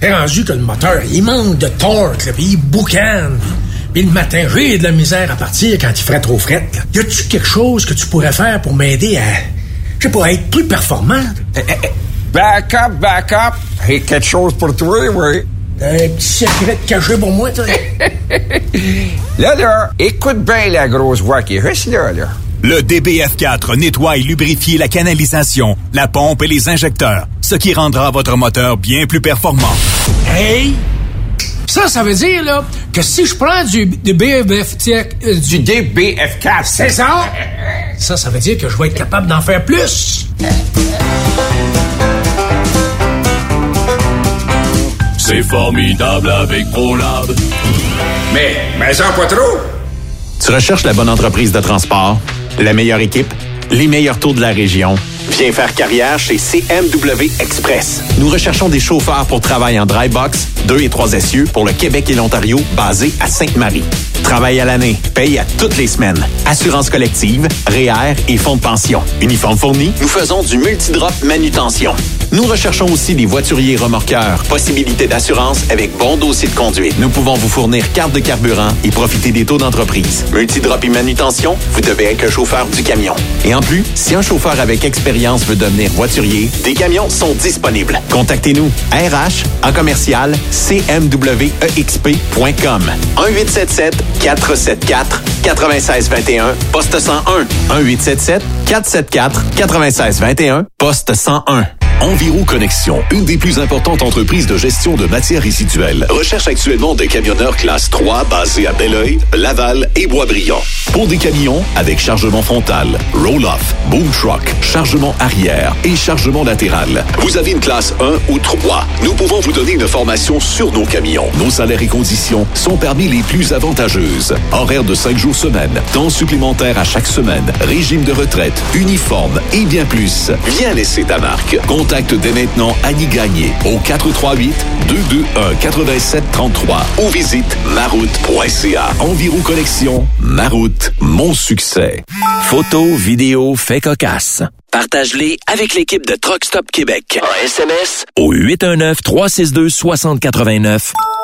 C'est rendu que le moteur, il manque de torque, là, puis il boucane. Puis le matin, j'ai de la misère à partir quand il ferait trop fret. là. Y a-tu quelque chose que tu pourrais faire pour m'aider à, je sais pas, à être plus performant? Back up, back up. Quelque chose pour toi, oui. Un petit secret caché pour moi, toi. Là, là, écoute bien la grosse voix qui est juste là, là. Le DBF4 nettoie et lubrifie la canalisation, la pompe et les injecteurs, ce qui rendra votre moteur bien plus performant. Hey! Ça, ça veut dire, là, que si je prends du, du BFF, euh, du, Du DBF4. c'est ça? Ça, ça veut dire que je vais être capable d'en faire plus. C'est formidable avec ProLab. Mais, mais ça pas trop. Tu recherches la bonne entreprise de transport, la meilleure équipe, les meilleurs taux de la région. Viens faire carrière chez CMW Express. Nous recherchons des chauffeurs pour travail en dry box, 2 et 3 essieux pour le Québec et l'Ontario, basés à Sainte-Marie. Travail à l'année, paye à toutes les semaines. Assurance collective, REER et fonds de pension. Uniforme fourni, nous faisons du multidrop manutention. Nous recherchons aussi des voituriers remorqueurs. Possibilité d'assurance avec bon dossier de conduite. Nous pouvons vous fournir carte de carburant et profiter des taux d'entreprise. Multidrop et manutention, vous devez être le chauffeur du camion. Et en plus, si un chauffeur avec expérience veut devenir voiturier, des camions sont disponibles. Contactez-nous. RH en commercial cmwexp.com 1877 474 9621 poste 101 1877 474 9621 poste 101 Enviro Connexion, une des plus importantes entreprises de gestion de matières résiduelles, recherche actuellement des camionneurs classe 3 basés à Belleuil, Laval et Boisbriand. Pour des camions avec chargement frontal, roll-off, boom truck, chargement arrière et chargement latéral. Vous avez une classe 1 ou 3. Nous pouvons vous donner une formation sur nos camions. Nos salaires et conditions sont parmi les plus avantageuses. Horaire de 5 jours semaine, temps supplémentaire à chaque semaine, régime de retraite, uniforme et bien plus. Viens laisser ta marque. Contacte dès maintenant Annie Gagné au 438 221 8733 ou visite maroute.ca. Enviro Connexion, Maroute, mon succès. Photos, vidéos, faits cocasse. Partage-les avec l'équipe de Truck Stop Québec. En SMS au 819-362-6089.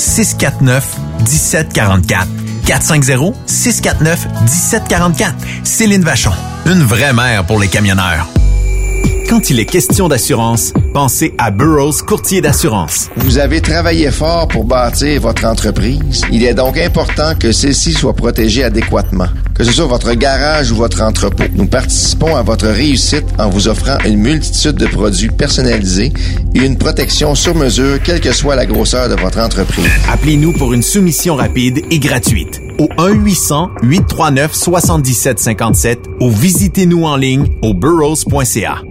649 1744. 450 649 1744. Céline Vachon. Une vraie mère pour les camionneurs. Quand il est question d'assurance, pensez à Burroughs Courtier d'assurance. Vous avez travaillé fort pour bâtir votre entreprise. Il est donc important que celle-ci soit protégée adéquatement. Que ce soit votre garage ou votre entrepôt. Nous participons à votre réussite en vous offrant une multitude de produits personnalisés et une protection sur mesure, quelle que soit la grosseur de votre entreprise. Appelez-nous pour une soumission rapide et gratuite au 1-800-839-7757 ou visitez-nous en ligne au burrows.ca.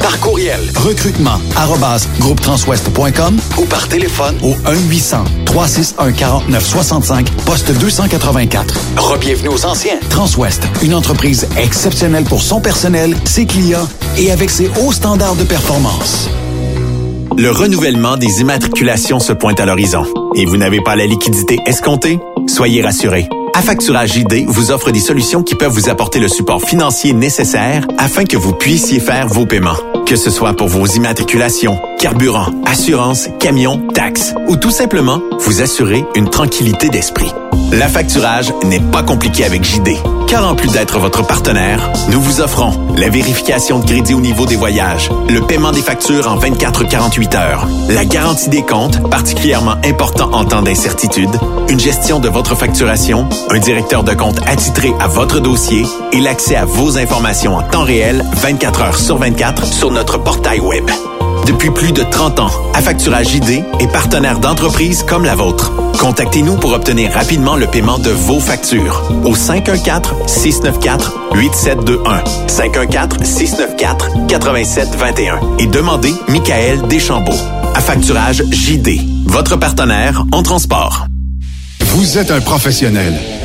Par courriel, recrutement groupetranswest.com ou par téléphone au 1-800-361-4965, poste 284. Rebienvenue aux anciens. Transwest, une entreprise exceptionnelle pour son personnel, ses clients et avec ses hauts standards de performance. Le renouvellement des immatriculations se pointe à l'horizon. Et vous n'avez pas la liquidité escomptée? Soyez rassurés. Affacturage ID vous offre des solutions qui peuvent vous apporter le support financier nécessaire afin que vous puissiez faire vos paiements. Que ce soit pour vos immatriculations, carburant, assurance, camions, taxes ou tout simplement vous assurer une tranquillité d'esprit. L'affacturage n'est pas compliqué avec JD, car en plus d'être votre partenaire, nous vous offrons la vérification de crédit au niveau des voyages, le paiement des factures en 24-48 heures, la garantie des comptes, particulièrement en temps d'incertitude, une gestion de votre facturation, un directeur de compte attitré à votre dossier et l'accès à vos informations en temps réel 24 heures sur 24 sur notre portail web. Depuis plus de 30 ans, Affacturage ID est partenaire d'entreprises comme la vôtre. Contactez-nous pour obtenir rapidement le paiement de vos factures au 514-694-8721. 514-694-8721 et demandez Michael Deschambault. Affacturage JD, votre partenaire en transport. Vous êtes un professionnel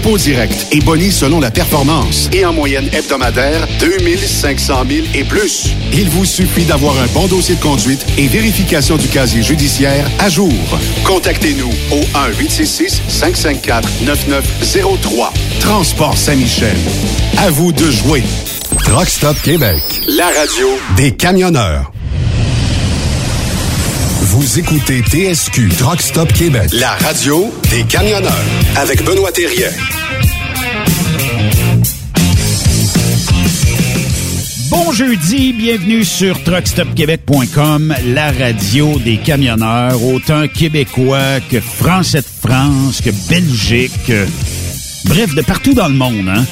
dépôt direct et boni selon la performance. Et en moyenne hebdomadaire, 2500 000 et plus. Il vous suffit d'avoir un bon dossier de conduite et vérification du casier judiciaire à jour. Contactez-nous au 1-866-554-9903. Transport Saint-Michel. À vous de jouer. Truck Stop Québec. La radio des camionneurs. Vous écoutez TSQ Truck Stop Québec. La radio des camionneurs. Avec Benoît Thérien. Bon jeudi, bienvenue sur truckstopquebec.com, la radio des camionneurs, autant québécois que français de France, que Belgique, bref, de partout dans le monde. Hein?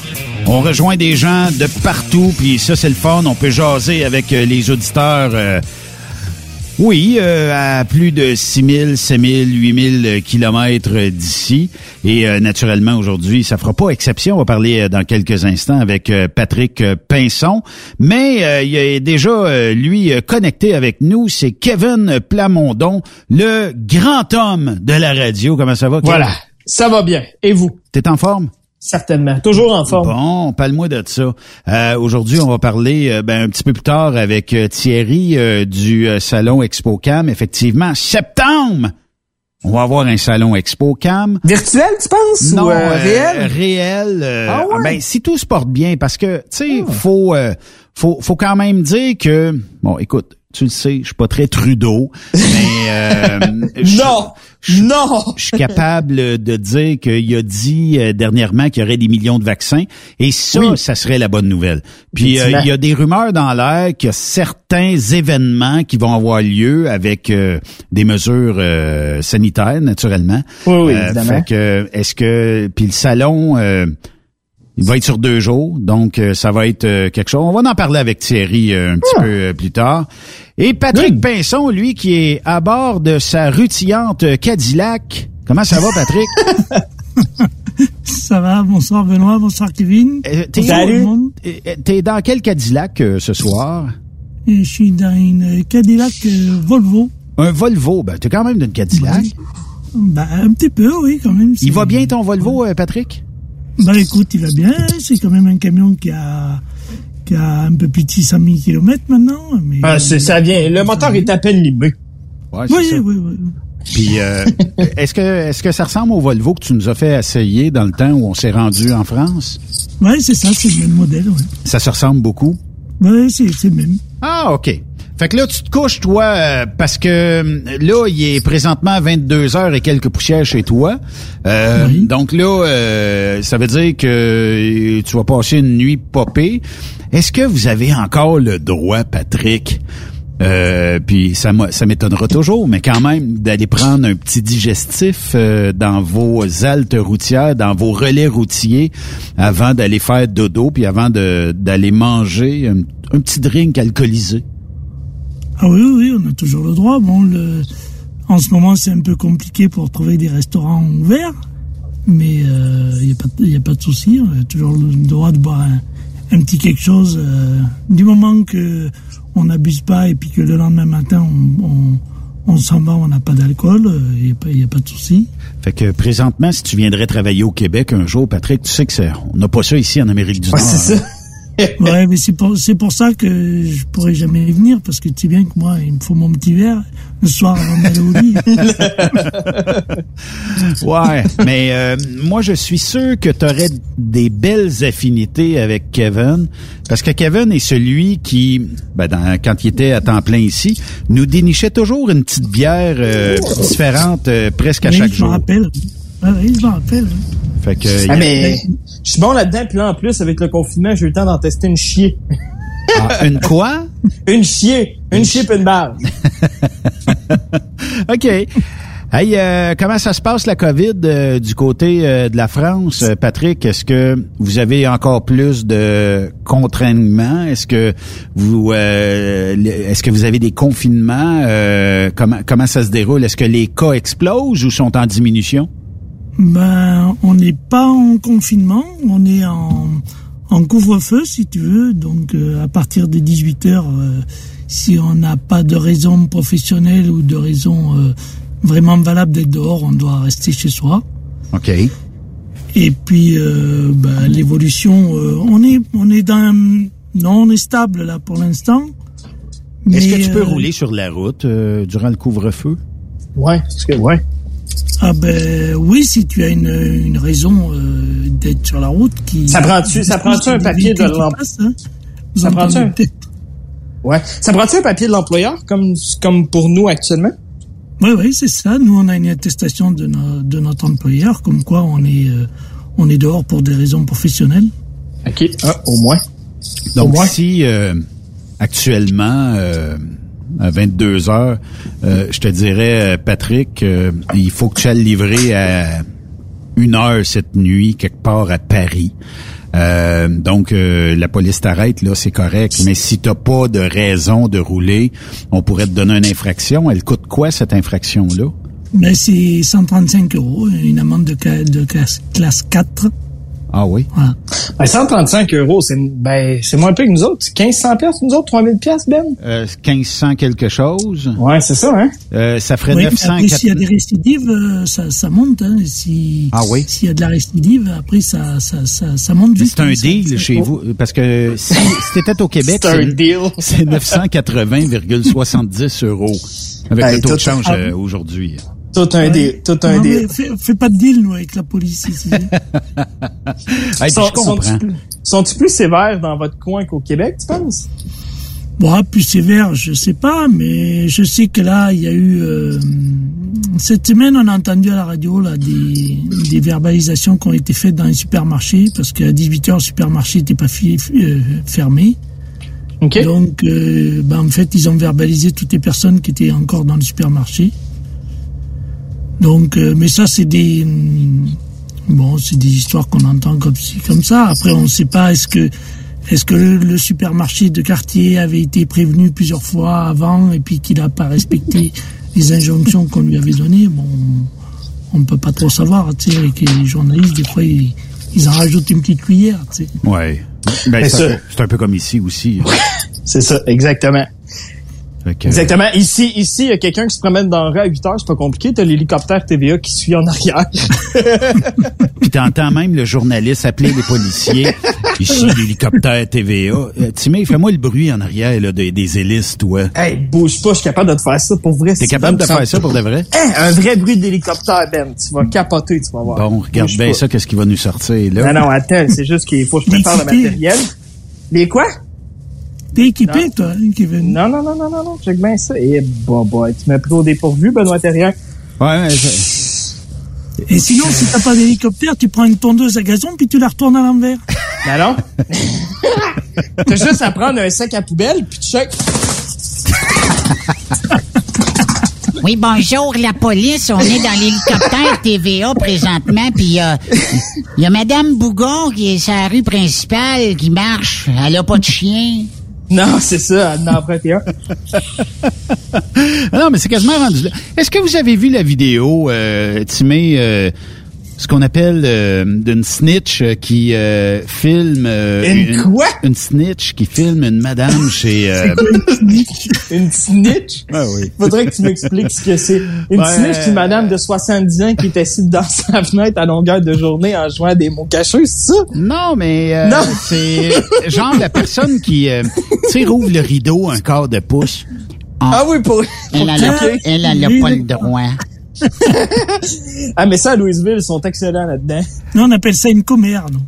On rejoint des gens de partout, puis ça c'est le fun, on peut jaser avec euh, les auditeurs. euh, oui, euh, à plus de 6 000, 7 000, 8 000 kilomètres d'ici. Et euh, naturellement, aujourd'hui, ça fera pas exception. On va parler euh, dans quelques instants avec euh, Patrick Pinson. Mais euh, il est déjà, euh, lui, connecté avec nous. C'est Kevin Plamondon, le grand homme de la radio. Comment ça va, Kevin? Voilà. Ça va bien. Et vous? T'es en forme? Certainement. Toujours en forme. Bon, parle-moi de ça. Euh, Aujourd'hui, on va parler euh, ben, un petit peu plus tard avec euh, Thierry euh, du euh, salon ExpoCam. Effectivement, septembre, on va avoir un salon ExpoCam. Virtuel, tu penses? Non, ou réel? réel. euh, Ah ouais? ben, si tout se porte bien, parce que, tu sais, faut, euh, faut, faut quand même dire que, bon, écoute, tu le sais, je suis pas très Trudeau, mais euh, Non! Je- Non! je suis capable de dire qu'il a dit euh, dernièrement qu'il y aurait des millions de vaccins et ça, Oui. ça serait la bonne nouvelle. Puis euh, il y a des rumeurs dans l'air qu'il y a certains événements qui vont avoir lieu avec euh, des mesures euh, sanitaires naturellement. Oui, oui, Euh, évidemment. fait que est-ce que puis le salon euh, il va être sur deux jours, donc euh, ça va être euh, quelque chose. On va en parler avec Thierry euh, un petit Ah. peu euh, plus tard. Et Patrick Pinson, lui, qui est à bord de sa rutilante Cadillac. Comment ça va, Patrick? Ça va, bonsoir Benoît, bonsoir Kevin. Euh, T'es. Euh, T'es dans quel Cadillac euh, ce soir? Je suis dans une Cadillac euh, Volvo. Un Volvo. Ben, t'es quand même d'une Cadillac. Bah, un petit peu, oui, quand même. Il va bien ton Volvo, euh, Patrick? Bah écoute, il va bien. C'est quand même un camion qui a, qui a un peu plus de 600 000 km maintenant. Mais... Ah, c'est- ça vient. Le moteur est à peine limé. Ouais, c'est oui, ça. oui, oui. Puis, euh, est-ce que est-ce que ça ressemble au Volvo que tu nous as fait essayer dans le temps où on s'est rendu en France? Ouais, c'est ça, c'est le même modèle, ouais. Ça se ressemble beaucoup? Ouais, c'est c'est le même. Ah, OK. Fait que là, tu te couches, toi, euh, parce que euh, là, il est présentement 22 heures et quelques poussières chez toi. Euh, Donc là, euh, ça veut dire que euh, tu vas passer une nuit popée. Est-ce que vous avez encore le droit, Patrick, euh, puis ça ça m'étonnera toujours, mais quand même, d'aller prendre un petit digestif euh, dans vos haltes routières, dans vos relais routiers, avant d'aller faire dodo, puis avant d'aller manger un, un petit drink alcoolisé? Ah oui, oui, on a toujours le droit. Bon, le, en ce moment, c'est un peu compliqué pour trouver des restaurants ouverts, mais il euh, n'y a, pas- y a pas de souci. On a toujours le droit de boire un, un petit quelque chose. euh, du moment que on n'abuse pas et puis que le lendemain matin, on, on, on s'en va, on n'a pas d'alcool, il n'y a, pas- y a pas de souci. Fait que présentement, si tu viendrais travailler au Québec un jour, Patrick, tu sais que c'est, on n'a pas ça ici en Amérique du Nord. hein. Ouais, mais c'est pour, c'est pour ça que je pourrais jamais venir, parce que tu sais bien que moi, il me faut mon petit verre le soir avant d'aller au lit. Ouais, mais euh, moi je suis sûr que tu aurais des belles affinités avec Kevin, parce que Kevin est celui qui, ben, dans- quand il était à temps plein ici, nous dénichait toujours une petite bière euh, différente euh, presque à chaque je jour. rappelle. Ah oui, je m'en rappelle. Fait que, Ah, il y a- mais je suis bon là-dedans, puis là, en plus, avec le confinement, j'ai eu le temps d'en tester une chier. Ah, une quoi? une chier. Une chier puis une balle. OK. Hey, euh, comment ça se passe la COVID euh, du côté euh, de la France, Euh, Patrick Est-ce que vous avez encore plus de contraignements? Est-ce que vous, euh, est-ce que vous avez des confinements? Euh, Comment comment ça se déroule? Est-ce que les cas explosent ou sont en diminution? Ben, on n'est pas en confinement, on est en, en couvre-feu, si tu veux. Donc, euh, à partir de 18 heures, euh, si on n'a pas de raison professionnelle ou de raison euh, vraiment valable d'être dehors, on doit rester chez soi. OK. Et puis, euh, ben, l'évolution, euh, on est, on est dans, non, on est stable là pour l'instant. Est-ce que tu peux euh, rouler sur la route euh, durant le couvre-feu? Ouais, parce que ouais. Ah ben oui, si tu as une, une raison euh, d'être sur la route qui... Ça prend-tu- ça prend-tu un papier de l'emploi l'emploi? Ça prend-tu un... Ouais. Ça prend-tu un papier de l'employeur comme, comme pour nous actuellement? Oui, oui, c'est ça. Nous, on a une attestation de, no- de notre employeur, comme quoi on est, euh, on est dehors pour des raisons professionnelles. OK. Ah, au moins. Donc si euh, actuellement euh, à 22 heures, euh, je te dirais, euh, Patrick, euh, il faut que tu ailles livrer à une heure cette nuit quelque part à Paris. Donc la police t'arrête là, c'est correct. Mais si t'as pas de raison de rouler, on pourrait te donner une infraction. Elle coûte quoi cette infraction là Mais c'est 135 euros, une amende de, de classe 4. Ah oui? Voilà. Ben, 135 euros, c'est ben, c'est moins peu que nous autres. 1500 pièces nous autres, 3000 pièces Ben? Euh, 1500 quelque chose. Ouais, c'est ça, hein? Euh, ça ferait Oui, mais 900. après, s'il y a des récidives, euh, ça, ça monte. Hein. Si, Ah oui? S'il y a de la récidive, après, ça, ça, ça, ça monte vite. c'est un hein, deal chez vous, parce que si, si t'étais au Québec, C'est un deal. c'est 980,70 euros avec le taux de change Ah. euh, aujourd'hui. Tout un Ouais. deal. Tout un Non, deal. mais fais, fais pas de deal, nous, avec la police ici. Hey, Sont- je comprends. sont-ils plus- Sont-ils plus sévères dans votre coin qu'au Québec, tu penses? Bon, plus sévère, je sais pas, mais je sais que là, il y a eu euh, cette semaine, on a entendu à la radio là des, des verbalisations qui ont été faites dans les supermarchés parce qu'à 18 h le supermarché n'était pas fi- euh, fermé. Donc, euh, ben, en fait, ils ont verbalisé toutes les personnes qui étaient encore dans le supermarché. Donc, euh, mais ça, c'est des bon, c'est des histoires qu'on entend comme ci, comme ça. Après, on ne sait pas est-ce que est-ce que le, le supermarché de quartier avait été prévenu plusieurs fois avant et puis qu'il n'a pas respecté les injonctions qu'on lui avait données? Bon, on ne peut pas trop savoir. Tu sais, avec les journalistes, des fois, ils, ils en rajoutent une petite cuillère. Tu sais. Ouais. Ben, Mais c'est, un peu, c'est un peu comme ici aussi. C'est ça, exactement. Que- Exactement. Ici, ici, il y a quelqu'un qui se promène dans le rue à 8 heures, c'est pas compliqué. T'as l'hélicoptère TVA qui suit en arrière. Puis t'entends même le journaliste appeler les policiers. Ici, l'hélicoptère TVA. Euh, Timé, fais-moi le bruit en arrière là, des, des hélices, toi. hey, bouge pas, je suis capable de te faire ça pour vrai. T'es capable de faire ça pour de vrai? Hein, un vrai bruit d'hélicoptère, Ben. Tu vas capoter, tu vas voir. Bon, regarde Bouge bien pas. ça, qu'est-ce qui va nous sortir là. Non, non, attends, c'est juste qu'il faut que je prépare le matériel. Les quoi? T'es équipé, toi, hein, Kevin? Non, non, non, non, non, non, check bien ça. Et bah, bah, tu m'as pris au dépourvu, Benoît Terrien. Ouais, ouais, ça- Et sinon, si t'as pas d'hélicoptère, tu prends une tondeuse à gazon puis tu la retournes à l'envers. Ben non. T'as juste à prendre un sac à poubelle, puis tu check. Oui, bonjour, la police. On est dans l'hélicoptère TVA présentement, puis il y a, il y a Madame Bougon qui est sa rue principale qui marche. Elle a pas de chien. Non, c'est ça, elle en emprunté un. Non, mais c'est quasiment rendu. Est-ce que vous avez vu la vidéo, euh, Timé, euh, ce qu'on appelle euh, d'une snitch euh, qui euh, filme... euh, Une quoi? Une snitch qui filme une madame chez... euh, Une snitch? Ah oui. Faudrait que tu m'expliques ce que c'est. Une snitch, c'est une madame de 70 ans qui est assise dans sa fenêtre à longueur de journée en jouant à des mots cachés, c'est ça? Non, mais euh, Non. c'est genre la personne qui, euh, tu sais, rouvre le rideau un quart de pouce. Ah oui, pour... Elle, elle, a, elle, elle a pas le droit. Ah, mais ça, à Louisville, ils sont excellents là-dedans. Nous, on appelle ça une commère, nous.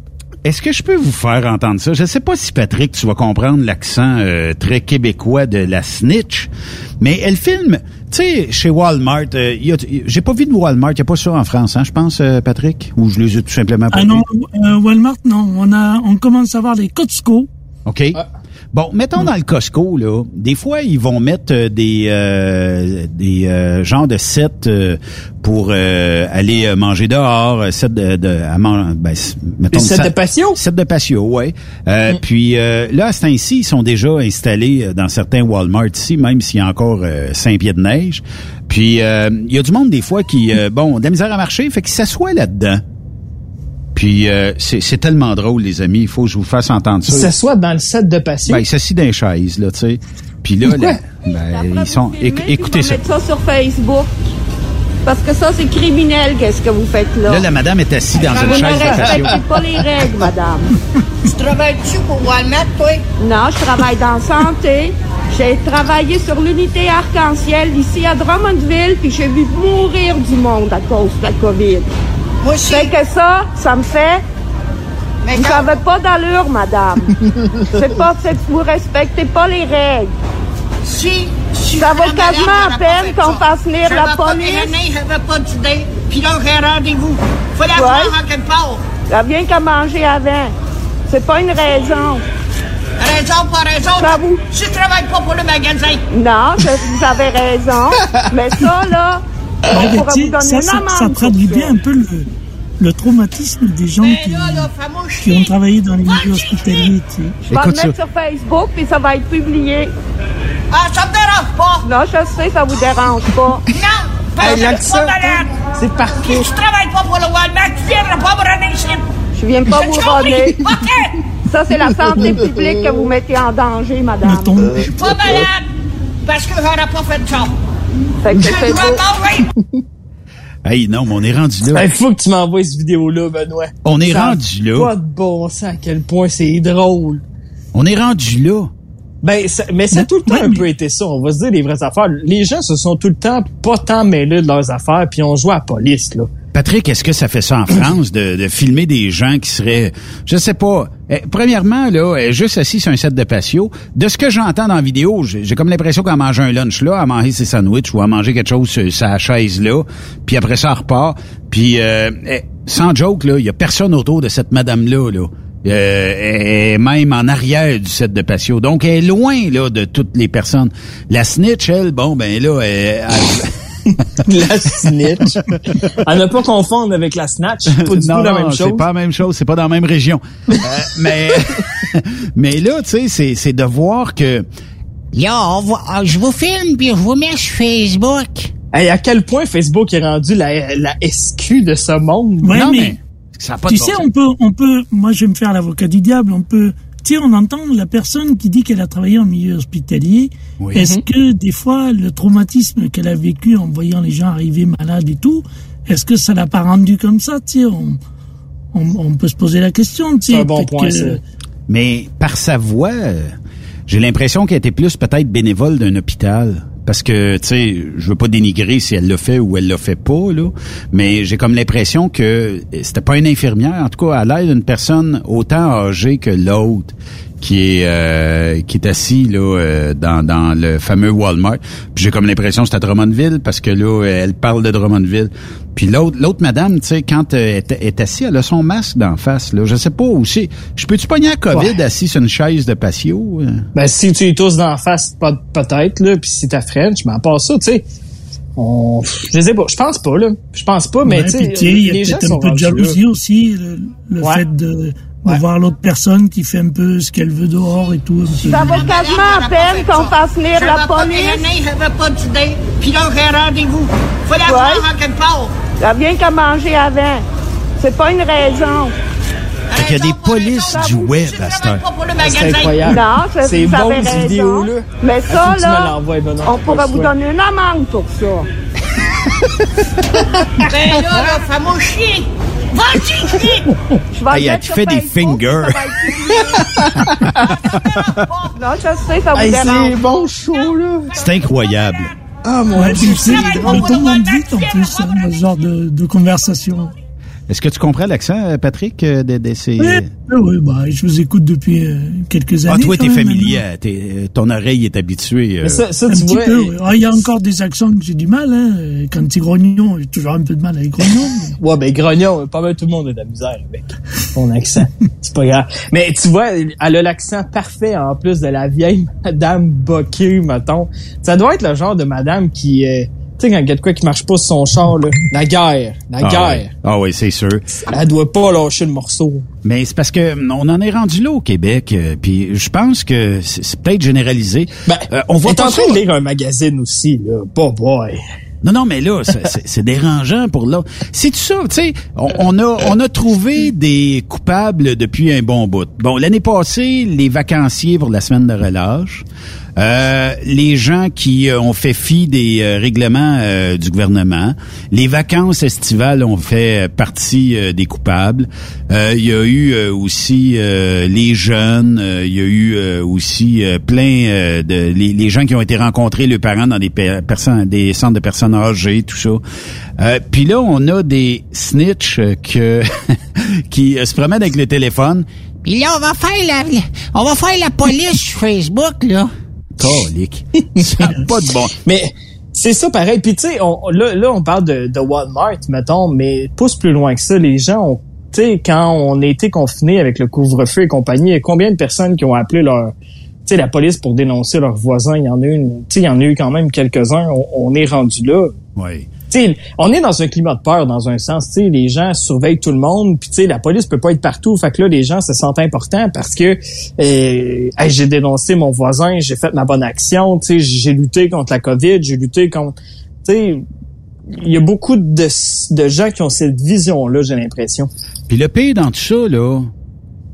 Est-ce que je peux vous faire entendre ça? Je sais pas si Patrick, tu vas comprendre l'accent euh, très québécois de la snitch, mais elle filme, tu sais, chez Walmart. euh, il y a- J'ai pas vu de Walmart, il n'y a pas ça en France, hein, je pense, euh, Patrick? Ou je les ai tout simplement pas Ah non, vus? euh, Walmart, non. On a, on commence à voir les Costco. OK. Bon, mettons dans le Costco, là, des fois, ils vont mettre euh, des euh, des euh, genres de sets euh, pour euh, aller euh, manger dehors, sets de, de à man- ben, mettons Des sets ça- de patio? Sets de patio, ouais. Euh, Puis euh, là, à ce temps-ci, ils sont déjà installés dans certains Walmart ici, même s'il y a encore euh, cinq pieds de neige. Puis euh, il y a du monde des fois qui, euh, bon, de la misère à marcher, fait qu'ils s'assoient là-dedans. Puis euh, c'est tellement drôle, les amis. Il faut que je vous fasse entendre Ils ça. s'assoient dans le set de patio. Ben, il s'assit dans les chaises, là, tu sais. Puis là, là, ben, ils sont... éc- écoutez ça. mettre ça sur Facebook. Parce que ça, c'est criminel, qu'est-ce que vous faites là? Là, la madame est assise dans vous une ne chaise de patio. respectez pas les règles, madame. Tu travailles-tu pour Walmart, toi? Non, je travaille dans la santé. J'ai travaillé sur l'unité arc-en-ciel ici à Drummondville, puis j'ai vu mourir du monde à cause de la COVID. Moi aussi. Fait que ça, ça me fait... vous n'avez pas d'allure, madame. c'est pas, vous respectez pas les règles. Si, si Ça vaut quasiment à peine qu'on fasse venir la police. déjeuné, j'avais pas d'idée. Puis là, j'ai rendez-vous. Faut la Ouais. voir en quelque part. Elle vient qu'à manger avant. C'est pas une raison. Raison, pas raison. Ça vous- Tu travailles pas pour le magasin. Non, je- vous avez raison. Mais ça, là, ça, ça, ça traduit bien un peu le, le traumatisme des gens qui, qui ont travaillé dans les milieux hospitaliers. Tu sais. Je vais le mettre sur Facebook, puis ça va être publié. Ah, ça me dérange pas. Non, je sais, ça vous dérange pas. Non, parce Hey, que je suis l'accent, pas malade. C'est parfait. Si tu travailles pas pour le Walmart, tu viendras pas me runner ici. Je viens pas vous. OK. Ça, c'est la santé publique que vous mettez en danger, madame. Je suis pas malade. Parce que j'aurais pas fait ça. Fait que dois beau. Hey, non, mais on est rendu là. Il faut que tu m'envoies cette vidéo-là, Benoît. On est Ça rendu là. Pas de bon sens à quel point c'est drôle. On est rendu là. Ben, ça- mais ça a tout le temps un peu été ça. On va se dire les vraies affaires. Les gens se sont tout le temps pas tant mêlés de leurs affaires, puis on joue à la police, là. Patrick, est-ce que ça fait ça en France de, de filmer des gens qui seraient, je sais pas. Eh, premièrement, là, juste assis sur un set de patio. De ce que j'entends dans la vidéo, j'ai comme l'impression qu'elle mange un lunch là, à manger ses sandwichs ou à manger quelque chose sur sa chaise là, puis après ça, repart. Puis, euh, eh, sans joke, là, il y a personne autour de cette madame-là, là. Euh, elle est même en arrière du set de patio. Donc, elle est loin, là, de toutes les personnes. La snitch, elle, bon, ben là, elle- elle la snitch. à ne pas confondre avec la snatch. C'est pas du non, tout la non, même chose. c'est pas la même chose, c'est pas dans la même région. Euh, mais mais là, tu sais, c'est c'est de voir que Là, va- ah, je vous filme puis je vous mets sur Facebook. Hey, à quel point Facebook est rendu la, la SQ de ce monde? Ouais, non mais, mais ça a pas tu de sais, on peut, on peut, moi je vais me faire l'avocat du diable, on peut, tu sais, on entend la personne qui dit qu'elle a travaillé en milieu hospitalier. Oui. Est-ce Mhm. que des fois, le traumatisme qu'elle a vécu en voyant les gens arriver malades et tout, est-ce que ça l'a pas rendu comme ça, tu sais, on, on, on peut se poser la question, tu sais. C'est un bon point, que- ça. Mais par sa voix, j'ai l'impression qu'elle était plus peut-être bénévole d'un hôpital. Parce que, tu sais, je veux pas dénigrer si elle l'a fait ou elle l'a fait pas, là. Mais j'ai comme l'impression que c'était pas une infirmière. En tout cas, elle l'air d'une personne autant âgée que l'autre qui est euh, qui est assis là euh, dans, dans le fameux Walmart. Puis j'ai comme l'impression que c'est à Drummondville parce que là elle parle de Drummondville. Puis l'autre l'autre madame, tu sais quand euh, elle est, est assise, elle a son masque d'en face là. Je sais pas aussi. Je peux tu pogner la Covid Ouais. assis sur une chaise de patio euh? Ben, si tu es tous d'en face, peut-être, là, puis si t'as French, mais à part ça, tu sais, on, je sais pas, je pense pas, là. Je pense pas, mais Ouais, tu sais, les gens peut-être sont un peu de là. jalousie aussi, le, le Ouais. fait de, de voir l'autre personne qui fait un peu ce qu'elle veut dehors et tout. Ça vaut quasiment à peine qu'on fasse venir la police. Puis là, j'ai rendez-vous. Faut la Ouais. voir en quelque part. Ça vient qu'à manger avant. C'est pas une raison. Fait qu'il y a des polices du web à cette heure. C'est incroyable. Non, c'est bonnes raison. vidéos-là. Mais Ah, ça, là, on pourrait vous donner une amende pour ça. Ben là, là, fais-moi chier. Je vais Hey, le sur fait des fingers. Non, je sais, ça vous Hey, c'est bon show, là. C'est incroyable. Ah, mon Dieu. c'est le temps monte vite en plus, hein, ce genre de, de conversation. Est-ce que tu comprends l'accent, euh, Patrick, euh, de, de ces... Oui, oui, bah, je vous écoute depuis euh, quelques années. Ah, toi, t'es familier, ton oreille est habituée. euh, Mais ça, ça Un tu petit vois. peu. Ah, Il y a encore des accents que j'ai du mal. Hein. Quand c'est grognon, j'ai toujours un peu de mal avec grognon. mais- Ouais, ben, grognon, pas mal tout le monde a de la misère avec son accent. c'est pas grave. Mais tu vois, elle a l'accent parfait en plus de la vieille madame Bocquet, mettons. Ça doit être le genre de madame qui, euh, tu sais, quand il y a de quoi qui marche pas sur son char, là, la guerre, la ah, guerre. ouais. Ah oui, c'est sûr. Elle doit pas lâcher le morceau. Mais c'est parce que hum, on en est rendu là au Québec, euh, puis je pense que c'est peut-être généralisé. Euh, on Ben, pas en train de lire un magazine aussi, là. Pas boy. Non, non, mais là, c'est- dérangeant pour là. C'est tout ça, tu sais. On, on a on a trouvé des coupables depuis un bon bout. Bon, l'année passée, les vacanciers pour la semaine de relâche, euh, les gens qui euh, ont fait fi des euh, règlements euh, du gouvernement, les vacances estivales ont fait partie des coupables. Il y a eu aussi les jeunes, il y a eu aussi plein de les, les gens qui ont été rencontrés les parents dans des pe- personnes des centres de personnes âgées, tout ça. Puis là, on a des snitch que qui se promènent avec le téléphone. Puis là, on va faire la, on va faire la police sur Facebook, là. Ça pas de bon. Mais c'est ça pareil. Puis tu sais, on- là, là, on parle de, de Walmart, mettons, mais pousse plus loin que ça. Les gens ont, tu sais, quand on a été confinés avec le couvre-feu et compagnie, il y a combien de personnes qui ont appelé leur, tu sais, la police pour dénoncer leurs voisins? Il y en a une, tu sais, il y en a eu quand même quelques-uns. On, on est rendu là. Oui. Tu sais, on est dans un climat de peur dans un sens. Tu sais, les gens surveillent tout le monde. Puis la police peut pas être partout. Fait que là, les gens se sentent importants parce que euh, hey, j'ai dénoncé mon voisin, j'ai fait ma bonne action. J'ai lutté contre la COVID, j'ai lutté contre. Il y a beaucoup de, de gens qui ont cette vision-là, j'ai l'impression. Puis le pire dans tout ça là,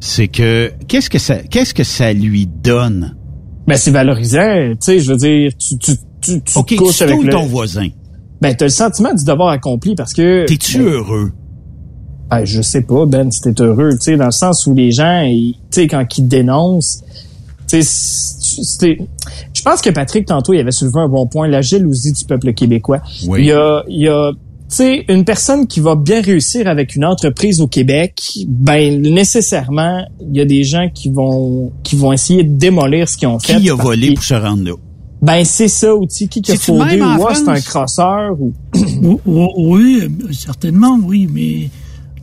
c'est que qu'est-ce que ça qu'est-ce que ça lui donne? Ben c'est valorisant. Tu sais, je veux dire, tu tu tu, tu OK, te couches tu avec stoules le. ton voisin. Ben t'as le sentiment du devoir accompli parce que. T'es-tu ben, heureux? Ben, je sais pas, Ben, si t'es heureux, tu sais, dans le sens où les gens, tu sais, quand ils dénoncent, tu sais, je pense que Patrick, tantôt, il avait soulevé un bon point, la jalousie du peuple québécois. Oui. Il y a, il y a, tu sais, une personne qui va bien réussir avec une entreprise au Québec, ben, nécessairement, il y a des gens qui vont, qui vont essayer de démolir ce qu'ils ont fait. Qui a volé pour se rendre là? Ben, c'est ça, ou tu sais, qui qui a en ou ah, c'est un crosseur, ou... O- o- Oui, certainement, oui, mais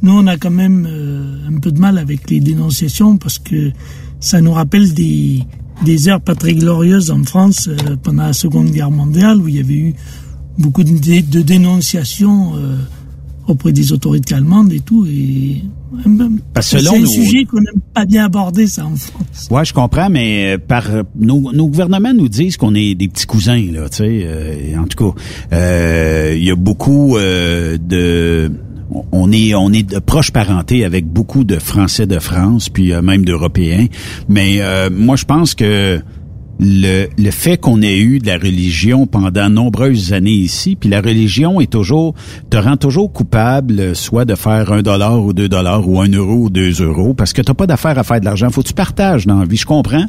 nous, on a quand même euh, un peu de mal avec les dénonciations parce que ça nous rappelle des, des heures pas très glorieuses en France euh, pendant la Seconde Guerre mondiale où il y avait eu beaucoup de, dé- de dénonciations euh, auprès des autorités allemandes et tout. Et, c'est un sujet qu'on n'aime pas bien aborder, ça, en France. Ouais, je comprends, mais euh, par euh, nos, nos gouvernements nous disent qu'on est des petits cousins là, tu sais. euh, en tout cas, euh, il y a beaucoup euh, de on est on est de proche parenté avec beaucoup de Français de France puis euh, même d'Européens, mais euh, moi je pense que le, le fait qu'on ait eu de la religion pendant nombreuses années ici, puis la religion est toujours te rend toujours coupable, soit de faire un dollar ou deux dollars ou un euro ou deux euros, parce que t'as pas d'affaire à faire de l'argent. Faut que tu partages dans la vie, je comprends.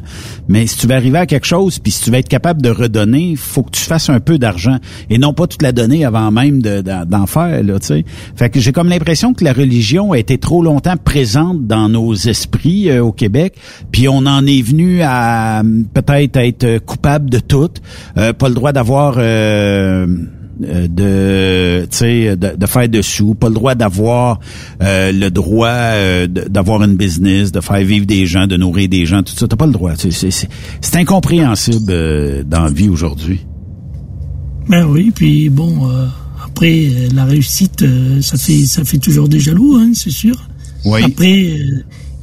Mais si tu veux arriver à quelque chose, puis si tu veux être capable de redonner, faut que tu fasses un peu d'argent et non pas toute la donner avant même de- d'en faire. Là, tu sais. Fait que j'ai comme l'impression que la religion a été trop longtemps présente dans nos esprits euh, au Québec, puis on en est venu à peut-être être euh, coupable de tout, euh, pas le droit d'avoir euh, de de, de faire de sous, pas le droit d'avoir euh, le droit euh, d'avoir une business, de faire vivre des gens, de nourrir des gens, tout ça, t'as pas le droit. C'est incompréhensible euh, dans la vie aujourd'hui. Ben oui, puis bon, après, la réussite, ça fait ça fait toujours des jaloux, hein, c'est sûr. Oui. Après,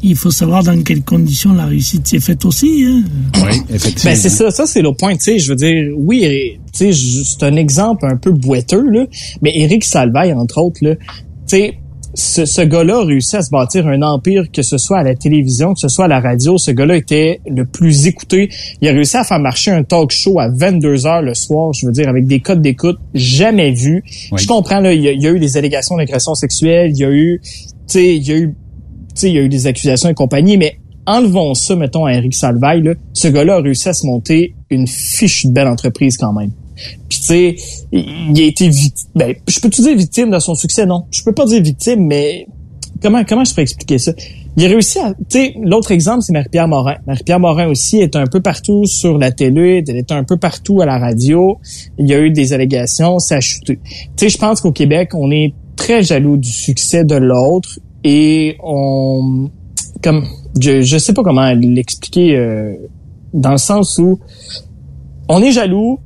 il faut savoir dans quelles conditions la réussite s'est faite aussi. Hein. Oui, effectivement. Ben c'est ça, ça c'est le point. Tu sais, je veux dire, oui, tu sais, c'est un exemple un peu boiteux là, mais Éric Salvaille entre autres là, tu sais, ce, ce gars-là a réussi à se bâtir un empire, que ce soit à la télévision, que ce soit à la radio. Ce gars-là était le plus écouté. Il a réussi à faire marcher un talk show à 22 heures le soir, je veux dire, avec des codes d'écoute jamais vus. Je comprends, là, il y, a, il y a eu des allégations d'agression sexuelle, il y a eu, tu sais, il y a eu, sais, il y a eu des accusations et compagnie, mais enlevons ça, mettons, à Eric Salvaille, là, ce gars-là a réussi à se monter une fiche de belle entreprise quand même. Puis tu sais, il a été victime. Ben, je peux te dire victime de son succès, non. Je peux pas dire victime, mais comment comment je peux expliquer ça? Il a réussi à. Tu sais, l'autre exemple, c'est Marie-Pierre Morin. Marie-Pierre Morin aussi est un peu partout sur la télé, elle est un peu partout à la radio. Il y a eu des allégations, ça a chuté. Tu sais, je pense qu'au Québec, on est très jaloux du succès de l'autre et on comme je je sais pas comment l'expliquer euh, dans le sens où on est jaloux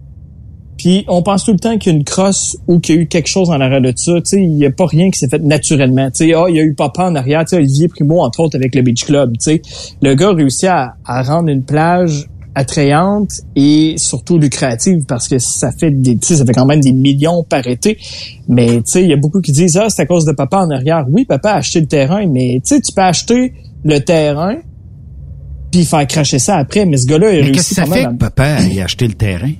puis on pense tout le temps qu'il y a une crosse ou qu'il y a eu quelque chose en arrière de ça. Tu sais, il n'y a pas rien qui s'est fait naturellement. Tu sais, ah, il y a eu papa en arrière. Tu sais, Olivier Primo, entre autres, avec le Beach Club. Tu sais, le gars a réussi à, rendre une plage attrayante et surtout lucrative parce que ça fait des, ça fait quand même des millions par été. Mais tu sais, il y a beaucoup qui disent ah c'est à cause de papa en arrière. Oui, papa a acheté le terrain, mais tu sais, tu peux acheter le terrain puis faire cracher ça après. Mais ce gars-là, il a réussi fait que papa acheté le terrain?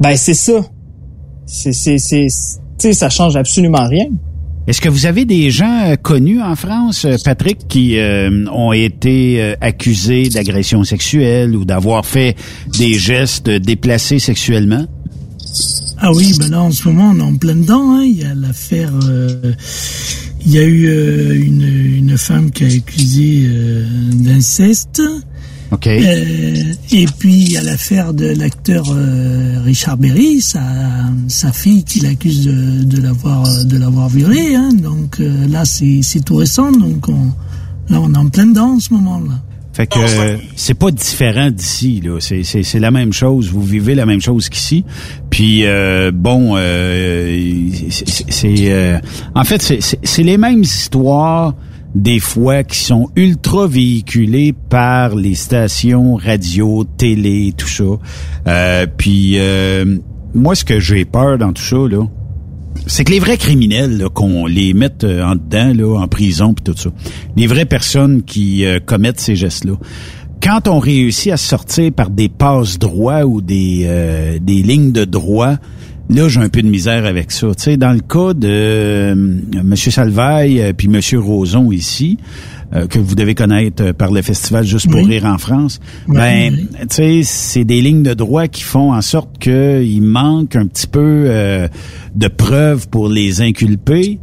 Ben c'est ça. C'est c'est c'est tu sais ça change absolument rien. Est-ce que vous avez des gens euh, connus en France, euh, Patrick, qui euh, ont été accusés d'agression sexuelle ou d'avoir fait des gestes déplacés sexuellement? Ah oui, ben là en ce moment on est en plein dedans. Hein. Il y a l'affaire. il y a eu une, une femme qui a accusé d'inceste. Euh, et puis il y a l'affaire de l'acteur euh, Richard Berry, sa, sa fille qui l'accuse de, de l'avoir de l'avoir violé. Hein. Donc euh, là c'est tout récent, donc on, là on est en plein dedans en ce moment-là. Fait que c'est pas différent d'ici là, c'est c'est la même chose, vous vivez la même chose qu'ici. Puis bon c'est en fait c'est les mêmes histoires des fois qui sont ultra véhiculés par les stations radio, télé, tout ça. Euh, puis euh, moi, ce que j'ai peur dans tout ça, là, c'est que les vrais criminels, qu'on les mette euh, en dedans, là, en prison, puis tout ça, les vraies personnes qui commettent ces gestes-là, quand on réussit à sortir par des passes droits ou des, des lignes de droit, Là, j'ai un peu de misère avec ça. Tu sais, dans le cas de euh, M. Salvaille euh, puis M. Roson ici, euh, que vous devez connaître par le festival Juste pour rire en France, ben, tu sais, c'est des lignes de droit qui font en sorte qu'il manque un petit peu de preuves pour les inculper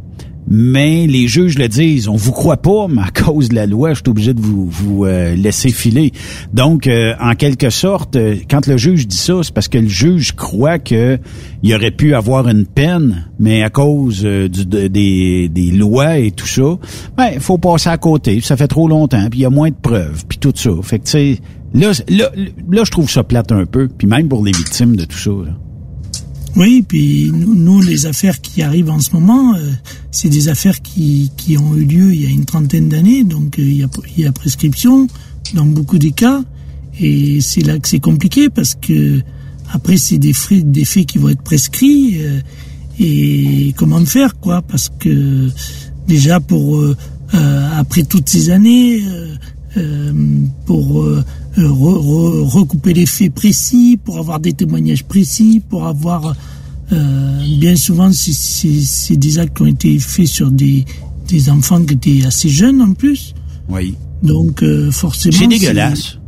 mais les juges le disent, on vous croit pas, mais à cause de la loi, je suis obligé de vous, euh, laisser filer. Donc, euh, en quelque sorte, euh, quand le juge dit ça, c'est parce que le juge croit que il aurait pu avoir une peine, mais à cause du, des, lois et tout ça, ben, faut passer à côté. Ça fait trop longtemps, puis il y a moins de preuves, puis tout ça. Fait que, tu sais, là, là, là, je trouve ça plate un peu, puis même pour les victimes de tout ça. Oui, puis nous, les affaires qui arrivent en ce moment, euh, c'est des affaires qui, qui ont eu lieu il y a une trentaine d'années, donc euh, il, y a, il y a prescription dans beaucoup des cas, et c'est là que c'est compliqué parce que après c'est des faits, des faits qui vont être prescrits, euh, et comment faire quoi Parce que déjà pour après toutes ces années, pour euh, recouper les faits précis, pour avoir des témoignages précis, pour avoir... Euh, bien souvent, c'est des actes qui ont été faits sur des, des enfants qui étaient assez jeunes en plus. Oui. Donc, euh, forcément... C'est dégueulasse.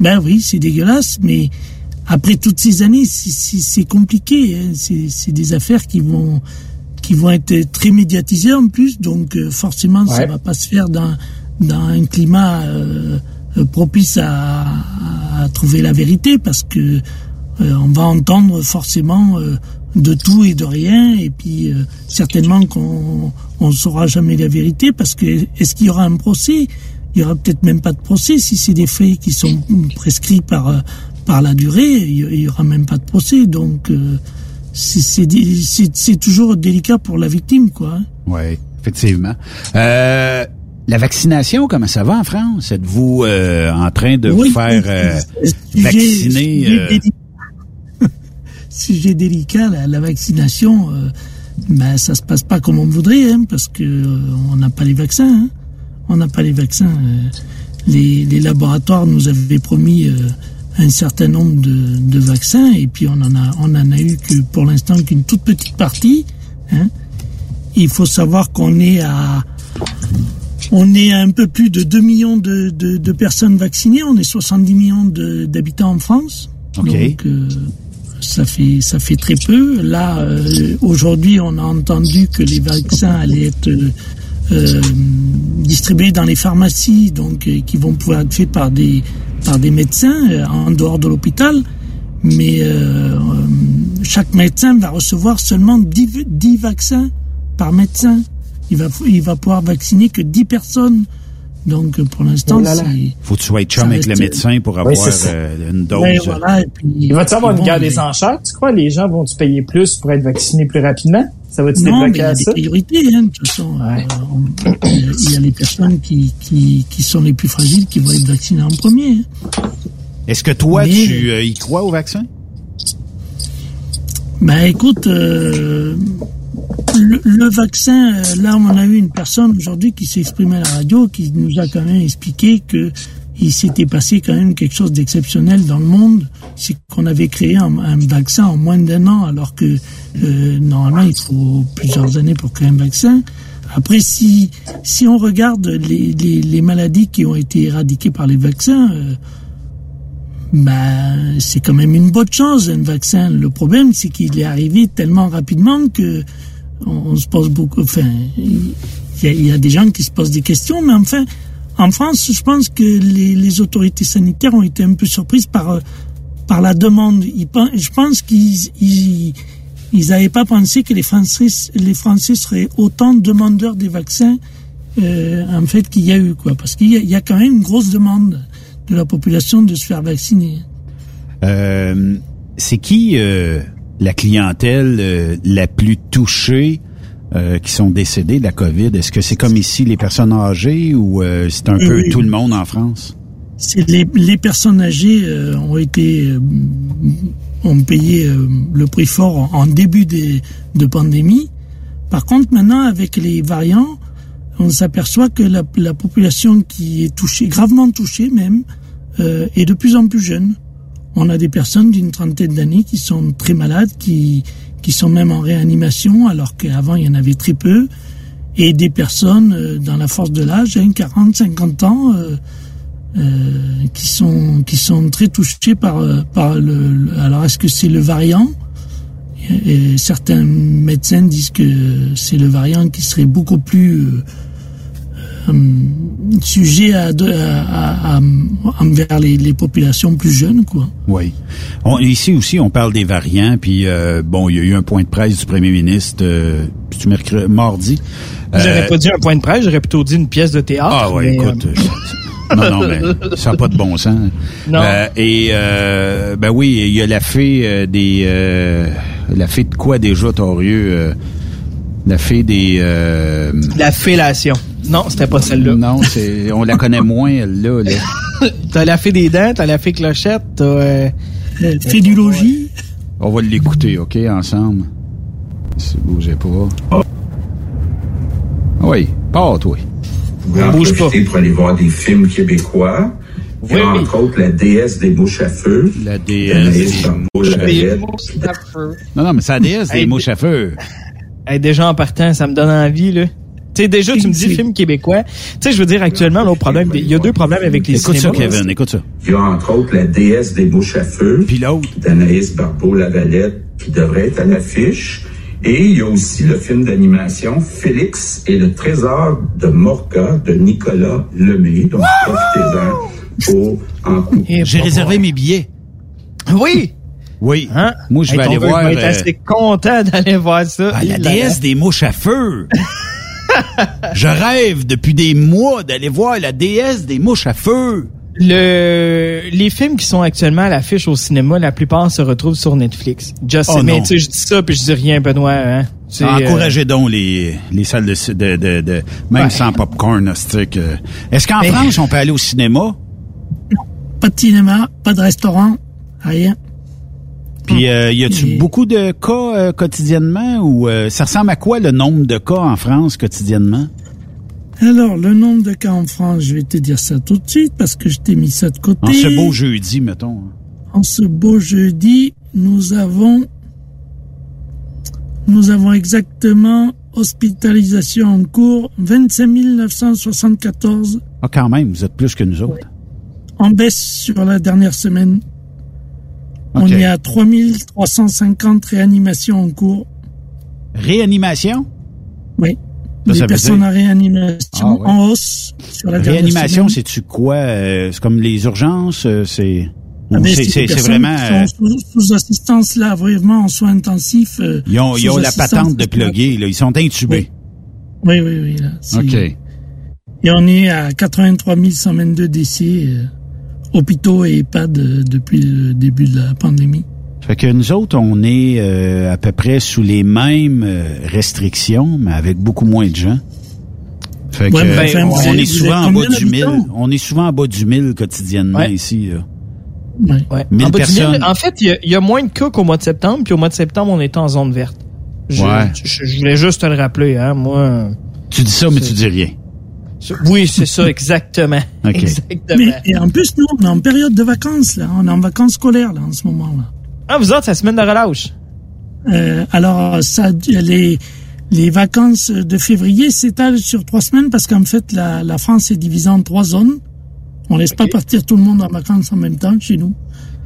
Ben oui, c'est dégueulasse, mais après toutes ces années, c'est compliqué. Hein. C'est des affaires qui vont qui vont être très médiatisées en plus, donc forcément, ça va pas se faire dans, dans un climat euh, propice à, à, trouver la vérité parce que euh, on va entendre forcément euh, de tout et de rien et puis certainement qu'on on saura jamais la vérité parce que est-ce qu'il y aura un procès? Il y aura peut-être même pas de procès. Si c'est des faits qui sont prescrits par par la durée il y aura même pas de procès. Donc c'est toujours délicat pour la victime quoi oui effectivement. Euh la vaccination, comment ça va en France? Êtes-vous euh, en train de Oui, vous faire euh, vacciner? sujet euh, délicat. Sujet délicat, la, la vaccination, euh, ben, ça se passe pas comme on voudrait, hein, parce que euh, on n'a pas les vaccins. hein. On n'a pas les vaccins. euh. les, les laboratoires nous avaient promis un certain nombre de, de vaccins, et puis on en a, on en a eu que pour l'instant qu'une toute petite partie. hein. Il faut savoir qu'on est à on est à un peu plus de 2 millions de, de, de personnes vaccinées. On est 70 millions d'habitants en France. OK. Donc, euh, ça fait ça fait très peu. Là, euh, aujourd'hui, on a entendu que les vaccins allaient être euh, euh, distribués dans les pharmacies, donc euh, qui vont pouvoir être faits par des par des médecins euh, en dehors de l'hôpital. Mais chaque médecin va recevoir seulement 10, 10 vaccins par médecin. Il va il va pouvoir vacciner que 10 personnes. Donc pour l'instant, Oh là. c'est faut que tu sois chum Ça avec le médecin pour avoir ça. euh, une dose. Ben, voilà, et puis, Il va-tu avoir une guerre des enchères, tu crois? Les gens vont-tu payer plus pour être vaccinés plus rapidement? Ça va-tu Non, mais débloquer il y a à des ça? priorités, hein, de toute façon. Euh, on- il y a les personnes qui, qui, qui sont les plus fragiles qui vont être vaccinées en premier. hein. Est-ce que toi, Mais- tu euh, y crois au vaccin? Ben écoute, euh, le, vaccin, euh, là on a eu une personne aujourd'hui qui s'est exprimée à la radio, qui nous a quand même expliqué que il s'était passé quand même quelque chose d'exceptionnel dans le monde, c'est qu'on avait créé un, un vaccin en moins d'un an, alors que euh, normalement il faut plusieurs années pour créer un vaccin. Après, si si on regarde les, les, les maladies qui ont été éradiquées par les vaccins, euh, ben, c'est quand même une bonne chose, un vaccin. Le problème, c'est qu'il est arrivé tellement rapidement que on, se pose beaucoup. Enfin, il y, a, des gens qui se posent des questions, mais enfin, en France, je pense que les, autorités sanitaires ont été un peu surprises par par la demande. Je pense qu'ils ils, n'avaient pas pensé que les Français les Français seraient autant demandeurs des vaccins euh, en fait qu'il y a eu quoi, parce qu'il y a quand même une grosse demande de la population de se faire vacciner. Euh, c'est qui euh, la clientèle euh, la plus touchée euh, qui sont décédés de la COVID? Est-ce que c'est comme ici les personnes âgées ou euh, c'est un peu tout le monde en France? C'est les, les personnes âgées euh, ont été euh, ont payé le prix fort en, en début des- de pandémie. Par contre, maintenant avec les variants, on s'aperçoit que la, la population qui est touchée, gravement touchée même, euh, est de plus en plus jeune. On a des personnes d'une trentaine d'années qui sont très malades, qui qui sont même en réanimation, alors qu'avant il y en avait très peu, et des personnes euh, dans la force de l'âge, hein, 40, 50 ans. euh, euh, qui sont qui sont très touchés par euh, par le, alors est-ce que c'est le variant? Et, certains médecins disent que c'est le variant qui serait beaucoup plus euh, sujet à, à, à- à- envers les, les populations plus jeunes quoi. Oui. On, ici aussi, on parle des variants, puis euh, bon, il y a eu un point de presse du premier ministre, euh, c'est-tu mercredi, mardi. J'aurais Euh, pas dit un point de presse, j'aurais plutôt dit une pièce de théâtre. Ah ouais, mais, écoute, euh, euh, non, non, mais ça n'a pas de bon sens. Non. Euh, et euh, ben oui, il y a la fée euh, des euh, la fée de quoi déjà, Torieux? euh, la fée des euh, La fellation. Non, c'était pas celle-là. Non, c'est on la connaît moins elle là. là. t'as la fée des dents, t'as la fée clochette, t'as... Euh... Fée du logis. On va l'écouter, ok, ensemble? Si vous bougez pas. Oui, pas toi. Vous en profitez pour aller voir des films québécois. A entre autres La déesse des mouches à feu. La déesse des mouches à feu. Non, non, mais c'est la déesse des mouches à feu. Hey, déjà en partant, ça me donne envie, là. Tu sais, déjà, tu me dis film québécois. Tu sais, je veux dire, actuellement, l'autre problème, il y a deux problèmes avec les Écoute ça, cinémas. Kevin, écoute ça. Il y a entre autres La déesse des mouches à feu. Puis l'autre. D'Anaïs Barbeau-Lavalette qui devrait être à l'affiche. Et il y a aussi le film d'animation Félix et le trésor de Morca de Nicolas Lemay. Donc, profitez-en pour en couper. J'ai réservé mes billets. Oui! Oui. Hein? Moi, je vais aller voir. Il va être euh, assez content d'aller voir ça. Ah, l'a- déesse des mouches à feu. je rêve depuis des mois d'aller voir la déesse des mouches à feu. Le, les films qui sont actuellement à l'affiche au cinéma, la plupart se retrouvent sur Netflix. Just Oh mais non. tu sais, je dis ça puis je dis rien, Benoît. Hein? Encouragez donc les, les salles de, de, de, de- même Ouais. sans popcorn, hostique. euh. Est-ce qu'en Mais- France, on peut aller au cinéma? Pas de cinéma, pas de restaurant, rien. Puis, euh, y a-tu Et- beaucoup de cas euh, quotidiennement ou euh, ça ressemble à quoi le nombre de cas en France quotidiennement? Alors, le nombre de cas en France, je vais te dire ça tout de suite parce que je t'ai mis ça de côté. En ce beau jeudi, mettons. En ce beau jeudi, nous avons, nous avons exactement hospitalisation en cours 25 974 Ah, quand même, vous êtes plus que nous autres. en baisse sur la dernière semaine. On Ok. est à 3350 réanimations en cours. Réanimation? Oui. Ça, Des ça personnes dire- en réanimation Ah, ouais. en hausse sur la Réanimation, c'est-tu quoi? euh, c'est comme les urgences? euh, c'est Ah, mais c'est c'est- vraiment... qui euh, sont sous, sous assistance là, vraiment en soins intensifs. euh, ils ont, ils ont la patente de plugger, là. Ils sont intubés. Oui, oui, oui. Là, OK. Et on est à 83 122 décès, euh, hôpitaux et EHPAD euh, depuis le début de la pandémie. Fait que nous autres, on est euh, à peu près sous les mêmes euh, restrictions, mais avec beaucoup moins de gens. Fait que Ouais, mais enfin, vous on est souvent en bas du 1000. d'habitants? On est souvent en bas du 1000 quotidiennement Ouais. ici. Là. Ouais. 1000 En bas du mille, personnes. en fait, il y a- il y, a moins de cas qu'au mois de septembre, puis au mois de septembre, on était en zone verte. Je, Ouais. je, je voulais juste te le rappeler, hein, moi. Tu dis ça, mais tu dis rien. Oui, c'est ça, exactement. Mais, et en plus, nous, on est en période de vacances, là. On est en vacances scolaires, là, en ce moment-là. Ah, vous autres, la semaine de relâche? Euh, alors, ça, les, les vacances de février s'étalent sur trois semaines parce qu'en fait, la, la France est divisée en trois zones. On laisse pas partir tout le monde en vacances en même temps chez nous.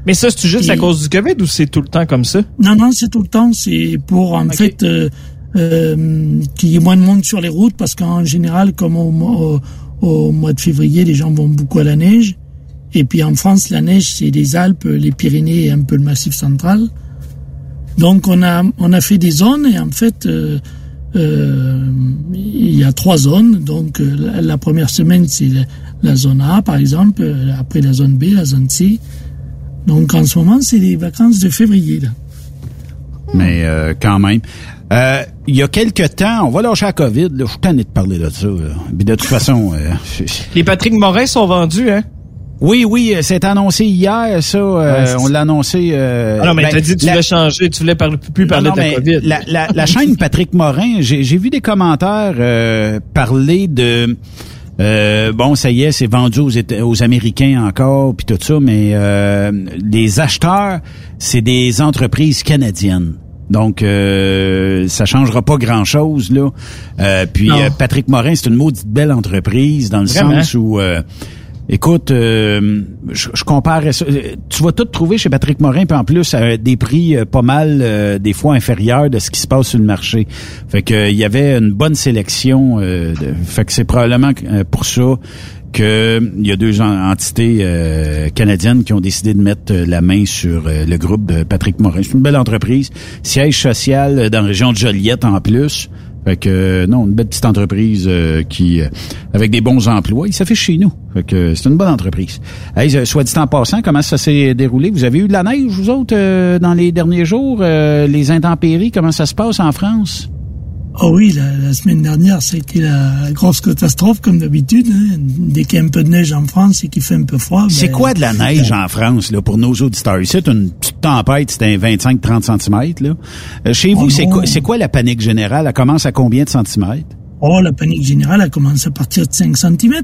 Mais ça, c'est juste Et- à cause du COVID ou c'est tout le temps comme ça? Non, non, c'est tout le temps. C'est pour, en fait, euh, euh, qu'il y ait moins de monde sur les routes parce qu'en général, comme au, mois- de février, les gens vont beaucoup à la neige. Et puis en France, la neige, c'est les Alpes, les Pyrénées et un peu le Massif central. Donc on a, on a fait des zones et en fait, euh, euh, il y a trois zones. Donc euh, la, la première semaine, c'est la, la zone A, par exemple. euh, Après la zone B, la zone C. Donc en ce moment, c'est les vacances de février. Là. Mais euh, quand même. Euh, Il y a quelques temps, on va lâcher la COVID. Là, je suis tanné de parler de ça. là. Puis de toute façon... euh, Les Patrick Morin sont vendus, hein? Oui, oui, euh, c'est annoncé hier, ça. euh, Ouais, on l'a annoncé. euh, Ah non, mais ben, t'as dit que tu la- voulais changer, tu voulais parler, plus parler non, de ta COVID. La, la, la chaîne Patrick Morin, j'ai vu des commentaires euh, parler de euh, bon, ça y est, c'est vendu aux, aux Américains encore, puis tout ça, mais euh, les acheteurs, c'est des entreprises canadiennes. Donc, euh, ça changera pas grand-chose, là. Euh, puis, euh, Patrick Morin, c'est une maudite belle entreprise, dans le Vraiment? sens où... euh, Écoute, euh, je, je compare ça. Euh, Tu vas tout trouver chez Patrick Morin, puis en plus à des prix pas mal, euh, des fois inférieurs de ce qui se passe sur le marché. Fait que il y avait une bonne sélection. euh, de- fait que c'est probablement pour ça que il y a deux en- entités euh, canadiennes qui ont décidé de mettre euh, la main sur euh, le groupe de Patrick Morin. C'est une belle entreprise, siège social euh, dans la région de Joliette en plus. Fait que euh, non, une belle petite entreprise euh, qui euh, avec des bons emplois, il s'affiche chez nous. Fait que c'est une bonne entreprise. Hey, soit dit en passant, comment ça s'est déroulé? Vous avez eu de la neige vous autres dans les derniers jours Les intempéries, comment ça se passe en France? Oh oui, la, la semaine dernière, ça a été la grosse catastrophe, comme d'habitude. hein. Dès qu'il y a un peu de neige en France et qu'il fait un peu froid. C'est ben, quoi de la neige en France là pour nos auditeurs? C'est une petite tempête, c'était 25-30 cm là. Euh, chez vous, Oh c'est quoi, c'est quoi la panique générale? Elle commence à combien de centimètres? Oh, la panique générale a commencé à partir de 5 cm.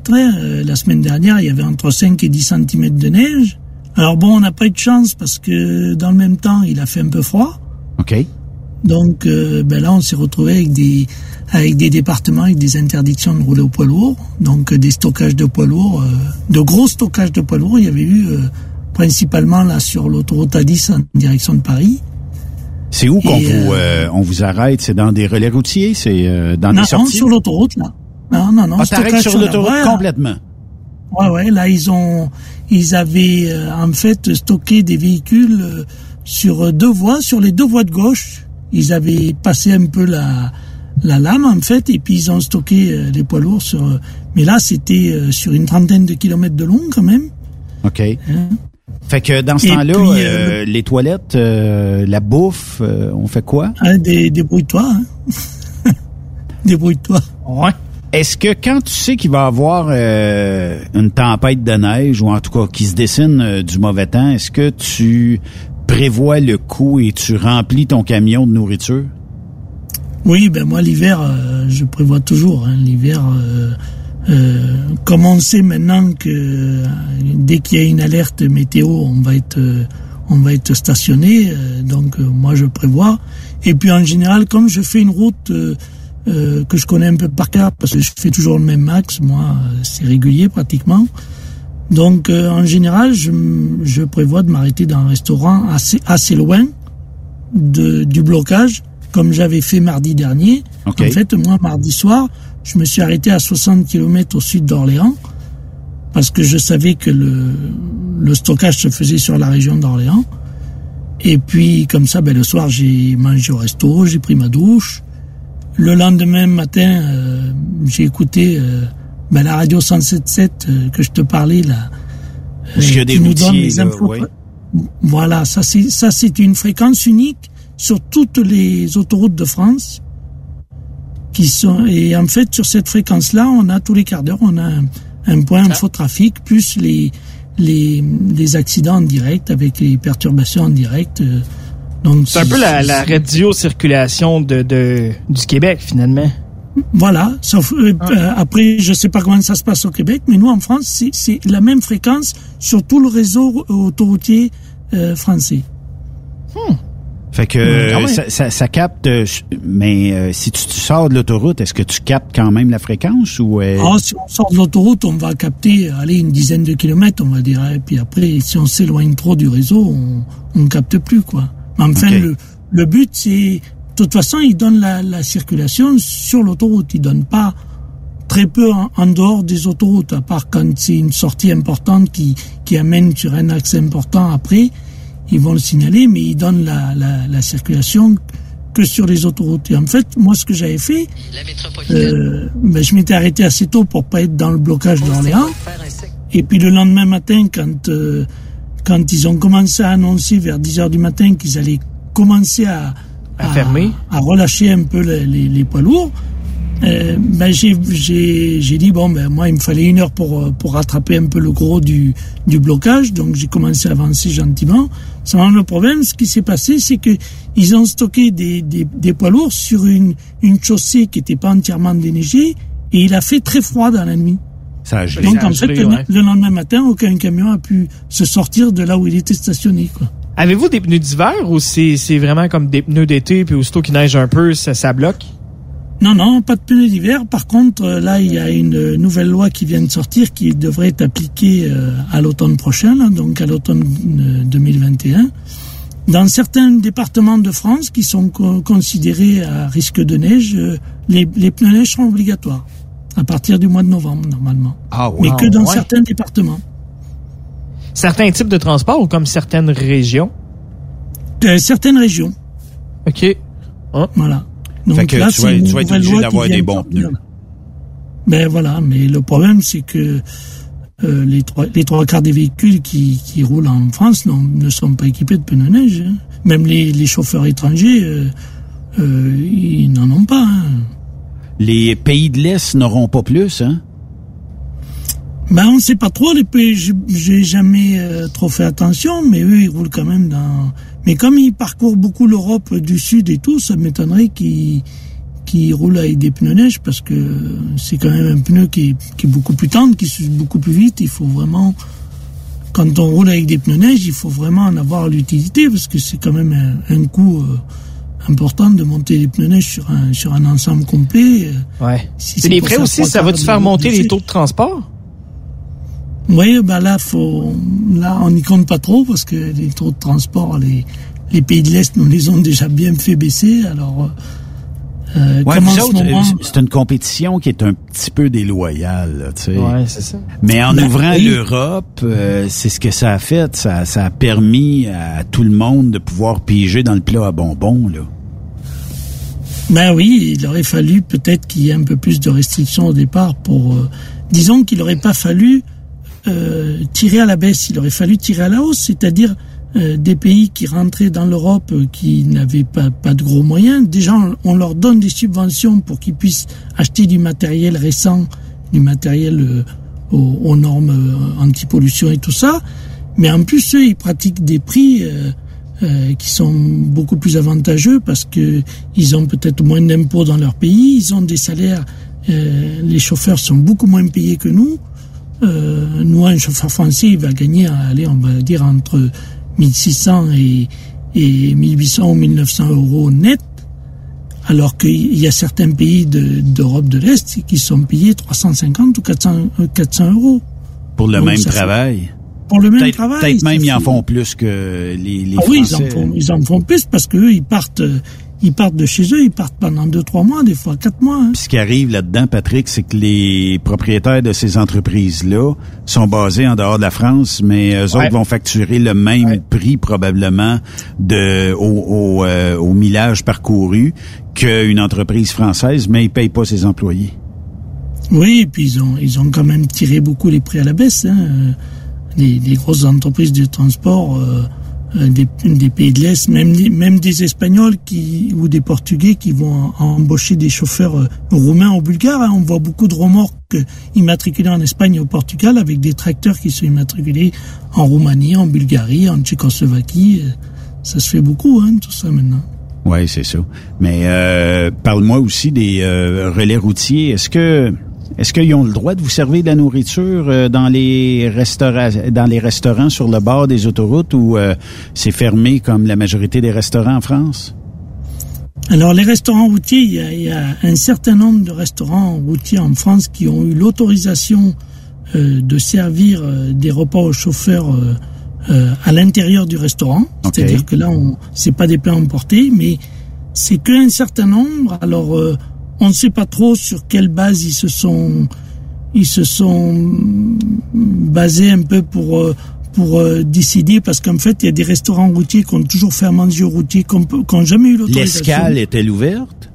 la semaine dernière, il y avait entre 5 et 10 cm de neige. Alors bon, on n'a pas eu de chance parce que dans le même temps, il a fait un peu froid. OK. Donc euh, ben là, on s'est retrouvé avec des avec des départements avec des interdictions de rouler au poids lourd, donc euh, des stockages de poids lourds, euh, de gros stockages de poids lourds. Il y avait eu euh, principalement là sur l'autoroute A10 en direction de Paris. C'est où qu'on vous euh, euh, on vous arrête? C'est dans des relais routiers? C'est euh, dans non, des sorties? sur l'autoroute là. Non, non, non. Ah, stockage sur la l'autoroute complètement? Ouais, ouais. Là, ils ont, ils avaient euh, en fait stocké des véhicules euh, sur deux voies, sur les deux voies de gauche. Ils avaient passé un peu la la lame en fait, et puis ils ont stocké euh, les poids lourds sur. mais là, c'était euh, sur une trentaine de kilomètres de long quand même. OK. Hein? Fait que dans ce temps-là, euh, euh, les toilettes, euh, la bouffe, euh, on fait quoi? Hein, des, débrouille-toi. Hein. débrouille-toi. Ouais. Est-ce que quand tu sais qu'il va y avoir euh, une tempête de neige, ou en tout cas qui se dessine euh, du mauvais temps, est-ce que tu prévois le coup et tu remplis ton camion de nourriture? Oui, ben moi l'hiver, euh, je prévois toujours. Hein, l'hiver, euh, euh, on maintenant que euh, dès qu'il y a une alerte météo, on va être, on va être stationné. donc moi je prévois. Et puis en général, comme je fais une route que je connais un peu par cœur, parce que je fais toujours le même max, moi c'est régulier pratiquement. Donc euh, en général, je, prévois de m'arrêter dans un restaurant assez, assez loin de, du blocage, comme j'avais fait mardi dernier. En fait, moi, mardi soir, je me suis arrêté à 60 km au sud d'Orléans, parce que je savais que le, le stockage se faisait sur la région d'Orléans. Et puis, comme ça, ben, le soir, j'ai mangé au resto, j'ai pris ma douche. Le lendemain matin, euh, j'ai écouté euh, ben, la radio 107.7 euh, que je te parlais là. Y a des qui nous donne les là, infos. ouais. Voilà, ça c'est ça c'est une fréquence unique sur toutes les autoroutes de France. Qui sont et en fait sur cette fréquence-là, on a tous les quarts d'heure, on a un, un point infotrafic plus les les les accidents en direct avec les perturbations en direct. euh, Donc C'est un peu la, la radio circulation de, de, du Québec, finalement. Voilà, sauf euh, euh, après, je sais pas comment ça se passe au Québec, mais nous en France, c'est- c'est la même fréquence sur tout le réseau autoroutier euh, français. Fait que euh, même. ça, ça, ça capte, mais euh, si tu, tu sors de l'autoroute, est-ce que tu captes quand même la fréquence ou euh, Ah, si on sort de l'autoroute, on va capter, allez, une dizaine de kilomètres, on va dire. Et puis après, si on s'éloigne trop du réseau, on ne capte plus, quoi. Mais enfin, le, le but, c'est... De toute façon, il donne la, la circulation sur l'autoroute. Il donne pas très peu en, en dehors des autoroutes, à part quand c'est une sortie importante qui, qui amène sur un axe important après, ils vont le signaler, mais ils donnent la, la, la circulation que sur les autoroutes. Et en fait, moi, ce que j'avais fait, euh, ben, je m'étais arrêté assez tôt pour pas être dans le blocage d'Orléans. Et puis le lendemain matin, quand euh, quand ils ont commencé à annoncer vers 10 heures du matin qu'ils allaient commencer à, À fermer. à relâcher un peu les, les, les poids lourds, euh, ben j'ai j'ai j'ai dit bon ben moi il me fallait une heure pour pour rattraper un peu le gros du du blocage donc j'ai commencé à avancer gentiment. Seulement le problème ce qui s'est passé c'est que ils ont stocké des, des des poids lourds sur une une chaussée qui était pas entièrement déneigée et il a fait très froid dans la nuit. ça a gelé? Donc Ça a en fait gelé, le, ouais. le lendemain matin aucun camion a pu se sortir de là où il était stationné quoi. Avez-vous des pneus d'hiver ou c'est c'est vraiment comme des pneus d'été, puis aussitôt qu'il neige un peu, ça, ça bloque? Non, non, pas de pneus d'hiver. Par contre, euh, là, il y a une euh, nouvelle loi qui vient de sortir qui devrait être appliquée euh, à l'automne prochain, là, donc à l'automne euh, 2021. Dans certains départements de France qui sont co- considérés à risque de neige, les, les pneus neige seront obligatoires à partir du mois de novembre, normalement. Ah, Mais que dans ouais. certains départements. Certains types de transport ou comme certaines régions? Certaines régions, OK. Ah. voilà. Donc Fait que là, tu vas- une tu vas être obligé d'avoir des de bons pneus. Ben voilà, mais le problème c'est que euh, les, trois, les trois quarts des véhicules qui, qui roulent en France non- ne sont pas équipés de pneus neige. hein. Même les, les chauffeurs étrangers, euh, euh, ils n'en ont pas. hein. Les pays de l'Est n'auront pas plus, hein? Ben on ne sait pas trop. Les j'ai- jamais euh, trop fait attention, mais eux ils roulent quand même dans. Mais comme ils parcourent beaucoup l'Europe du Sud et tout, ça m'étonnerait qu'ils qu'ils roulent avec des pneus neige parce que c'est quand même un pneu qui est, qui est beaucoup plus tendre, qui s'use beaucoup plus vite. Il faut vraiment, quand on roule avec des pneus neige, il faut vraiment en avoir l'utilité parce que c'est quand même un, un coût euh, important de monter des pneus neige sur un sur un ensemble complet. Ouais. Si C'est les faire aussi, ça va-tu de faire monter les taux de transport? Oui, ben là, faut, là, on n'y compte pas trop parce que les taux de transport, les, les pays de l'Est nous les ont déjà bien fait baisser. Alors, euh, Ouais, ce moment, euh, c'est une compétition qui est un petit peu déloyale, là, tu sais. Ouais, c'est ça. Mais en Ben, ouvrant oui. l'Europe, euh, c'est ce que ça a fait. Ça, ça a permis à tout le monde de pouvoir piger dans le plat à bonbons, là. ben oui, il aurait fallu peut-être qu'il y ait un peu plus de restrictions au départ pour, euh, disons qu'il n'aurait pas fallu euh, tirer à la baisse, il aurait fallu tirer à la hausse, c'est-à-dire euh, des pays qui rentraient dans l'Europe euh, qui n'avaient pas, pas de gros moyens. Déjà, on, leur donne des subventions pour qu'ils puissent acheter du matériel récent, du matériel aux, normes anti-pollution et tout ça. Mais en plus, eux, ils pratiquent des prix qui sont beaucoup plus avantageux parce que ils ont peut-être moins d'impôts dans leur pays, ils ont des salaires, les chauffeurs sont beaucoup moins payés que nous. Euh, nous, un chauffeur français, il va gagner, allez, on va dire entre 1600 et, et 1800 ou 1900 euros net, alors qu'il y a certains pays de- d'Europe de, l'Est qui sont payés 350 ou 400, euh, 400 euros. Pour le Donc, même ça travail? Pour le même Peut-être travail. peut-être même ils en font plus que les, les Ah oui, ils Français. en, font, ils en font plus parce qu'eux, ils partent, euh, ils partent de chez eux, ils partent pendant deux, trois mois, des fois quatre mois. hein. Puis ce qui arrive là-dedans, Patrick, c'est que les propriétaires de ces entreprises-là sont basés en dehors de la France, mais eux Ouais. autres vont facturer le même prix probablement de au, au, euh, au millage parcouru qu'une entreprise française, mais ils payent pas ses employés. Oui, et puis ils ont, ils ont quand même tiré beaucoup les prix à la baisse. Hein. Euh, Les, les grosses entreprises de transport euh, des, pays de l'Est, même, même des Espagnols qui, ou des Portugais qui vont embaucher des chauffeurs euh, roumains ou bulgares. hein. On voit beaucoup de remorques euh, immatriculées en Espagne et au Portugal avec des tracteurs qui sont immatriculés en Roumanie, en Bulgarie, en Tchécoslovaquie. Euh, Ça se fait beaucoup, hein, tout ça maintenant. Oui, c'est ça. Mais euh, parle-moi aussi des relais routiers. Est-ce que est-ce qu'ils ont le droit de vous servir de la nourriture euh, dans les restaurants dans les restaurants sur le bord des autoroutes ou euh, c'est fermé comme la majorité des restaurants en France? Alors les restaurants routiers, il y, a, il y a un certain nombre de restaurants routiers en France qui ont eu l'autorisation euh, de servir euh, des repas aux chauffeurs euh, à l'intérieur du restaurant. C'est-à-dire que là, on c'est pas des plats emportés, mais c'est qu'un certain nombre. Alors on ne sait pas trop sur quelle base ils se sont ils se sont basés un peu pour euh, pour euh, décider parce qu'en fait il y a des restaurants routiers qui ont toujours fait à manger aux routiers qui n'ont jamais eu l'autorisation. L'escale est-elle ouverte?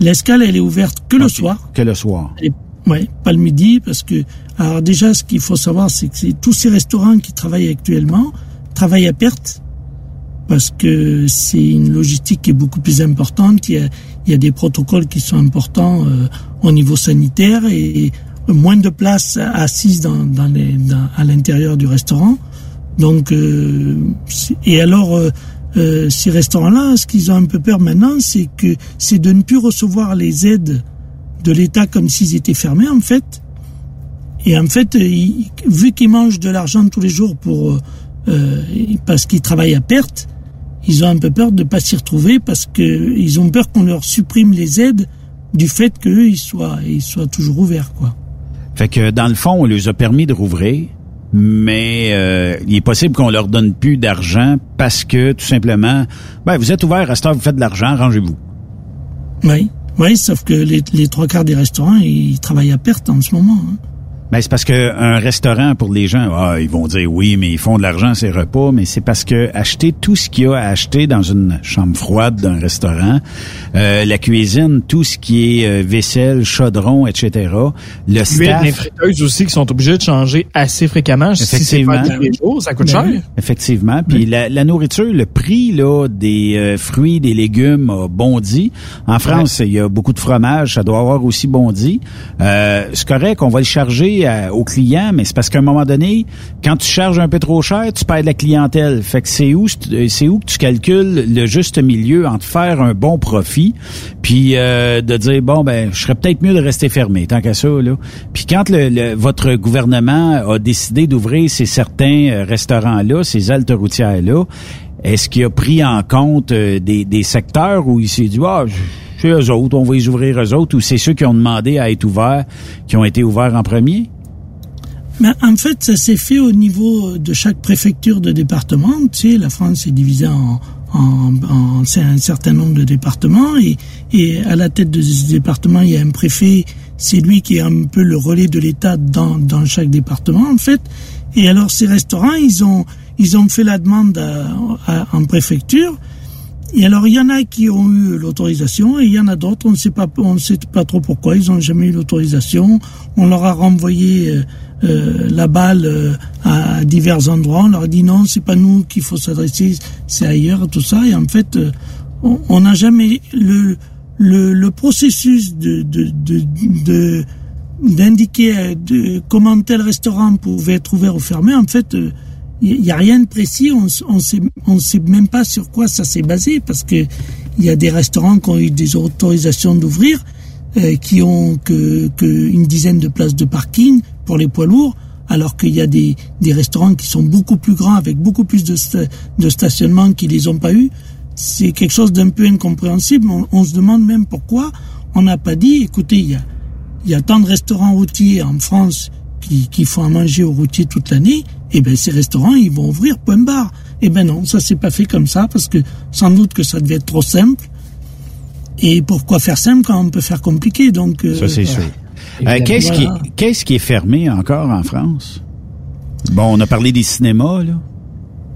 L'escale, elle est ouverte que le soir. Que le soir. Ouais, pas le midi, parce que, alors déjà, ce qu'il faut savoir, c'est que tous ces restaurants qui travaillent actuellement travaillent à perte, parce que c'est une logistique qui est beaucoup plus importante. Il y a, il y a des protocoles qui sont importants euh, au niveau sanitaire et, moins de place assise dans, dans les, dans- à l'intérieur du restaurant. Donc, euh, et alors, euh, euh, ces restaurants-là, ce qu'ils ont un peu peur maintenant, c'est que c'est de ne plus recevoir les aides de l'État comme s'ils étaient fermés, en fait. Et en fait, vu qu'ils mangent de l'argent tous les jours pour euh, euh, parce qu'ils travaillent à perte, ils ont un peu peur de pas s'y retrouver parce que ils ont peur qu'on leur supprime les aides du fait qu'eux ils soient ils soient toujours ouverts, quoi. Fait que dans le fond, on les a permis de rouvrir, mais euh, il est possible qu'on leur donne plus d'argent parce que tout simplement, ben vous êtes ouvert, à cette heure, vous faites de l'argent, rangez-vous. Oui, oui, sauf que les, les trois quarts des restaurants ils travaillent à perte en ce moment. hein. Ben, c'est parce que un restaurant pour les gens, ah, ils vont dire oui, mais ils font de l'argent ces repas, mais c'est parce que acheter tout ce qu'il y a à acheter dans une chambre froide d'un restaurant, euh, la cuisine, tout ce qui est euh, vaisselle, chaudron, etc. Le staff, les friteuses aussi qui sont obligées de changer assez fréquemment. Si c'est Effectivement. pas tous les jours, ça coûte Ben cher. Effectivement. Puis la, la nourriture, le prix là des euh, fruits, des légumes a bondi. En France, il y a beaucoup de fromage, ça doit avoir aussi bondi. Euh, c'est correct, on va le charger à- au client, mais c'est parce qu'à un moment donné, quand tu charges un peu trop cher, tu perds de la clientèle. Fait que c'est où c'est où que tu calcules le juste milieu entre faire un bon profit, puis euh, de dire bon ben je serais peut-être mieux de rester fermé tant qu'à ça là. Puis quand le, le- votre gouvernement a décidé d'ouvrir ces certains euh, restaurants là, ces haltes routières là, est-ce qu'il a pris en compte euh, des, des secteurs où il s'est dit ah eux autres, on va les ouvrir eux autres, ou c'est ceux qui ont demandé à être ouverts, qui ont été ouverts en premier? Mais en fait, ça s'est fait au niveau de chaque préfecture de département. Tu sais, la France est divisée en, un certain nombre de départements et, et à la tête de ce département, il y a un préfet. C'est lui qui est un peu le relais de l'État dans, dans chaque département, en fait. Et alors, ces restaurants, ils ont, ils ont fait la demande en préfecture. Et alors, il y en a qui ont eu l'autorisation et il y en a d'autres, on ne sait pas, on ne sait pas trop pourquoi, ils n'ont jamais eu l'autorisation. On leur a renvoyé euh, euh, la balle euh, à divers endroits. On leur a dit non, c'est pas nous qu'il faut s'adresser, c'est ailleurs, tout ça. Et en fait, euh, on n'a jamais le, le, le processus de, de, de, de d'indiquer de, comment tel restaurant pouvait être ouvert ou fermé. En fait, il n'y a rien de précis. On, on sait, on sait même pas sur quoi ça s'est basé parce que il y a des restaurants qui ont eu des autorisations d'ouvrir, euh, qui ont que, que une dizaine de places de parking pour les poids lourds, alors qu'il y a des, des restaurants qui sont beaucoup plus grands avec beaucoup plus de, de stationnement qui les ont pas eu. C'est quelque chose d'un peu incompréhensible. On, on se demande même pourquoi on n'a pas dit, écoutez, il y a, y a tant de restaurants routiers en France qui, qui font à manger aux routiers toute l'année, et ben ces restaurants ils vont ouvrir point barre. Et ben non, ça s'est pas fait comme ça parce que sans doute que ça devait être trop simple. Et pourquoi faire simple quand on peut faire compliqué Donc euh, Ça, c'est voilà. sûr. Euh, qu'est-ce, qui, qu'est-ce qui est fermé encore en France? Bon, on a parlé des cinémas, là.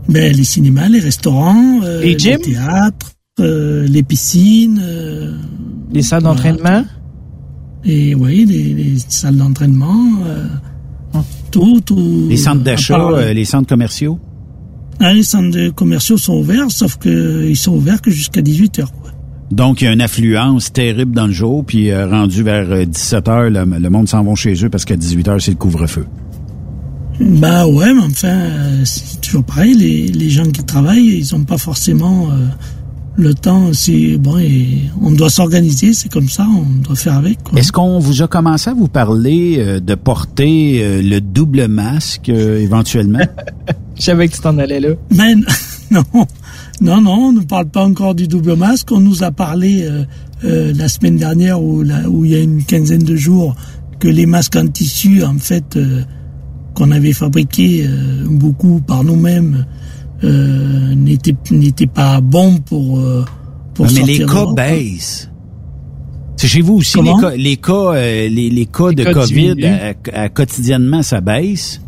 Ben, les cinémas, les restaurants, euh, Les gyms? théâtres, euh, les piscines, euh, Les salles d'entraînement? et oui, les, les salles d'entraînement, euh, tout, tout. Les centres d'achat, part- euh, les centres commerciaux? Ah, les centres commerciaux sont ouverts, sauf que ils sont ouverts que jusqu'à 18 heures. quoi. Donc, il y a une affluence terrible dans le jour, puis euh, rendu vers 17 heures, le, le monde s'en va chez eux parce qu'à 18 heures, c'est le couvre-feu. Bah ouais, mais enfin, euh, c'est toujours pareil. Les, les gens qui travaillent, ils ont pas forcément euh, le temps. C'est bon, et on doit s'organiser. C'est comme ça, on doit faire avec. Quoi. Est-ce qu'on vous a commencé à vous parler euh, de porter euh, le double masque euh, éventuellement? Je savais que tu t'en allais là. Mais non, non, non, on ne parle pas encore du double masque. On nous a parlé euh, euh, la semaine dernière ou où il y a une quinzaine de jours que les masques en tissu, en fait, euh, qu'on avait fabriqués euh, beaucoup par nous-mêmes, euh, n'étaient n'étaient pas bons pour euh, pour Ah, mais les de cas l'Europe. baissent. C'est chez vous aussi, les Comment? cas, les cas, euh, les, les cas de cas COVID, à- à- quotidiennement, ça baisse?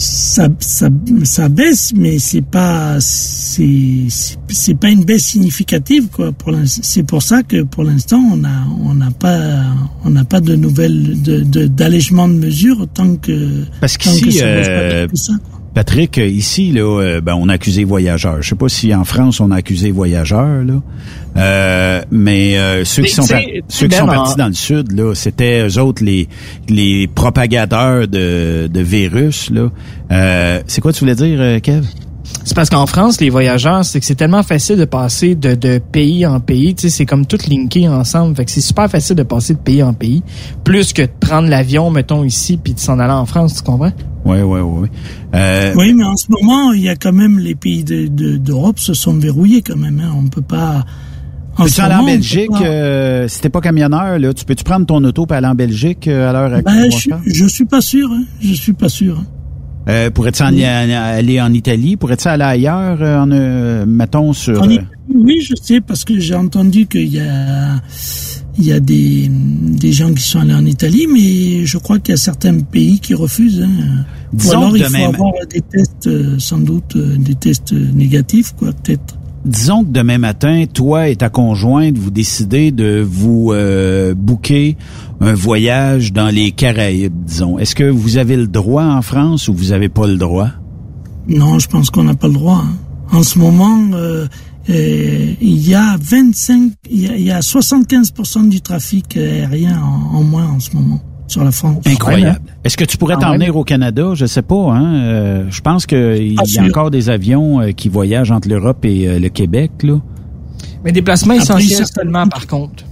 ça, ça, ça baisse, mais c'est pas, c'est, c'est- pas une baisse significative, quoi. Pour c'est pour ça que pour l'instant, on a, on n'a pas, on n'a pas de nouvelles, de, de- d'allègement de, mesures tant que, Parce qu'ici, euh. Patrick, euh, ici, là, euh, ben, on a accusé voyageurs. Je sais pas si en France on a accusé voyageurs, là. Euh, mais euh, ceux qui sont ceux qui en- partis dans le sud, là, c'était eux autres les les propagateurs de, de virus, là. Euh, c'est quoi tu voulais dire, Kev? C'est parce qu'en France, les voyageurs, c'est que c'est tellement facile de passer de, de pays en pays. Tu sais, c'est comme tout linké ensemble. Fait que c'est super facile de passer de pays en pays. Plus que de prendre l'avion, mettons, ici, puis de s'en aller en France, tu comprends? Ouais, ouais, ouais. Euh, Oui, mais en ce moment, il y a quand même les pays de, de- d'Europe se sont verrouillés quand même. Hein. On peut pas. En ce aller en Belgique, euh, si t'es pas camionneur, là, tu peux-tu prendre ton auto pour aller en Belgique euh, à l'heure actuelle? Ben, je, je suis pas sûr. Hein. Je suis pas sûr. hein. Euh, pourrais-tu aller en Italie? Pourrais-tu aller ailleurs, euh, en, euh, mettons, sur... En euh, Italie, oui, je sais, parce que j'ai entendu qu'il y a, il y a des, des gens qui sont allés en Italie, mais je crois qu'il y a certains pays qui refusent. Hein. Ou alors il faut avoir des tests, euh, sans doute, des tests négatifs, quoi, peut-être. Disons que demain matin, toi et ta conjointe, vous décidez de vous euh, booker un voyage dans les Caraïbes, disons. Est-ce que vous avez le droit en France ou vous avez pas le droit? Non, je pense qu'on n'a pas le droit. hein. En ce moment, euh, euh, il y a 25, il y a, il y a 75% du trafic aérien en, en moins en ce moment sur la France. Incroyable. Est-ce que tu pourrais Ah t'en venir au Canada? Je sais pas. Hein? Euh, je pense qu'il y a sûr. encore des avions euh, qui voyagent entre l'Europe et euh, le Québec. Là. Mais déplacement Après, essentiel ça- seulement, par contre.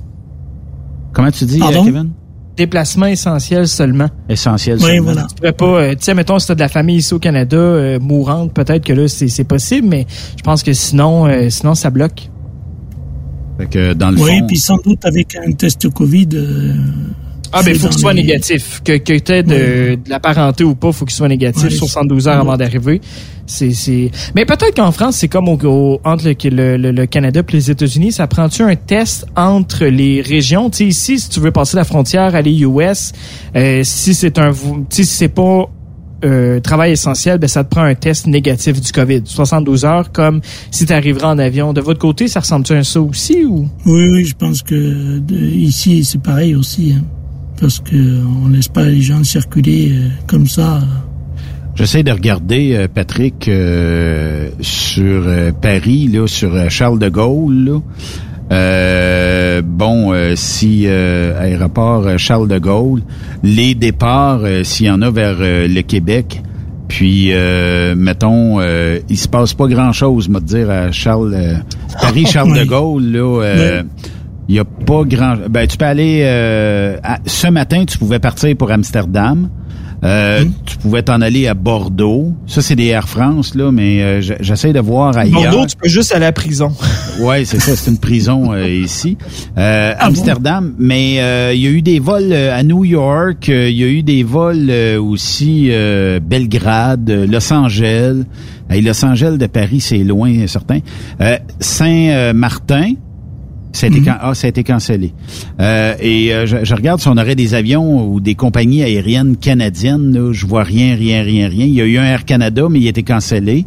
Comment tu dis, Pardon? Kevin? Déplacement essentiel seulement. Essentiel. Oui, seulement. voilà. Tu pourrais pas, tu sais, mettons, si t'as de la famille ici au Canada, euh, mourante, peut-être que là, c'est possible, mais je pense que sinon, euh, sinon, ça bloque. Fait que dans le Oui, fond, puis sans doute avec un test Covid. Ah, ben, fait faut qu'il dans soit les- négatif. Que, que t'aies de, de la parenté ou pas, faut qu'il soit négatif Ouais, 72 heures avant d'arriver. C'est, c'est, mais peut-être qu'en France, c'est comme au, au- entre le, le, le- Canada et les États-Unis, ça prend-tu un test entre les régions? Tu sais, ici, si tu veux passer la frontière, aller US, euh, si c'est un, tu si c'est pas euh, travail essentiel, ben, ça te prend un test négatif du COVID. 72 heures, comme si tu arriverais en avion. De votre côté, ça ressemble-tu à ça aussi ou? Oui, oui, je pense que de- ici, c'est pareil aussi. hein. Parce que on laisse pas les gens circuler euh, comme ça. J'essaie de regarder, euh, Patrick, euh, sur euh, Paris, là, sur Charles de Gaulle. Là. Euh, bon, euh, si euh, aéroport Charles de Gaulle, les départs, s'il y en a vers le Québec, puis euh, mettons, euh, il se passe pas grand-chose, moi te dire à Charles, euh, Paris Charles de. Gaulle, là. euh, il y a pas grand. Ben, tu peux aller. euh, à- ce matin, tu pouvais partir pour Amsterdam. Euh, Tu pouvais t'en aller à Bordeaux. Ça, c'est des Air France, là, mais euh, j'essaie de voir ailleurs. Bordeaux, tu peux juste aller à la prison. Ouais, c'est ça, c'est une prison euh, ici. Euh, Amsterdam, mais euh, il y a eu des vols euh, à New York, il y a eu des vols euh, aussi euh, Belgrade, Los Angeles. Hey, Los Angeles de Paris, c'est loin, certain. Euh, Saint-Martin. Ça a, été can- ah, ça a été cancellé. Euh, et euh, je, je regarde si on aurait des avions ou des compagnies aériennes canadiennes. Là, je vois rien, rien, rien, rien. Il y a eu un Air Canada, mais il a été cancellé.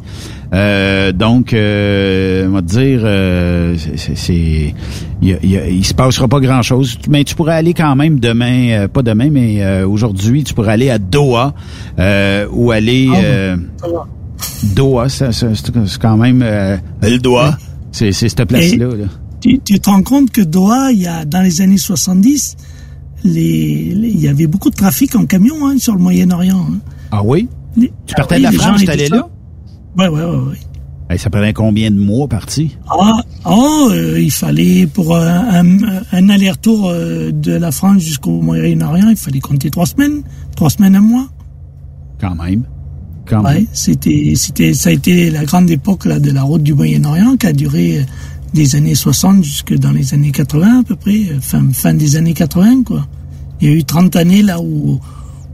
Euh, donc, euh, on va te dire, euh, c'est- c'est, c'est- il, se passera pas grand-chose. Mais tu pourrais aller quand même demain, euh, pas demain, mais euh, aujourd'hui, tu pourrais aller à Doha euh, ou aller euh, Doha. ça- ça- c'est, c'est quand même euh, le Doha. C'est, c'est cette place-là. là. Tu, tu te rends compte que Doha, il y a, dans les années 70, les, les- il y avait beaucoup de trafic en camion hein, sur le Moyen-Orient. hein. Ah oui? Les- Tu partais ah de oui, la les France, gens tu allais étaient là? Ouais, ouais, ouais. ouais. Ça prenait combien de mois parti? Ah, oh, euh, il fallait pour un, un, un aller-retour euh, de la France jusqu'au Moyen-Orient, il fallait compter trois semaines, trois semaines, un mois. Quand même. Quand Ouais, même. c'était, c'était, ça a été la grande époque là de la route du Moyen-Orient qui a duré des années 60 jusque dans les années 80 à peu près, euh, fin, fin des années 80 quoi. Il y a eu 30 années là où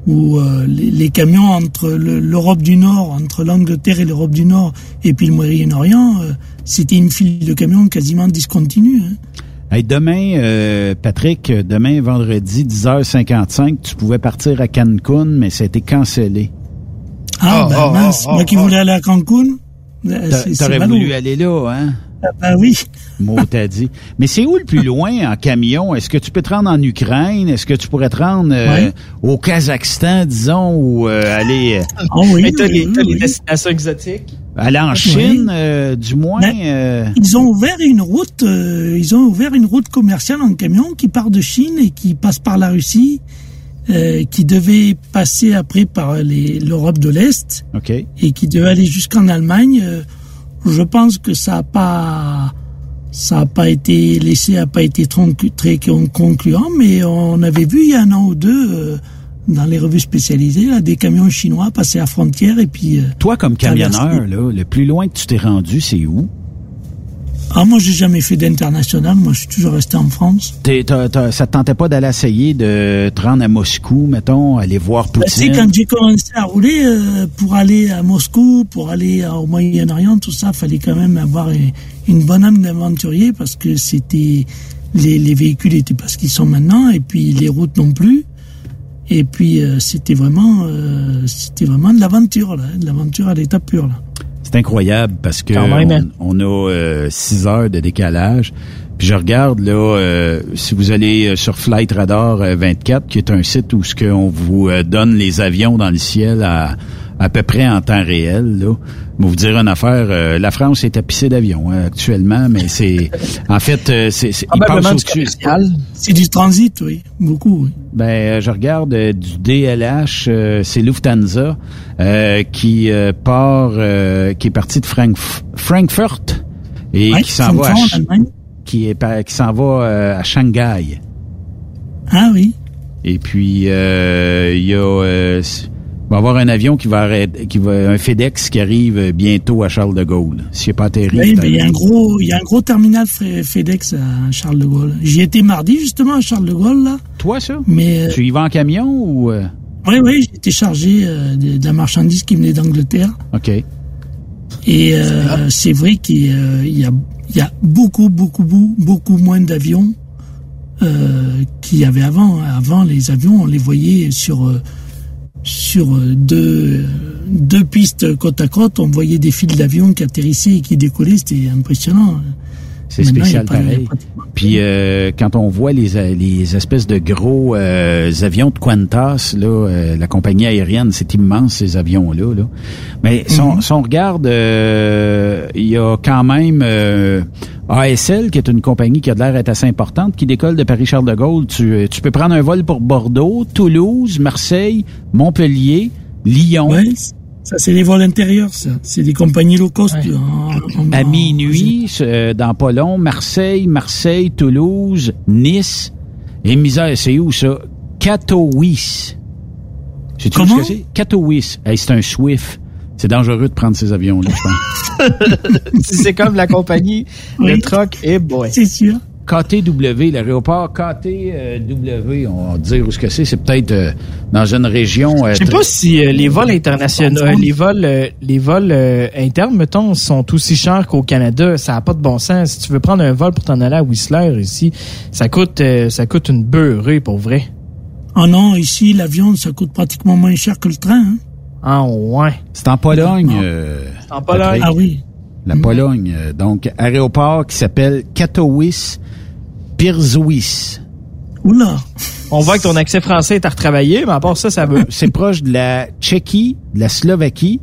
où euh, les, les camions entre le- l'Europe du Nord, entre l'Angleterre et l'Europe du Nord, et puis le Moyen-Orient, euh, c'était une file de camions quasiment discontinue. hein. Hey, demain, euh, Patrick, demain, vendredi, 10h55, tu pouvais partir à Cancun, mais ça a été cancellé. Ah, Oh, ben oh, mince, oh, moi qui oh. voulais aller à Cancun, euh, T'a- T'aurais voulu aller là, hein? Ah, ben oui. Mot t'as dit. Mais c'est où le plus loin en camion? Est-ce que tu peux te rendre en Ukraine? Est-ce que tu pourrais te rendre euh, au Kazakhstan, disons, ou euh, aller, euh, Ah Mais t'as les, t'as les destinations exotiques? aller en Chine, euh, du moins? euh, Ils ont ouvert une route, euh, ils ont ouvert une route commerciale en camion qui part de Chine et qui passe par la Russie, euh, qui devait passer après par l'Europe de l'Est OK. et qui devait aller jusqu'en Allemagne. Euh, je pense que ça a pas, ça a pas été laissé, a pas été très con- concluant, mais on avait vu il y a un an ou deux euh, dans les revues spécialisées là, des camions chinois passer à la frontière et puis. euh, Toi, comme camionneur, là, le plus loin que tu t'es rendu, c'est où? Ah, moi, j'ai jamais fait d'international. Moi, je suis toujours resté en France. T'es- t'as- t'as- ça te tentait pas d'aller essayer de te rendre à Moscou, mettons, aller voir Ben, Poutine? quand j'ai commencé à rouler, euh, pour aller à Moscou, pour aller au Moyen-Orient, tout ça, fallait quand même avoir une, une bonne âme d'aventurier parce que c'était les, les véhicules étaient pas ce qu'ils sont maintenant et puis les routes non plus. Et puis euh, c'était vraiment, euh, c'était vraiment de l'aventure là, de l'aventure à l'état pur là. C'est incroyable parce que même, hein? on, on a euh, six heures de décalage. Puis je regarde là, euh, si vous allez euh, sur Flight Radar euh, 24, qui est un site où ce qu'on vous donne les avions dans le ciel à à peu près en temps réel. Là, vais vous dire une affaire. euh, la France est tapissée d'avions hein, actuellement, mais c'est en fait euh, c'est c'est- du au-dessus. C'est du transit, oui, beaucoup. Oui. Ben, euh, je regarde euh, du DLH, euh, c'est Lufthansa euh, qui euh, part, euh, qui est parti de Frankf- Frankfurt et Ouais, qui s'en va, à, qui est par- qui s'en va à Shanghai. Ah oui. Et puis euh, il y a, euh, il va y avoir un avion qui va arrêter, qui va un FedEx qui arrive euh, bientôt à Charles de Gaulle. S'il n'est pas atterri. Oui, c'est mais il y a un gros, il y a un gros terminal FedEx à Charles de Gaulle. J'y étais mardi justement à Charles de Gaulle là. Toi ça? Mais euh, Tu y vas en camion ou euh? oui, oui, j'étais chargé euh, de, de la marchandise qui venait d'Angleterre. Ok. Et euh, c'est vrai qu'il y a, y a- il y a beaucoup, beaucoup, beaucoup, beaucoup moins d'avions qu'il y avait avant. Avant, les avions, on les voyait sur sur euh, deux, deux pistes côte à côte, on voyait des fils d'avions qui atterrissaient et qui décollaient, c'était impressionnant. C'est spécial pas- Puis euh, quand on voit les, les espèces de gros euh, avions de Qantas, là, euh, la compagnie aérienne, c'est immense ces avions-là. Là. Mais si, on, si on regarde, euh, il y a quand même euh, ASL, qui est une compagnie qui a de l'air assez importante, qui décolle de Paris-Charles de Gaulle. Tu, euh, tu peux prendre un vol pour Bordeaux, Toulouse, Marseille, Montpellier, Lyon. Ça c'est les vols intérieurs, ça. C'est des compagnies low cost. en- en- à minuit, euh, dans pas long, Marseille, Marseille, Toulouse, Nice. Et misère, c'est où ça? Katowice. Sais-tu Comment? ce que c'est? Katowice. Hey, c'est un Swift. C'est dangereux de prendre ces avions-là, je pense. c'est comme la compagnie, le truck est boy. C'est sûr. KTW, l'aéroport KTW, on va dire où ce que c'est. C'est peut-être euh, dans une région... euh, Je sais pas si euh, les vols internationaux, euh, les vols, euh, les vols euh, internes, mettons, sont aussi chers qu'au Canada. Ça a pas de bon sens. Si tu veux prendre un vol pour t'en aller à Whistler ici, ça coûte, euh, ça coûte une beurrée pour vrai. Ah non, ici, l'avion, ça coûte pratiquement moins cher que le train. Hein. Ah ouais. C'est en Pologne. euh, C'est en Pologne. Patrick. Ah oui. La Pologne. euh, Donc, aéroport qui s'appelle Katowice Pirzowis. Oula. On voit que ton accès français est à retravailler, mais à part ça, ça veut. C'est proche de la Tchéquie, de la Slovaquie.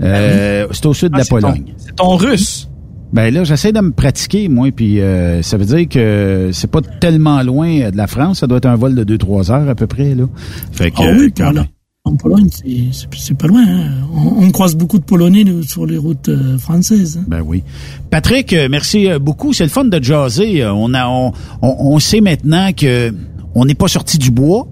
Euh, c'est au sud de Ah, la Pologne. C'est ton russe. Ben là, j'essaie de me pratiquer, moi, puis euh, ça veut dire que c'est pas tellement loin euh, de la France. Ça doit être un vol de 2-3 heures à peu près, là. Fait que, Ah oui, alors, en Pologne, c'est- pas loin. hein. On, on croise beaucoup de Polonais sur les routes euh, françaises. hein. Ben oui. Patrick, euh, merci euh, beaucoup. C'est le fun de jaser. On a, on, on, on sait maintenant que on n'est pas sorti du bois.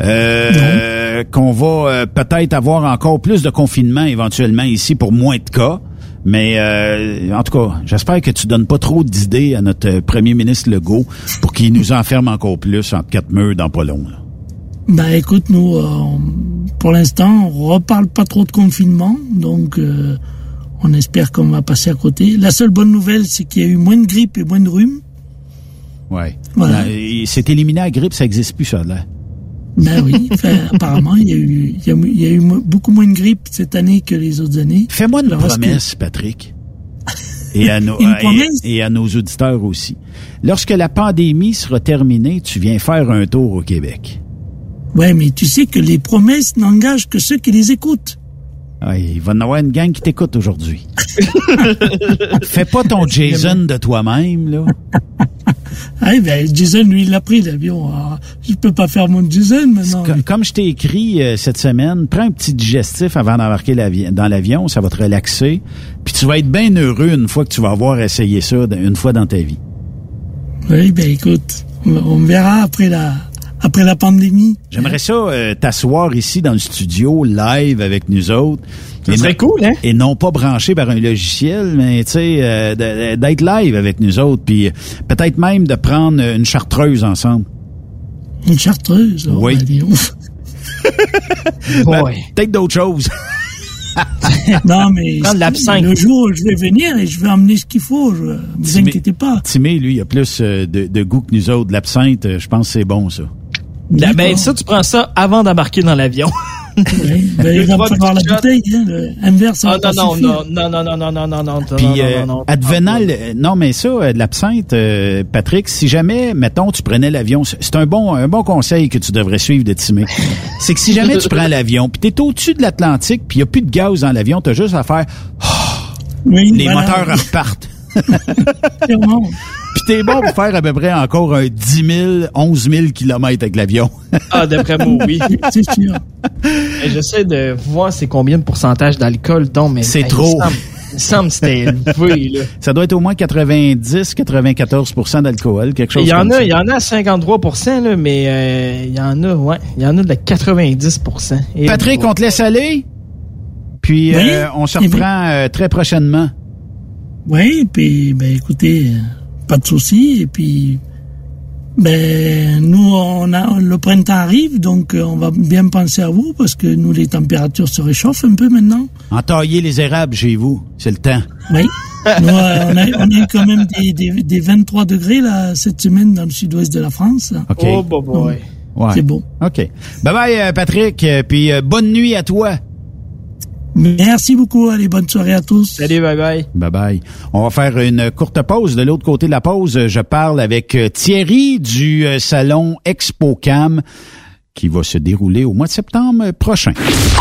Euh, qu'on va euh, peut-être avoir encore plus de confinement éventuellement ici pour moins de cas. Mais euh, en tout cas, j'espère que tu donnes pas trop d'idées à notre premier ministre Legault pour qu'il nous enferme encore plus entre quatre murs dans pas long. là. Ben écoute, nous, euh, pour l'instant, on reparle pas trop de confinement, donc euh, on espère qu'on va passer à côté. La seule bonne nouvelle, c'est qu'il y a eu moins de grippe et moins de rhume. Ouais. Voilà. C'est éliminé à grippe, ça existe plus ça là. Ben oui, apparemment, il y, a eu, il, y a, il y a eu mo- beaucoup moins de grippe cette année que les autres années. Fais-moi une reste, promesse, Patrick. Et à, nos, et- promesse? et à nos auditeurs aussi. Lorsque la pandémie sera terminée, tu viens faire un tour au Québec. Ouais, mais tu sais que les promesses n'engagent que ceux qui les écoutent. Ah, il va y avoir une gang qui t'écoute aujourd'hui. Fais pas ton Jason de toi-même, là. Ah, ben, Jason, lui, il l'a pris, l'avion. Je peux pas faire mon Jason maintenant. Co- Comme je t'ai écrit euh, cette semaine, prends un petit digestif avant d'embarquer dans l'avion, ça va te relaxer. Puis tu vas être bien heureux une fois que tu vas avoir essayé ça une fois dans ta vie. Oui, ben écoute, on, on verra après la, après la pandémie. J'aimerais ça euh, t'asseoir ici dans le studio, live avec nous autres. Ça Et serait non- cool, hein? Et non pas branché par un logiciel, mais tu sais, euh, d'être live avec nous autres, puis euh, peut-être même de prendre une chartreuse ensemble. Une chartreuse? oh, Oui. ben. Ben, peut-être d'autres choses. non, mais Prendre l'absinthe. le jour où je vais venir et je vais emmener ce qu'il faut, je, vous inquiétez pas. Timé, lui, il a plus euh, de, de goût que nous autres. L'absinthe, euh, je pense que c'est bon, ça. Ben, ben, ça, tu prends ça avant d'embarquer dans l'avion. Oui, ben, il va la bouteille, hein, le inverse. Ah, non, non, non, non, non, non, non, non, non, non, Puis, non, euh, non, non, advenant, le- non, mais ça, euh, de l'absinthe, euh, Patrick, si jamais, mettons, tu prenais l'avion, c'est un bon, un bon conseil que tu devrais suivre de Timé. c'est que si jamais tu prends l'avion, puis t'es au-dessus de l'Atlantique, puis il y a plus de gaz dans l'avion, t'as juste à faire, Oui, les voilà. moteurs repartent. Puis t'es bon pour faire à peu près encore un 10 000, 11 000 kilomètres avec l'avion. Ah, d'après moi, oui. J'essaie de voir c'est combien de pourcentage d'alcool donc, mais C'est trop. Il semble, il me semble que c'était élevé, là. Ça doit être au moins 90, 94% d'alcool, quelque chose Il y en comme a, ça. il y en a à 53 là, mais euh, il y en a, ouais, il y en a de la 90 Et Patrick, on te laisse aller? Puis Oui. euh, on se reprend euh, très prochainement. Oui, puis ben écoutez, euh, pas de souci. Et puis, ben nous, on a le printemps arrive, donc euh, on va bien penser à vous parce que nous, les températures se réchauffent un peu maintenant. Entailler les érables chez vous, c'est le temps. Oui. Nous, euh, on, a, on a eu quand même des, des, des 23 degrés là cette semaine dans le sud-ouest de la France. OK. Oh, boy. Ouais. C'est bon. OK. Bye-bye, euh, Patrick. Puis euh, bonne nuit à toi. Merci beaucoup. Allez, bonne soirée à tous. Salut, bye bye. Bye bye. On va faire une courte pause. De l'autre côté de la pause, je parle avec euh, Thierry du euh, salon ExpoCam qui va se dérouler au mois de septembre prochain.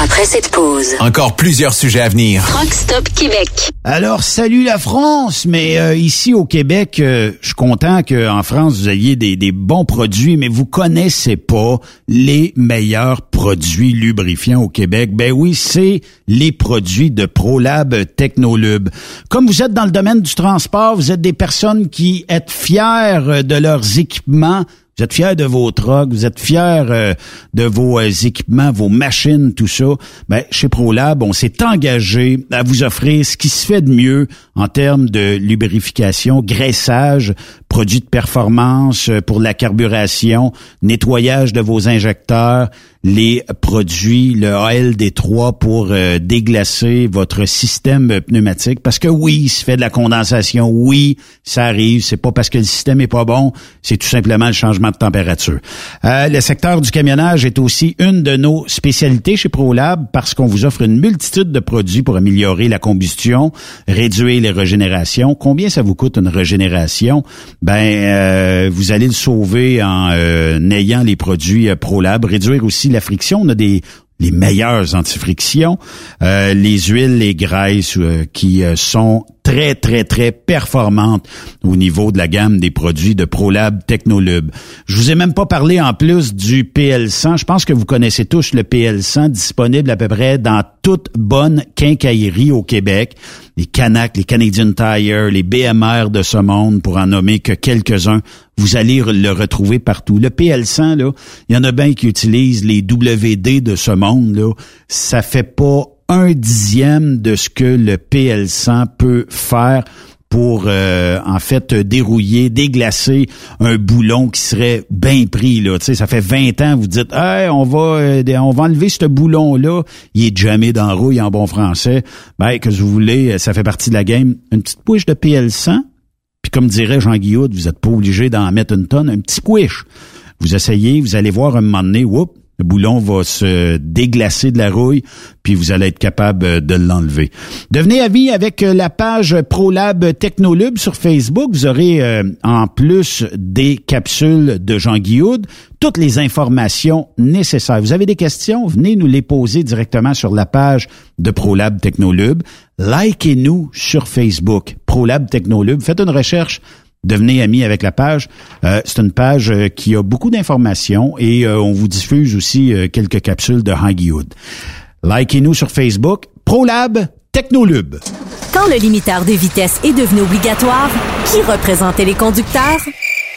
Après cette pause, Encore plusieurs sujets à venir. Rock Stop Québec. Alors, salut la France, mais euh, ici au Québec, euh, je suis content qu'en France, vous ayez des, des bons produits, mais vous connaissez pas les meilleurs produits lubrifiants au Québec. Ben oui, c'est les produits de ProLab Technolub. Comme vous êtes dans le domaine du transport, vous êtes des personnes qui êtes fiers de leurs équipements, vous êtes fiers de vos trucks, vous êtes fiers euh, de vos euh, équipements, vos machines, tout ça. Ben, chez ProLab, on s'est engagé à vous offrir ce qui se fait de mieux en termes de lubrification, graissage, produits de performance euh, pour la carburation, nettoyage de vos injecteurs, les produits, le ALD3 pour euh, déglacer votre système pneumatique. Parce que oui, il se fait de la condensation, oui, ça arrive. C'est pas parce que le système est pas bon, c'est tout simplement le changement de température. Euh, le secteur du camionnage est aussi une de nos spécialités chez ProLab parce qu'on vous offre une multitude de produits pour améliorer la combustion, réduire les Combien ça vous coûte une régénération? Ben, euh, vous allez le sauver en euh, ayant les produits euh, ProLab, réduire aussi la friction. On a des les meilleures antifrictions, euh, les huiles, les graisses euh, qui sont très, très, très performantes au niveau de la gamme des produits de ProLab Technolub. Je vous ai même pas parlé en plus du PL100. Je pense que vous connaissez tous le PL100 disponible à peu près dans toute bonne quincaillerie au Québec. Les Canac, les Canadian Tire, les BMR de ce monde, pour en nommer que quelques-uns. Vous allez le retrouver partout. Le PL100, là, il y en a bien qui utilisent les WD de ce monde, là. Ça fait pas un dixième de ce que le PL100 peut faire pour euh, en fait dérouiller, déglacer un boulon qui serait bien pris là. Tu ça fait 20 ans, vous dites, hey, on va, euh, on va enlever ce boulon là. Il est jamais dans rouille en bon français. Ben que vous voulez, ça fait partie de la game. Une petite pouche de PL100. Puis comme dirait Jean Guillaume, vous n'êtes pas obligé d'en mettre une tonne, un petit squish. Vous essayez, vous allez voir un moment donné, whoop, le boulon va se déglacer de la rouille, puis vous allez être capable de l'enlever. Devenez amis avec la page ProLab Technolub sur Facebook. Vous aurez euh, en plus des capsules de Jean Guillaume, toutes les informations nécessaires. Vous avez des questions? Venez nous les poser directement sur la page de ProLab Technolub. Likez-nous sur Facebook, ProLab Technolub. Faites une recherche devenez amis avec la page. Euh, c'est une page euh, qui a beaucoup d'informations et euh, on vous diffuse aussi quelques capsules de Hood. Likez-nous sur Facebook, ProLab Technolub. Quand le limiteur de vitesse est devenu obligatoire, qui représentait les conducteurs?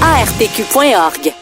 ARPQ.org.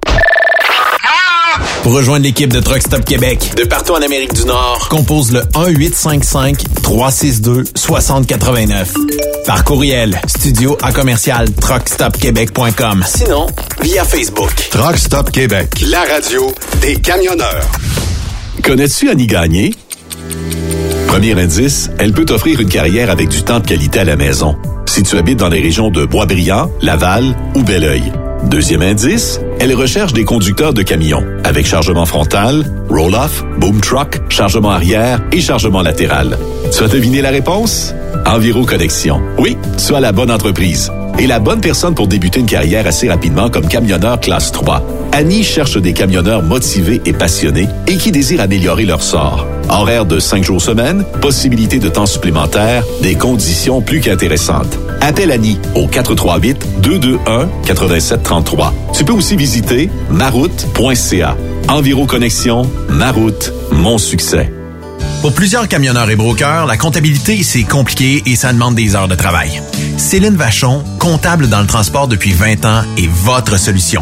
Pour rejoindre l'équipe de Truck Stop Québec, de partout en Amérique du Nord, compose le 1-855-362-6089. Par courriel, studio à commercial truckstopquebec.com. Sinon, via Facebook. Truck Stop Québec. La radio des camionneurs. Connais-tu Annie Gagné? Premier indice, elle peut t'offrir une carrière avec du temps de qualité à la maison. si tu habites dans les régions de Boisbriand, Laval ou Belleuil. Deuxième indice, elle recherche des conducteurs de camions avec chargement frontal, roll-off, boom truck, chargement arrière et chargement latéral. Tu as deviné la réponse? Enviro Connexion. Oui, tu as la bonne entreprise. Et la bonne personne pour débuter une carrière assez rapidement comme camionneur classe 3. Annie cherche des camionneurs motivés et passionnés et qui désirent améliorer leur sort. Horaire de 5 jours semaine, possibilité de temps supplémentaire, des conditions plus qu'intéressantes. Appelle Annie au 438-221-8733. Tu peux aussi visiter maroute.ca. Enviro Connexion, Maroute, mon succès. Pour plusieurs camionneurs et brokers, la comptabilité, c'est compliqué et ça demande des heures de travail. Céline Vachon, comptable dans le transport depuis 20 ans, est votre solution.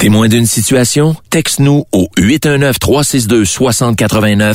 Témoin d'une situation? Texte-nous au 819-362-6089,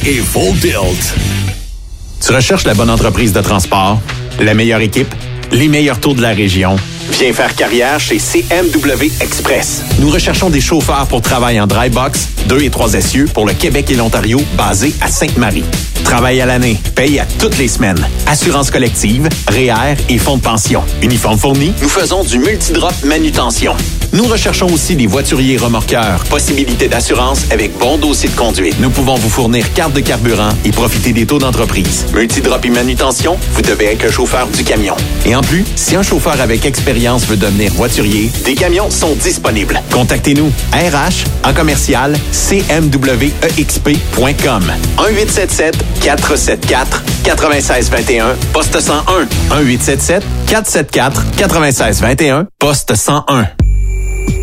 et Full Tilt. Tu recherches la bonne entreprise de transport, la meilleure équipe, les meilleurs taux de la région. Viens faire carrière chez CMW Express. Nous recherchons des chauffeurs pour travailler en dry box, 2 et 3 essieux pour le Québec et l'Ontario, basés à Sainte-Marie. Travail à l'année, paye à toutes les semaines. Assurance collective, REER et fonds de pension. Uniforme fourni, nous faisons du multidrop manutention. Nous recherchons aussi des voituriers remorqueurs. Possibilité d'assurance avec bon dossier de conduite. Nous pouvons vous fournir carte de carburant et profiter des taux d'entreprise. Multidrop et manutention, vous devez être un chauffeur du camion. Et en plus, si un chauffeur avec expérience veut devenir voiturier, des camions sont disponibles. Contactez-nous. RH en commercial cmwexp.com 1877 474 9621 poste 101 1877 474 9621 poste 101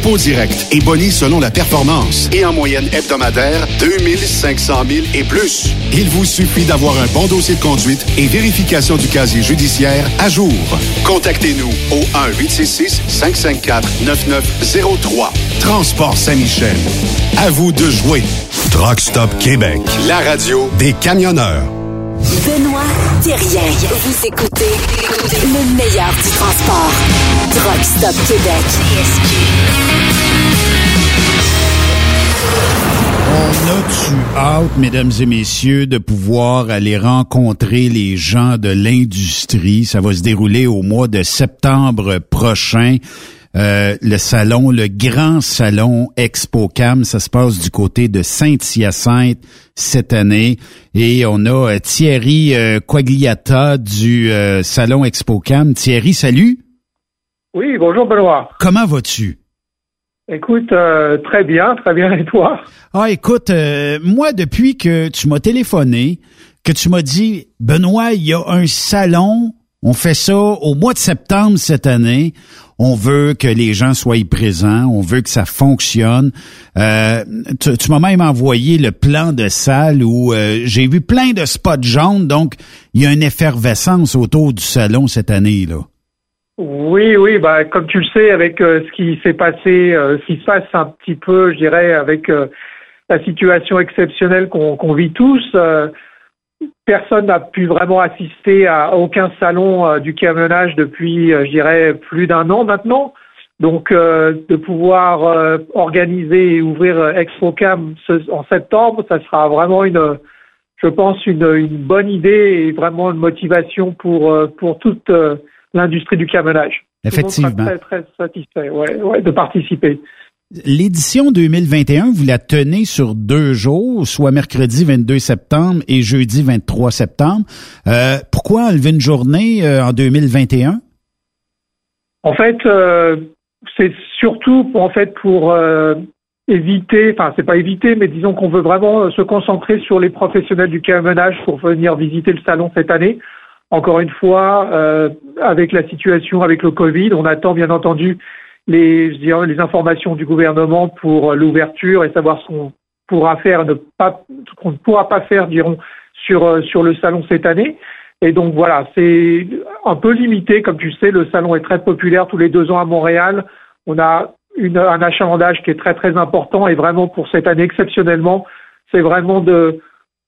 dépôt direct et boni selon la performance. Et en moyenne hebdomadaire, 2500 000 et plus. Il vous suffit d'avoir un bon dossier de conduite et vérification du casier judiciaire à jour. Contactez-nous au 1-866-554-9903. Transport Saint-Michel. À vous de jouer. Truck Stop Québec. La radio des camionneurs. Benoît Thérien. Vous écoutez le meilleur du transport. Truck Stop Québec. On a-tu hâte, mesdames et messieurs, de pouvoir aller rencontrer les gens de l'industrie? Ça va se dérouler au mois de septembre prochain. Euh, le salon, le grand salon ExpoCam. Ça se passe du côté de Saint-Hyacinthe cette année. Et on a euh, Thierry euh, Quagliata du salon ExpoCam. Thierry, salut. Oui, bonjour Benoît. Comment vas-tu? Écoute, très bien, très bien. Et toi? Ah, écoute, moi, depuis que tu m'as téléphoné, que tu m'as dit, Benoît, il y a un salon on fait ça au mois de septembre cette année. On veut que les gens soient présents. On veut que ça fonctionne. Euh, tu, m'as même envoyé le plan de salle où euh, j'ai vu plein de spots jaunes. Donc, il y a une effervescence autour du salon cette année là. Oui, oui, bah comme tu le sais, avec euh, ce qui s'est passé, ce qui se passe un petit peu, je dirais, avec la situation exceptionnelle qu'on vit tous personne n'a pu vraiment assister à aucun salon euh, du camionnage depuis, euh, je dirais, plus d'un an maintenant. Donc, euh, de pouvoir organiser et ouvrir ExpoCam en septembre, ça sera vraiment une, je pense, une, bonne idée et vraiment une motivation pour pour toute l'industrie du camionnage. Effectivement. Tout le monde très très satisfait, ouais, de participer. L'édition 2021, vous la tenez sur deux jours, soit mercredi 22 septembre et jeudi 23 septembre. Euh, pourquoi enlever une journée euh, en 2021? En fait, euh, c'est surtout pour, en fait pour éviter, enfin c'est pas éviter, mais disons qu'on veut vraiment se concentrer sur les professionnels du camionnage pour venir visiter le salon cette année. Encore une fois, avec la situation avec le Covid, on attend bien entendu les, informations du gouvernement pour l'ouverture et savoir ce qu'on pourra faire, ne pas, qu'on ne pourra pas faire, dirons, sur, euh, sur le salon cette année. Et donc voilà, c'est un peu limité, comme tu sais, le salon est très populaire tous les deux ans à Montréal. On a une, un achalandage qui est très très important et vraiment pour cette année exceptionnellement, c'est vraiment de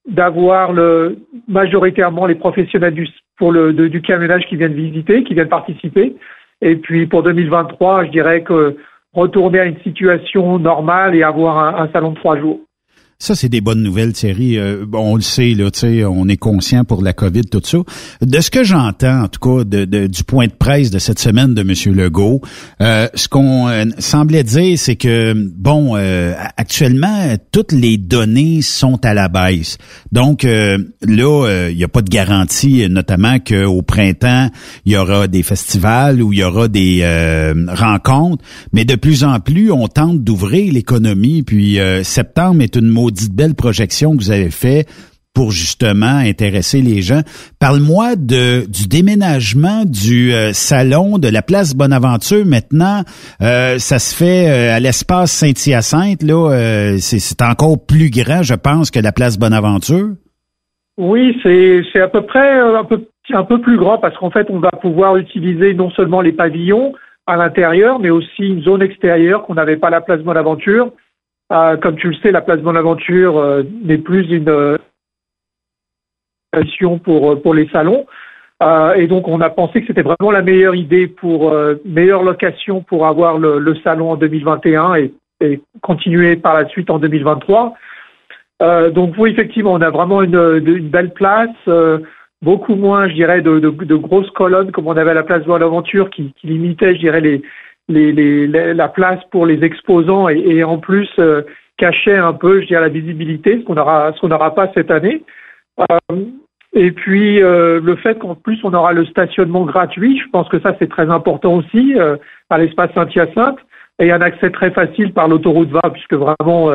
d'avoir le majoritairement les professionnels du pour le du camionnage qui viennent visiter, qui viennent participer. Et puis pour 2023, je dirais que retourner à une situation normale et avoir un, salon de trois jours. Ça, c'est des bonnes nouvelles, Thierry. Euh, on le sait, là, on est conscient pour la COVID, tout ça. De ce que j'entends, en tout cas, de, du point de presse de cette semaine de M. Legault, euh, ce qu'on euh, semblait dire, c'est que, bon, actuellement, toutes les données sont à la baisse. Donc, là, il n'y a pas de garantie, notamment qu'au printemps, il y aura des festivals ou il y aura des rencontres. Mais de plus en plus, on tente d'ouvrir l'économie. Puis, septembre est une dites belle projection que vous avez fait pour justement intéresser les gens. Parle-moi de du déménagement du euh, salon de la place Bonaventure. Maintenant, euh, ça se fait euh, à l'espace Saint-Hyacinthe. Là, c'est encore plus grand, je pense, que la place Bonaventure. Oui, c'est à peu près un peu un peu plus grand parce qu'en fait, on va pouvoir utiliser non seulement les pavillons à l'intérieur, mais aussi une zone extérieure qu'on n'avait pas à la place Bonaventure. Euh, comme tu le sais, la place Bonaventure euh, n'est plus une euh, pour pour les salons. et donc, on a pensé que c'était vraiment la meilleure idée pour meilleure location pour avoir le, salon en 2021 et, continuer par la suite en 2023. donc, oui, effectivement, on a vraiment une, belle place beaucoup moins, je dirais, de, de, de, grosses colonnes comme on avait à la place Bonaventure qui, qui limitait, je dirais, les, les, les, la place pour les exposants et, et en plus euh, cachait un peu, je dirais, la visibilité, ce qu'on aura, ce qu'on n'aura pas cette année. Euh, et puis euh, le fait qu'en plus on aura le stationnement gratuit, je pense que ça c'est très important aussi euh, à l'espace Saint-Hyacinthe et un accès très facile par l'autoroute 20 puisque vraiment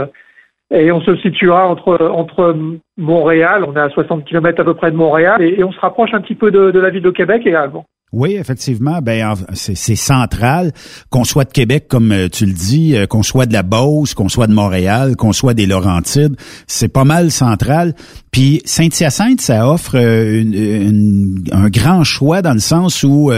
et on se situera entre entre Montréal, on est à 60 km à peu près de Montréal et, et on se rapproche un petit peu de, de la ville de Québec également. Oui, effectivement, ben c'est central qu'on soit de Québec comme euh, tu le dis, euh, qu'on soit de la Beauce, qu'on soit de Montréal, qu'on soit des Laurentides, c'est pas mal central. Puis Saint-Hyacinthe, ça offre euh, un grand choix dans le sens où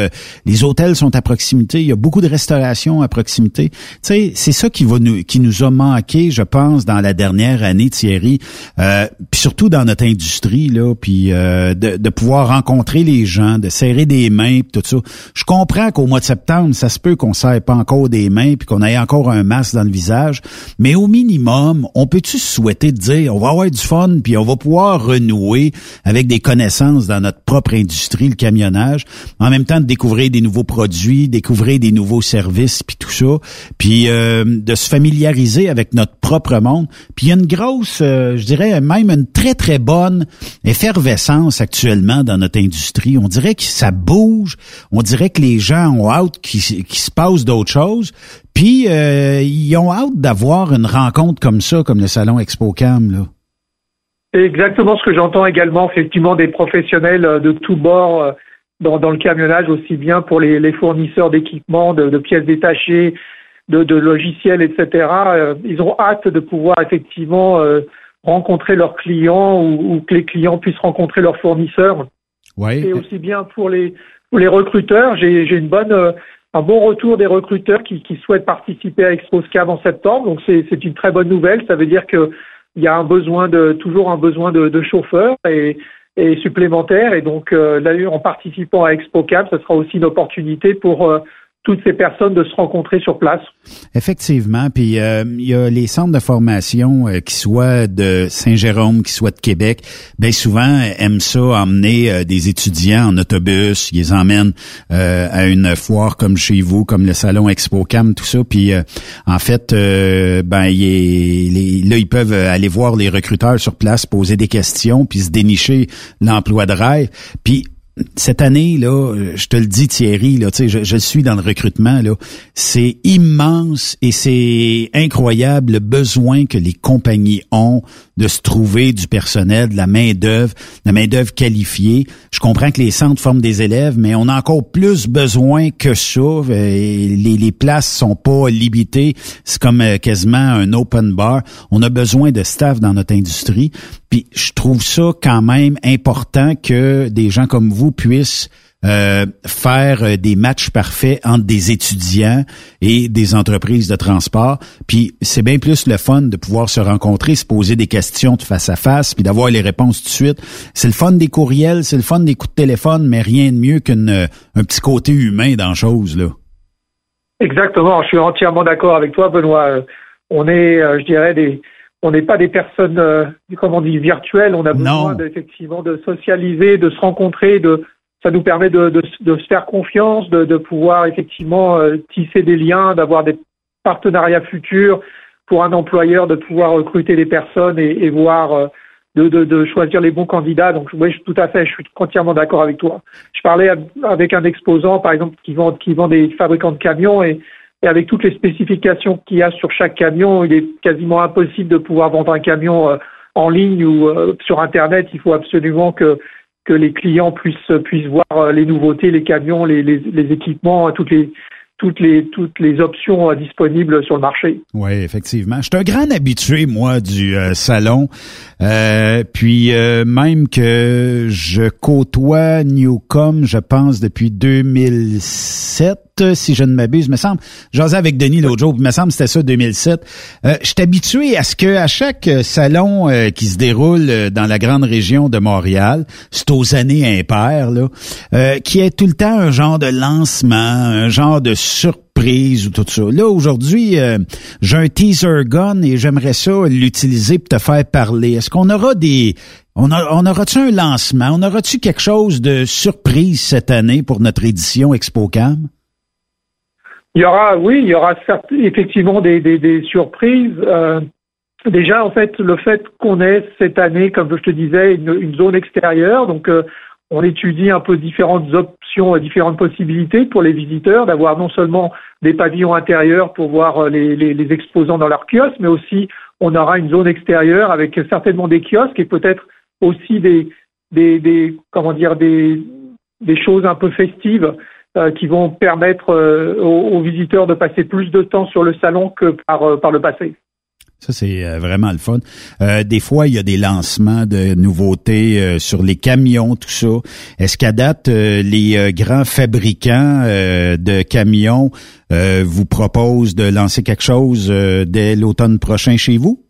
les hôtels sont à proximité, il y a beaucoup de restauration à proximité. Tu sais, c'est ça qui va nous qui nous a manqué, je pense, dans la dernière année, Thierry. puis surtout dans notre industrie là, puis de, de pouvoir rencontrer les gens, de serrer des mains tout ça. Je comprends qu'au mois de septembre, ça se peut qu'on serre pas encore des mains puis qu'on ait encore un masque dans le visage, mais au minimum, on peut-tu souhaiter de dire on va avoir du fun puis on va pouvoir renouer avec des connaissances dans notre propre industrie, le camionnage, en même temps de découvrir des nouveaux produits, découvrir des nouveaux services, puis tout ça, puis euh, de se familiariser avec notre propre monde. Puis il y a une grosse, euh, je dirais même une très très bonne effervescence actuellement dans notre industrie. On dirait que ça bouge, on dirait que les gens ont hâte qu'il se passe d'autres choses. Puis euh, ils ont hâte d'avoir une rencontre comme ça, comme le salon ExpoCam là. C'est exactement ce que j'entends également, effectivement, des professionnels euh, de tous bords euh, dans, le camionnage, aussi bien pour les, fournisseurs d'équipements, de, pièces détachées, de, logiciels, etc. Ils ont hâte de pouvoir effectivement rencontrer leurs clients ou, que les clients puissent rencontrer leurs fournisseurs. Ouais. Et aussi bien pour les, pour les recruteurs, j'ai une bonne un bon retour des recruteurs qui, qui souhaitent participer à ExpoScam en septembre. Donc c'est une très bonne nouvelle. Ça veut dire qu'il y a un besoin de toujours un besoin de, chauffeurs et, et supplémentaires. Et donc euh, là, en participant à ExpoCam, ce sera aussi une opportunité pour euh, toutes ces personnes de se rencontrer sur place. Effectivement, puis euh, il y a les centres de formation euh, qui soient de Saint-Jérôme, qui soient de Québec, bien souvent aiment ça emmener euh, des étudiants en autobus, ils les emmènent à une foire comme chez vous, comme le salon ExpoCam, tout ça, puis en fait, ben les, là ils peuvent aller voir les recruteurs sur place, poser des questions, puis se dénicher l'emploi de rêve, puis cette année là, je te le dis Thierry là, je, je, suis dans le recrutement là, c'est immense et c'est incroyable le besoin que les compagnies ont de se trouver du personnel, de la main d'œuvre, de la main d'œuvre qualifiée. Je comprends que les centres forment des élèves, mais on a encore plus besoin que ça. Euh, les, les places sont pas limitées, c'est comme euh, quasiment un open bar. On a besoin de staff dans notre industrie. Puis je trouve ça quand même important que des gens comme vous puissent euh, faire euh, des matchs parfaits entre des étudiants et des entreprises de transport. Puis c'est bien plus le fun de pouvoir se rencontrer, se poser des questions de face à face, puis d'avoir les réponses tout de suite. C'est le fun des courriels, c'est le fun des coups de téléphone, mais rien de mieux qu'un euh, petit côté humain dans la chose là. Exactement, je suis entièrement d'accord avec toi, Benoît. On est, je dirais, des on n'est pas des personnes, euh, comment on dit, virtuelles. On a besoin effectivement de socialiser, de se rencontrer, de ça nous permet de, de, de se faire confiance, de, de pouvoir effectivement euh, tisser des liens, d'avoir des partenariats futurs pour un employeur, de pouvoir recruter des personnes et, et voir euh, de, de, de, choisir les bons candidats. Donc oui, tout à fait, je suis entièrement d'accord avec toi. Je parlais avec un exposant, par exemple, qui vend, qui vend des fabricants de camions et et avec toutes les spécifications qu'il y a sur chaque camion, il est quasiment impossible de pouvoir vendre un camion euh, en ligne ou euh, sur Internet. Il faut absolument que, que les clients puissent, puissent voir euh, les nouveautés, les camions, les, les, équipements, toutes les, toutes les toutes les options disponibles sur le marché. Oui, effectivement. Je suis un grand habitué moi du salon, puis même que je côtoie Newcom, je pense depuis 2007 si je ne m'abuse, me semble. J'osais avec Denis l'autre jour, me semble c'était ça 2007. Euh, je suis habitué à ce que à chaque euh, salon euh, qui se déroule euh, dans la grande région de Montréal, c'est aux années impaires, là, euh, qui est tout le temps un genre de lancement, un genre de surprise ou tout ça. Là, aujourd'hui, j'ai un teaser gun et j'aimerais ça l'utiliser pour te faire parler. Est-ce qu'on aura des... On, on aura-tu un lancement? On aura-tu quelque chose de surprise cette année pour notre édition ExpoCam? Il y aura, oui, il y aura effectivement des, des, des surprises. Euh, déjà, en fait, le fait qu'on ait cette année, comme je te disais, une, une zone extérieure, donc euh, on étudie un peu différentes options, différentes possibilités pour les visiteurs, d'avoir non seulement des pavillons intérieurs pour voir euh, les, les, les, exposants dans leurs kiosques, mais aussi on aura une zone extérieure avec certainement des kiosques et peut-être aussi des, des, des comment dire des, des choses un peu festives qui vont permettre euh, aux, visiteurs de passer plus de temps sur le salon que par, euh, par le passé. Ça, c'est vraiment le fun. des fois, il y a des lancements de nouveautés sur les camions, tout ça. Est-ce qu'à date, les grands fabricants de camions vous proposent de lancer quelque chose dès l'automne prochain chez vous?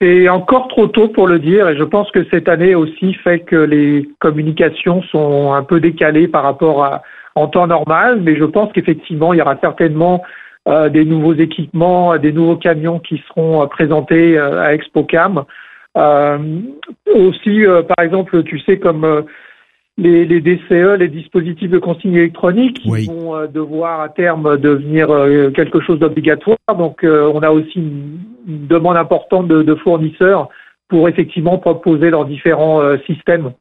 C'est encore trop tôt pour le dire et je pense que cette année aussi fait que les communications sont un peu décalées par rapport à, en temps normal, mais je pense qu'effectivement, il y aura certainement euh, des nouveaux équipements, des nouveaux camions qui seront euh, présentés euh, à ExpoCam. aussi, par exemple, tu sais, comme les, les, DCE, les dispositifs de consigne électronique, qui vont euh, devoir à terme devenir euh, quelque chose d'obligatoire. Donc, euh, on a aussi une, demande importante de, de, fournisseurs pour effectivement proposer leurs différents systèmes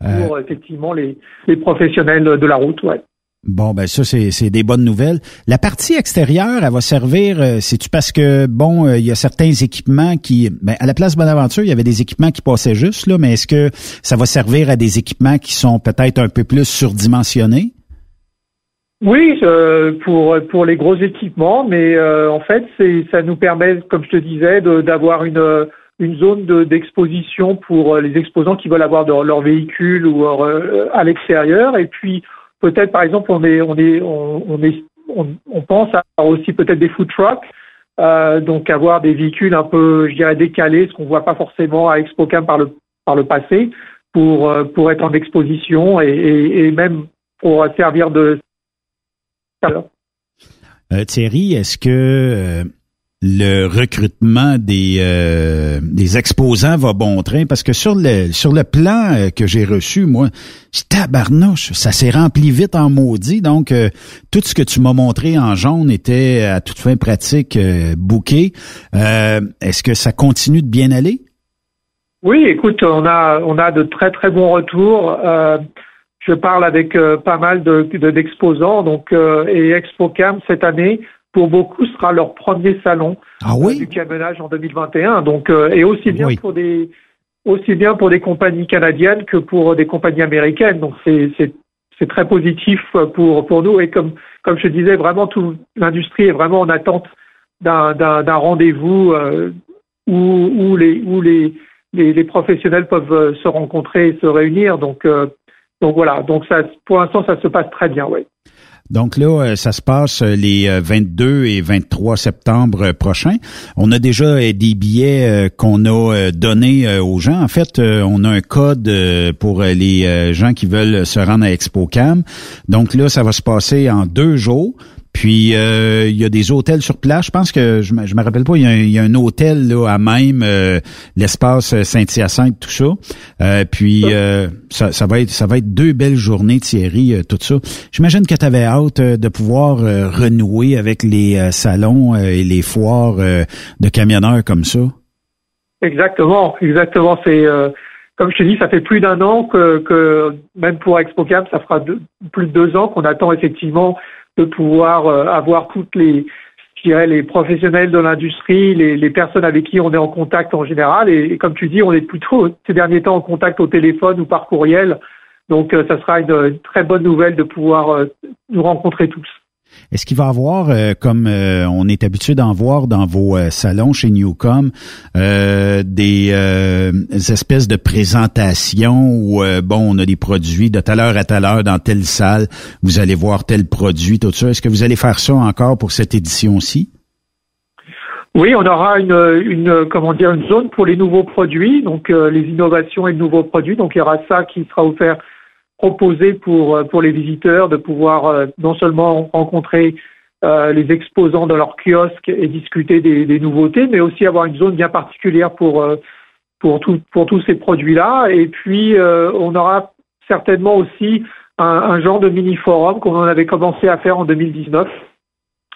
pour effectivement les, les professionnels de la route. Ouais. Bon, ben ça, c'est des bonnes nouvelles. La partie extérieure, elle va servir, euh, c'est-tu parce que, bon, euh, il y a certains équipements qui... Ben, à la place Bonaventure, il y avait des équipements qui passaient juste, là, mais est-ce que ça va servir à des équipements qui sont peut-être un peu plus surdimensionnés? Oui, euh, pour pour les gros équipements, mais en fait, c'est ça nous permet, comme je te disais, d'avoir une une zone d'exposition pour les exposants qui veulent avoir leur véhicule ou à l'extérieur, et puis peut-être par exemple on est on est on, est on, pense à aussi peut-être des food trucks euh, donc avoir des véhicules un peu je dirais décalés ce qu'on voit pas forcément à ExpoCam par le par le passé pour euh, pour être en exposition et, et, même pour servir de euh, Thierry, est-ce que le recrutement des euh, des exposants va bon train parce que sur le sur le plan euh, que j'ai reçu moi tabarnouche. Ça s'est rempli vite en maudit. Donc euh, tout ce que tu m'as montré en jaune était à toute fin pratique bouqué est-ce que ça continue de bien aller? Oui écoute on a on a de très très bons retours. Je parle avec pas mal de d'exposants. Donc et ExpoCam cette année pour beaucoup sera leur premier salon ah euh, du camionnage en 2021. Donc euh, et aussi bien pour des aussi bien pour des compagnies canadiennes que pour des compagnies américaines. Donc c'est c'est c'est très positif pour pour nous et comme comme je disais vraiment toute l'industrie est vraiment en attente d'un d'un, d'un rendez-vous euh, où où les où les, les, les professionnels peuvent se rencontrer et se réunir. Donc donc voilà, donc ça pour l'instant ça se passe très bien, ouais. Donc là, euh, ça se passe euh, les 22 euh, et 23 septembre prochains. On a déjà des billets qu'on a donnés aux gens. En fait, on a un code pour les gens qui veulent se rendre à ExpoCam. Donc là, ça va se passer en deux jours. Puis euh, il y a des hôtels sur place. Je pense que je me, me rappelle pas. Il y a un, hôtel là à même euh, l'espace Saint-Hyacinthe, tout ça. puis ça, ça, va être ça va être deux belles journées, Thierry, tout ça. J'imagine que tu avais hâte de pouvoir renouer avec les salons et les foires de camionneurs comme ça. Exactement, exactement. C'est comme je te dis, ça fait plus d'un an que, que même pour ExpoCam, ça fera plus de deux ans qu'on attend effectivement de pouvoir euh, avoir toutes les, je dirais, les professionnels de l'industrie, les, les, personnes avec qui on est en contact en général. Et, comme tu dis, on est plutôt ces derniers temps en contact au téléphone ou par courriel. Donc, euh, ça sera une, très bonne nouvelle de pouvoir euh, nous rencontrer tous. Est-ce qu'il va avoir, euh, comme euh, on est habitué d'en voir dans vos euh, salons chez Newcom, des espèces de présentations où, bon, on a des produits de telle heure à telle heure dans telle salle, vous allez voir tel produit, tout ça. Est-ce que vous allez faire ça encore pour cette édition-ci? Oui, on aura une, une, comment dire, une zone pour les nouveaux produits, donc les innovations et les nouveaux produits. Donc il y aura ça qui sera offert proposer pour, euh, pour les visiteurs de pouvoir euh, non seulement rencontrer euh, les exposants dans leur kiosque et discuter des, des, nouveautés, mais aussi avoir une zone bien particulière pour, pour, tout, pour tous ces produits-là. Et puis, on aura certainement aussi un, un genre de mini-forum qu'on avait commencé à faire en 2019,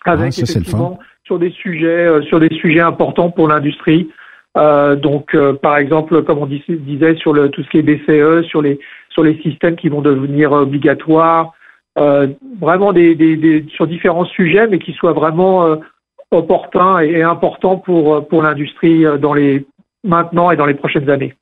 avec ah, effectivement sur des sujets sur des sujets importants pour l'industrie. Euh, donc, par exemple, comme on disait sur le, tout ce qui est BCE, sur les sur les systèmes qui vont devenir obligatoires, euh, vraiment des, des, des, sur différents sujets, mais qui soient vraiment euh, opportuns et, et, importants pour, pour l'industrie euh, dans les maintenant et dans les prochaines années.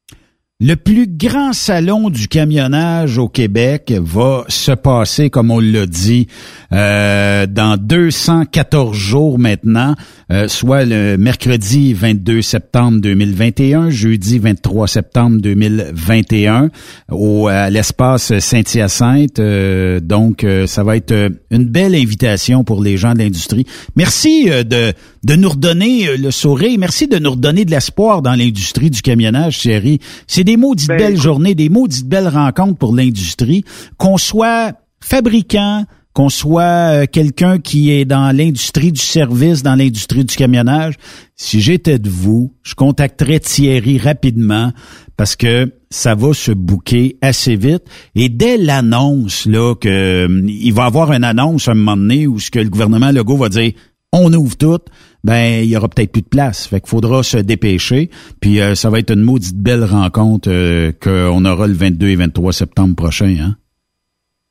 Le plus grand salon du camionnage au Québec va se passer, comme on l'a dit, euh, dans 214 jours maintenant, euh, soit le mercredi 22 septembre 2021, jeudi 23 septembre 2021, au à l'espace Saint-Hyacinthe. Euh, donc, ça va être une belle invitation pour les gens de l'industrie. Merci de, de nous redonner le sourire. Merci de nous redonner de l'espoir dans l'industrie du camionnage, Thierry. C'est des maudites ben, belles journées, des maudites belles rencontres pour l'industrie, qu'on soit fabricant, qu'on soit euh, quelqu'un qui est dans l'industrie du service, dans l'industrie du camionnage, si j'étais de vous, je contacterais Thierry rapidement parce que ça va se bouquer assez vite. Et dès l'annonce, là, que euh, il va y avoir une annonce à un moment donné où ce que le gouvernement Legault va dire on ouvre tout, ben il y aura peut-être plus de place. Fait qu'il faudra se dépêcher. Puis euh, ça va être une maudite belle rencontre euh, qu'on aura le 22 et 23 septembre prochain. Hein?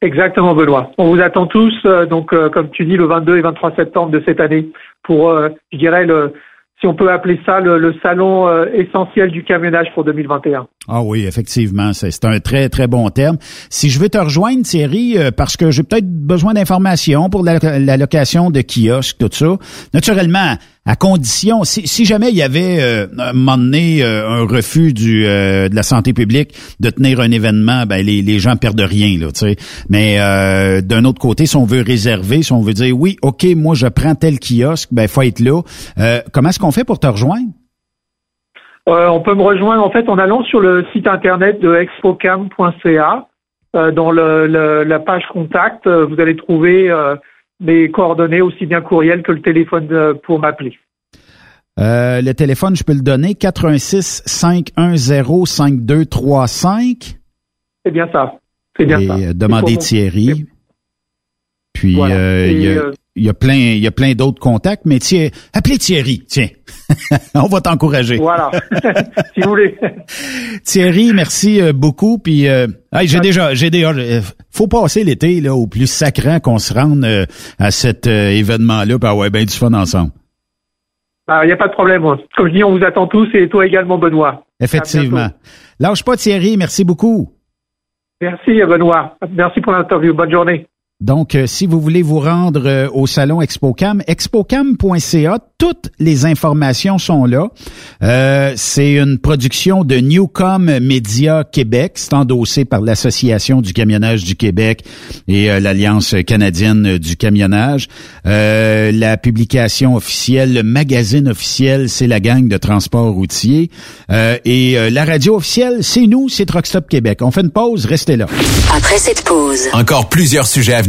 Exactement, Benoît. On vous attend tous, euh, donc comme tu dis, le 22 et 23 septembre de cette année pour, je dirais, le, si on peut appeler ça le, salon essentiel du camionnage pour 2021. Ah oui, effectivement, c'est un très très bon terme. Si je veux te rejoindre, Thierry, parce que j'ai peut-être besoin d'informations pour la, la, location de kiosques, tout ça. Naturellement, à condition, si, jamais il y avait euh, un moment donné euh, un refus du, euh, de la santé publique de tenir un événement, ben les, les gens perdent rien là. Mais d'un autre côté, si on veut réserver, si on veut dire oui, ok, moi je prends tel kiosque, ben faut être là. comment est-ce qu'on fait pour te rejoindre? on peut me rejoindre en fait en allant sur le site internet de expocam.ca. dans le, la page contact, vous allez trouver mes coordonnées, aussi bien courriel que le téléphone euh, pour m'appeler. Euh, le téléphone, je peux le donner, 86 510 5235. C'est bien ça. C'est bien ça. Euh, demandez Thierry. Puis il y, a, plein, il y a plein d'autres contacts, mais tiens, appelez Thierry, tiens. On va t'encourager. Voilà, si vous voulez. Thierry, merci beaucoup. Puis, j'ai déjà, j'ai déjà, faut passer l'été là au plus sacrant qu'on se rende à cet événement-là. Puis, ouais, ben du fun ensemble. Il bah, n'y a pas de problème. Comme je dis, on vous attend tous et toi également, Benoît. Effectivement. Lâche pas, Thierry. Merci beaucoup. Merci, Benoît. Merci pour l'interview. Bonne journée. Donc, euh, si vous voulez vous rendre euh, au salon ExpoCam, expocam.ca, toutes les informations sont là. Euh, c'est une production de Newcom Media Québec, c'est endossé par l'Association du camionnage du Québec et l'Alliance canadienne du camionnage. la publication officielle, le magazine officiel, c'est la gang de transport routier. et la radio officielle, c'est nous, c'est Truckstop Québec. On fait une pause, restez là. Après cette pause, encore plusieurs sujets à venir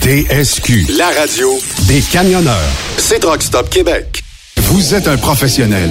TSQ. La radio des camionneurs. C'est Rockstop Québec. Vous êtes un professionnel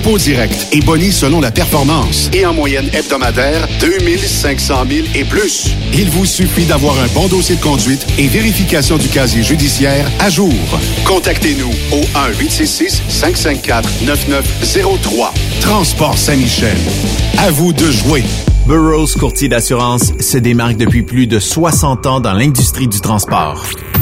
dépôt direct et boni selon la performance. Et en moyenne hebdomadaire, 2500 000 et plus. Il vous suffit d'avoir un bon dossier de conduite et vérification du casier judiciaire à jour. Contactez-nous au 1-866-554-9903. Transport Saint-Michel. À vous de jouer. Burroughs Courtier d'assurance se démarque depuis plus de 60 ans dans l'industrie du transport.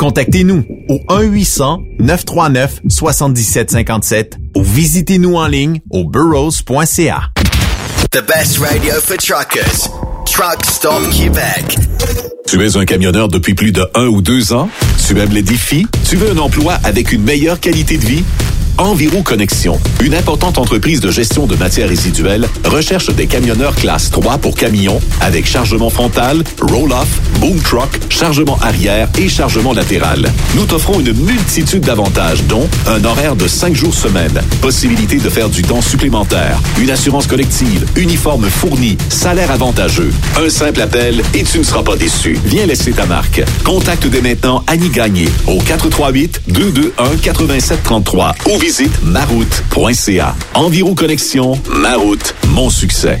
Contactez-nous au 1-800-939-7757 ou visitez-nous en ligne au burrows.ca. The best radio for truckers. Truck Stop Québec. Tu es un camionneur depuis plus de un ou deux ans? Tu aimes les défis? Tu veux un emploi avec une meilleure qualité de vie? Environ Connexion, une importante entreprise de gestion de matières résiduelles, recherche des camionneurs classe 3 pour camions avec chargement frontal, roll-off, boom truck, chargement arrière et chargement latéral. Nous t'offrons une multitude d'avantages, dont un horaire de 5 jours semaine, possibilité de faire du temps supplémentaire, une assurance collective, uniforme fourni, salaire avantageux. Un simple appel et tu ne seras pas déçu. Viens laisser ta marque. Contacte dès maintenant Annie Gagné au 438-221-8733 ou maroute.ca. Environ Connexion, Maroute, mon succès.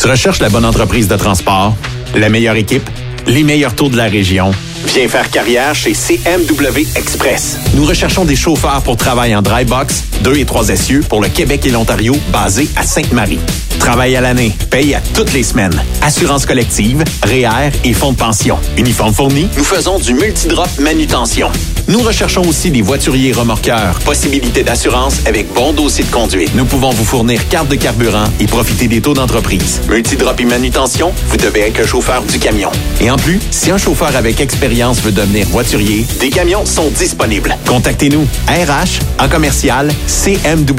Tu recherches la bonne entreprise de transport, la meilleure équipe, les meilleurs taux de la région? Viens faire carrière chez CMW Express. Nous recherchons des chauffeurs pour travailler en dry box, 2 et 3 essieux pour le Québec et l'Ontario, basés à Sainte-Marie. Travail à l'année, paye à toutes les semaines. Assurance collective, REER et fonds de pension. Uniforme fourni, nous faisons du multidrop manutention. Nous recherchons aussi des voituriers remorqueurs. Possibilité d'assurance avec bon dossier de conduite. Nous pouvons vous fournir carte de carburant et profiter des taux d'entreprise. Multidrop et manutention, vous devez être un chauffeur du camion. Et en plus, si un chauffeur avec expérience veut devenir voiturier, des camions sont disponibles. Contactez-nous. RH en commercial cmwexp.com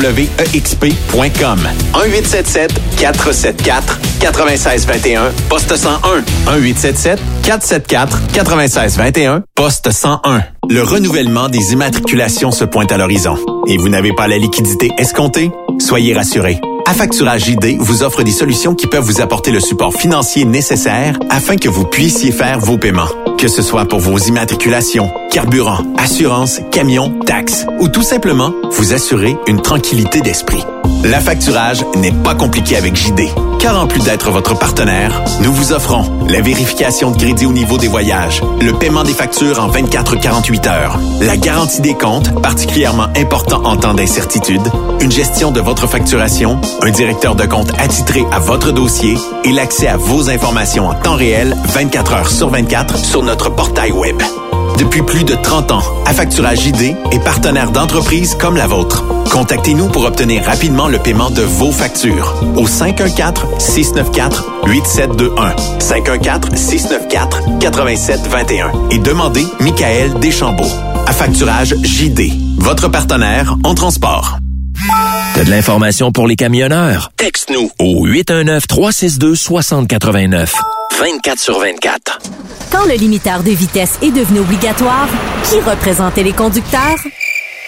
1877 474 9621 poste 101 1877 474 9621 poste 101 Le renouvellement des immatriculations se pointe à l'horizon. Et vous n'avez pas la liquidité escomptée? Soyez rassurés. Affacturage JD vous offre des solutions qui peuvent vous apporter le support financier nécessaire afin que vous puissiez faire vos paiements. Que ce soit pour vos immatriculations, carburant, assurance, camion, taxes ou tout simplement vous assurer une tranquillité d'esprit. L'affacturage n'est pas compliqué avec JD, car en plus d'être votre partenaire, nous vous offrons la vérification de crédit au niveau des voyages, le paiement des factures en 24-48 heures, la garantie des comptes, particulièrement important en temps d'incertitude, une gestion de votre facturation, un directeur de compte attitré à votre dossier et l'accès à vos informations en temps réel 24 heures sur 24 sur notre portail web. Depuis plus de 30 ans, Affacturage JD est partenaire d'entreprises comme la vôtre. Contactez-nous pour obtenir rapidement le paiement de vos factures au 514-694-8721. 514-694-8721 et demandez Michael Deschambault. Affacturage JD, votre partenaire en transport. T'as de l'information pour les camionneurs? Texte-nous au 819-362-6089. 24 sur 24. Quand le limiteur de vitesse est devenu obligatoire, qui représentait les conducteurs?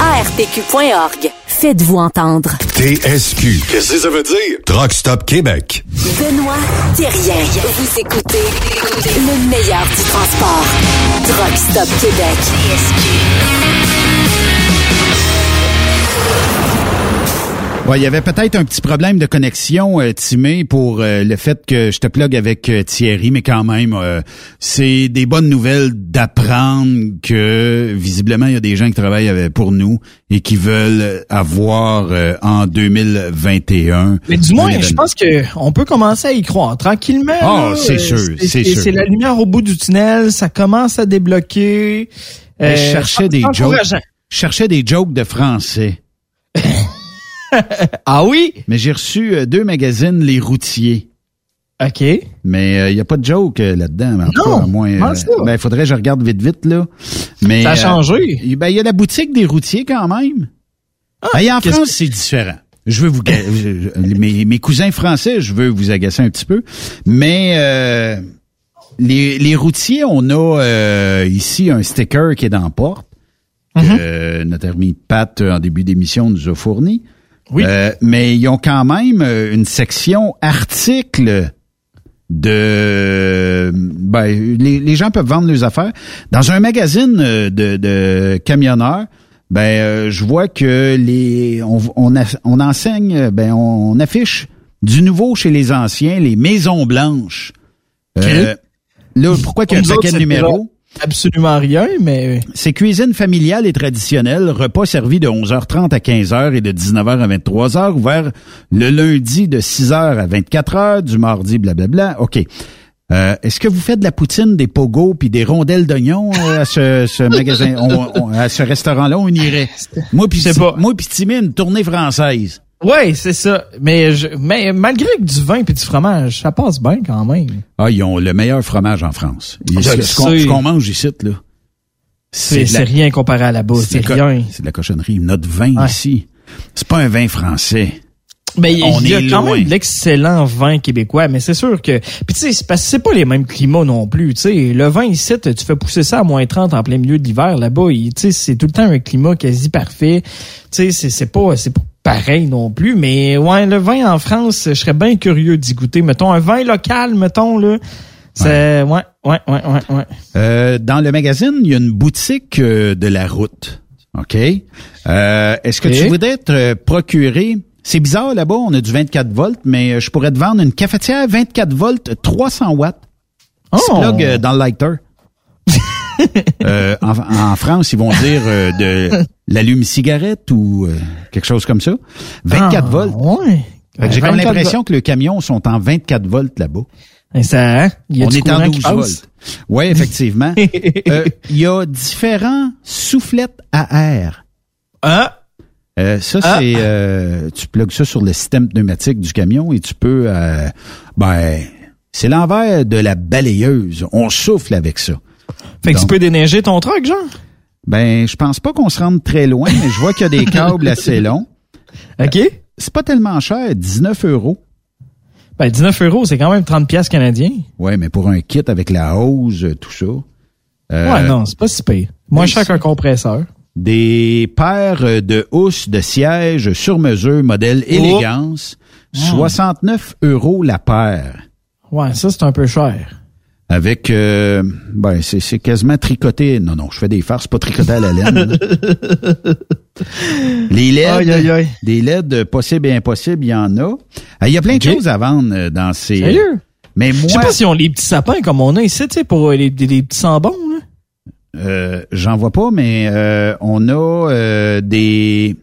ARPQ.org. Faites-vous entendre. TSQ. Qu'est-ce que ça veut dire? Truck Stop Québec. Benoît Thérien. Vous écoutez le meilleur du transport. Truck Stop Québec. Ouais, il y avait peut-être un petit problème de connexion, euh, Timé, pour euh, le fait que je te plug avec euh, Thierry, mais quand même, euh, c'est des bonnes nouvelles d'apprendre que visiblement il y a des gens qui travaillent avec- pour nous et qui veulent avoir euh, en 2021. Mais du moins, je pense que on peut commencer à y croire tranquillement. Ah, là. c'est sûr, c'est sûr. C'est la lumière au bout du tunnel, ça commence à débloquer. je cherchais des jokes. Je cherchais des jokes de français. ah oui? Mais j'ai reçu euh, deux magazines, Les Routiers. OK. Mais il n'y a pas de joke euh, là-dedans. mais Non, cas, à moins, ça? ben, il faudrait que je regarde vite, vite, là. Mais, Ça a euh, changé. il ben, il y a la boutique des routiers quand même. Ben, en France, c'est différent? Je veux vous, je- mes, mes cousins français, je veux vous agacer un petit peu. Mais, euh, les, les routiers, on a euh, ici un sticker qui est dans la porte. que euh, notre ami Pat, euh, en début d'émission, nous a fourni. Euh, mais ils ont quand même euh, une section articles de ben les, les gens peuvent vendre leurs affaires. Dans un magazine euh, de, de camionneurs ben euh, je vois que les on on, on enseigne ben on, affiche du nouveau chez les anciens les maisons blanches. Euh, là pourquoi qu'il y a un paquet de numéros? Absolument rien, mais c'est cuisine familiale et traditionnelle, repas servi de 11h30 à 15h et de 19h à 23h, ouvert le lundi de 6h à 24h, du mardi, blablabla. OK. Euh, Est-ce que vous faites de la poutine, des pogos puis des rondelles d'oignons euh, à ce, ce magasin, on- on- à ce restaurant-là? On irait. Moi puis moi une tournée française. Ouais, c'est ça. Mais je, mais malgré que du vin puis du fromage, ça passe bien quand même. Ah, ils ont le meilleur fromage en France. Je ce qu'on mange ici, là. C'est la- rien comparé à là-bas, c'est de la co- rien. C'est de la cochonnerie. Notre vin Ouais. ici, c'est pas un vin français. Mais il y a quand loin. même de l'excellent vin québécois, mais c'est sûr que puis tu sais c'est parce que c'est pas les mêmes climats non plus, tu sais le vin ici tu fais pousser ça à moins 30 en plein milieu de l'hiver là-bas, tu sais c'est tout le temps un climat quasi parfait. Tu sais c'est c'est pas c'est pas pareil non plus, mais ouais le vin en France, je serais bien curieux d'y goûter, mettons un vin local mettons là. C'est ouais ouais ouais ouais ouais. Euh, dans le magazine, il y a une boutique euh, de la route. OK? Euh, Est-ce que tu voudrais te euh, procurer... C'est bizarre là-bas, on a du 24 volts, mais euh, je pourrais te vendre une cafetière 24 volts 300 watts. Oh! plug dans le lighter. Euh, en, en France, ils vont dire euh, de l'allume-cigarette ou euh, quelque chose comme ça? 24 Ah, volts. Ouais. Fait que J'ai comme 24 l'impression que le camion sont en 24 volts là-bas. Ça, hein? Il y a On est en courant qui 12 passe? volts. Oui, effectivement. Euh, Il y a différents soufflettes à air. Ah! Euh, ça, Ah. c'est... euh, tu plugues ça sur le système pneumatique du camion et tu peux... euh, ben, c'est l'envers de la balayeuse. On souffle avec ça. Fait que tu peux déneiger ton truck, genre? Ben, je pense pas qu'on se rende très loin, mais je vois qu'il y a des câbles assez longs. OK. C'est pas tellement cher, 19 euros. Ben, 19 euros, c'est quand même 30 pièces canadiens. Ouais, mais pour un kit avec la hose, tout ça. euh, ouais, non, c'est pas si pire. Moins cher qu'un compresseur. Des paires de housses de siège sur mesure, modèle élégance, 69 euros la paire. Ouais, ça, c'est un peu cher. Avec, euh, ben, c'est c'est quasiment tricoté. Non, non, je fais des farces, pas tricoté à la laine. là. Les LED, Aïe, aïe, aïe. des LED possibles et impossibles, il y en a. Ah, Il y a plein de choses à vendre euh, dans ces... Sérieux? Mais Je sais moi, pas si on les petits sapins comme on a ici, tu sais, pour euh, les, petits sambons, là. euh, j'en vois pas, mais euh, on a euh, des...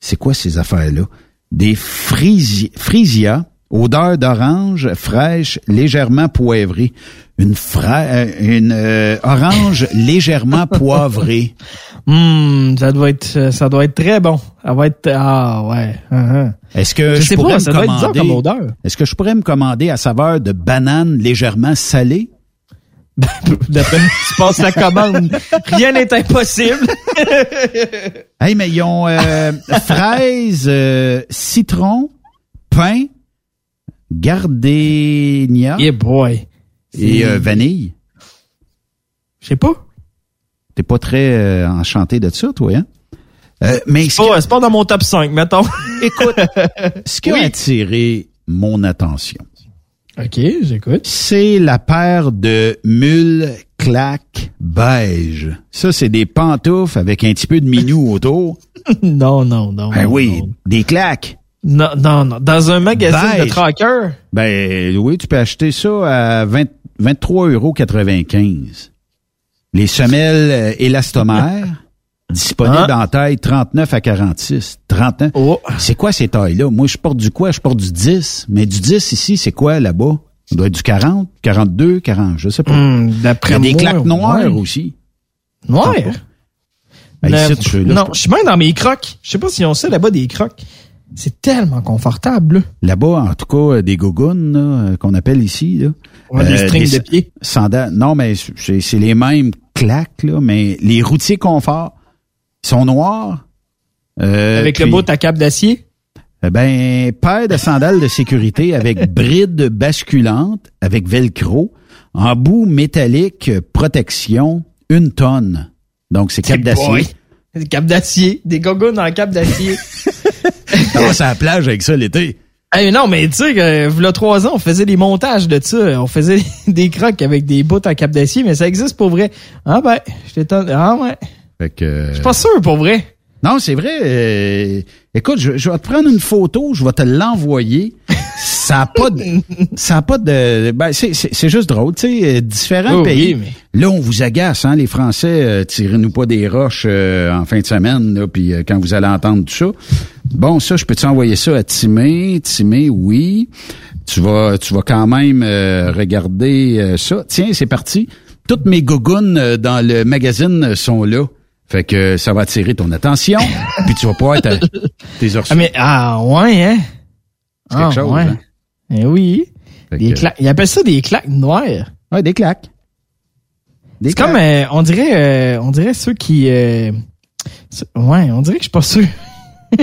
C'est quoi ces affaires-là? Des frisi... frisia, odeur d'orange, fraîche, légèrement poivrée. Une, fra... euh, une euh, orange légèrement poivrée. Hum, ça doit être, ça doit être très bon. Ça va être, ah, ouais. uh-huh. Est-ce que Je je, sais pourrais pas, me ça doit être commander... comme odeur. Est-ce que je pourrais me commander à saveur de banane légèrement salée? D'après tu passes la commande. Rien n'est impossible. Hey, mais ils ont euh, fraises, euh, citron, pain, gardénia Yeah, boy. et euh, vanille. Je sais pas. T'es pas très euh, enchanté de ça, toi, hein? Euh, mais c'est pas, pas dans mon top 5, mettons. Écoute, ce qui a attiré mon attention. OK, j'écoute. C'est la paire de mules claques beige. Ça, c'est des pantoufles avec un petit peu de minou autour. non, non, non. Ben non, oui, non. des claques. Non, non, non. Dans un magazine de Beige. tracker. Ben oui, tu peux acheter ça à 20 23,95 euros. Les semelles euh, élastomères, disponibles Ah. en taille 39 à 46. 39. Oh. C'est quoi ces tailles-là? Moi, je porte du quoi? Je porte du 10. Mais du 10 ici, c'est quoi là-bas? Ça doit être du 40, 42, 40, je sais pas. Hmm, Il y a des moi, claques noires ouais. aussi. Noir? Ben, non, je suis même dans mes crocs. Je sais pas si on sait là-bas des crocs. C'est tellement confortable. là. Là-bas, en tout cas, euh, des gougounes, là, euh, qu'on appelle ici, là. Ouais, des strings de pied. Sandales. Non, mais c'est les mêmes claques, là, mais les routiers confort sont noirs. Euh, Avec le bout à cap d'acier? eh Ben, paire de sandales de sécurité avec bride basculante, avec velcro, en bout métallique, euh, protection, une tonne. Donc, c'est cap d'acier. Capes d'acier. Des gogoons en cap d'acier. On à la plage avec ça l'été. Hey, non, mais tu sais, que, v'là trois ans, on faisait des montages de ça. On faisait des crocs avec des bouts en cap d'acier, mais ça existe pour vrai. Ah ben, je t'étonne. Ah ouais. Fait que, euh, Je suis pas sûr pour vrai. Non, c'est vrai. euh, écoute, je, je vais te prendre une photo, je vais te l'envoyer. Ça a pas de, ça a pas de, ben c'est juste drôle, tu sais, euh, différents Oh, pays. oui, mais- Là, on vous agace, hein, les Français, euh, tirez-nous pas des roches euh, en fin de semaine, là, puis euh, quand vous allez entendre tout ça. Bon, ça, je peux t'envoyer ça à Timé, Timé, oui. Tu vas, tu vas quand même euh, regarder euh, ça. Tiens, c'est parti. Toutes mes gougounes euh, dans le magazine sont là. Fait que ça va attirer ton attention, puis tu vas pouvoir être tes Ah, mais, ah, ouais, hein? C'est quelque Ah, chose, ouais. hein? Eh oui. Des que- claques. Ils appellent ça des claques noires. Ouais, des claques. Des C'est comme, euh, on dirait, euh, on dirait ceux qui, euh, ceux- ouais, on dirait que je suis pas sûr.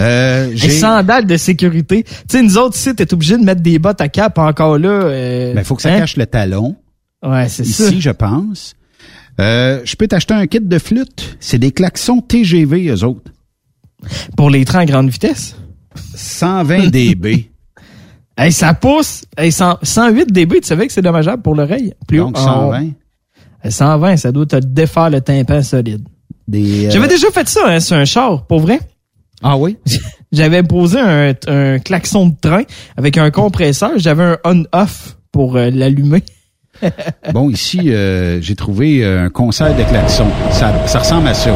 Euh, Les sandales de sécurité. Tu sais, nous autres ici, t'es obligé de mettre des bottes à cap encore là. Euh, Ben, faut que ça hein? cache le talon. Ouais, c'est Ici, ça. je pense. Euh, je peux t'acheter un kit de flûte. C'est des klaxons TGV, eux autres. Pour les trains à grande vitesse. 120 dB. Hey, ça pousse. Hey, 100 108 dB, tu savais que c'est dommageable pour l'oreille? Plus Donc, haut. 120. Ah, 120, ça doit te défaire le tympan solide. Euh, J'avais déjà fait ça hein, sur un char, pour vrai. Ah oui? J'avais posé un, un klaxon de train avec un compresseur. J'avais un on-off pour euh, l'allumer. Bon, ici, euh, j'ai trouvé euh, un concert de klaxons. Ça, ça ressemble à ça.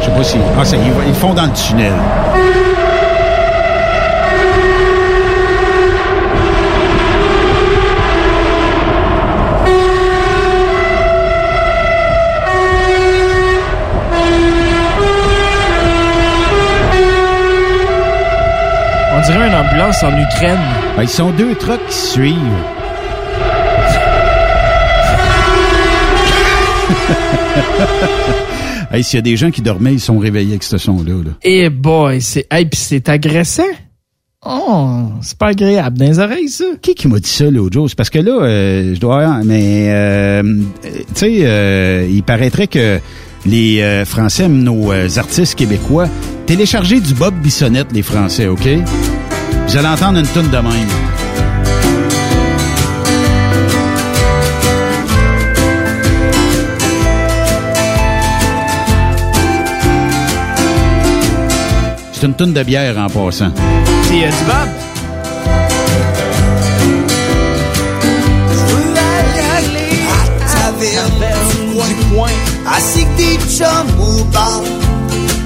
Je sais pas si... Ah, ça, ils, ils font dans le tunnel. On dirait une ambulance en Ukraine. Ben, ils sont deux trucks qui se suivent. hey, s'il y a des gens qui dormaient, ils sont réveillés avec ce son-là. Là. Eh boy, c'est hey, pis c'est agressant. Oh, c'est pas agréable dans les oreilles, ça. Qui qui m'a dit ça l'autre jour? C'est parce que là, euh, je dois... Mais, euh, tu sais, euh, il paraîtrait que les euh, Français aiment nos euh, artistes québécois. Téléchargez du Bob Bissonnette, les Français, OK? Vous allez entendre une tonne de même. C'est une tonne de bière en passant. C'est euh, du Bob? Assis que des chums au bar.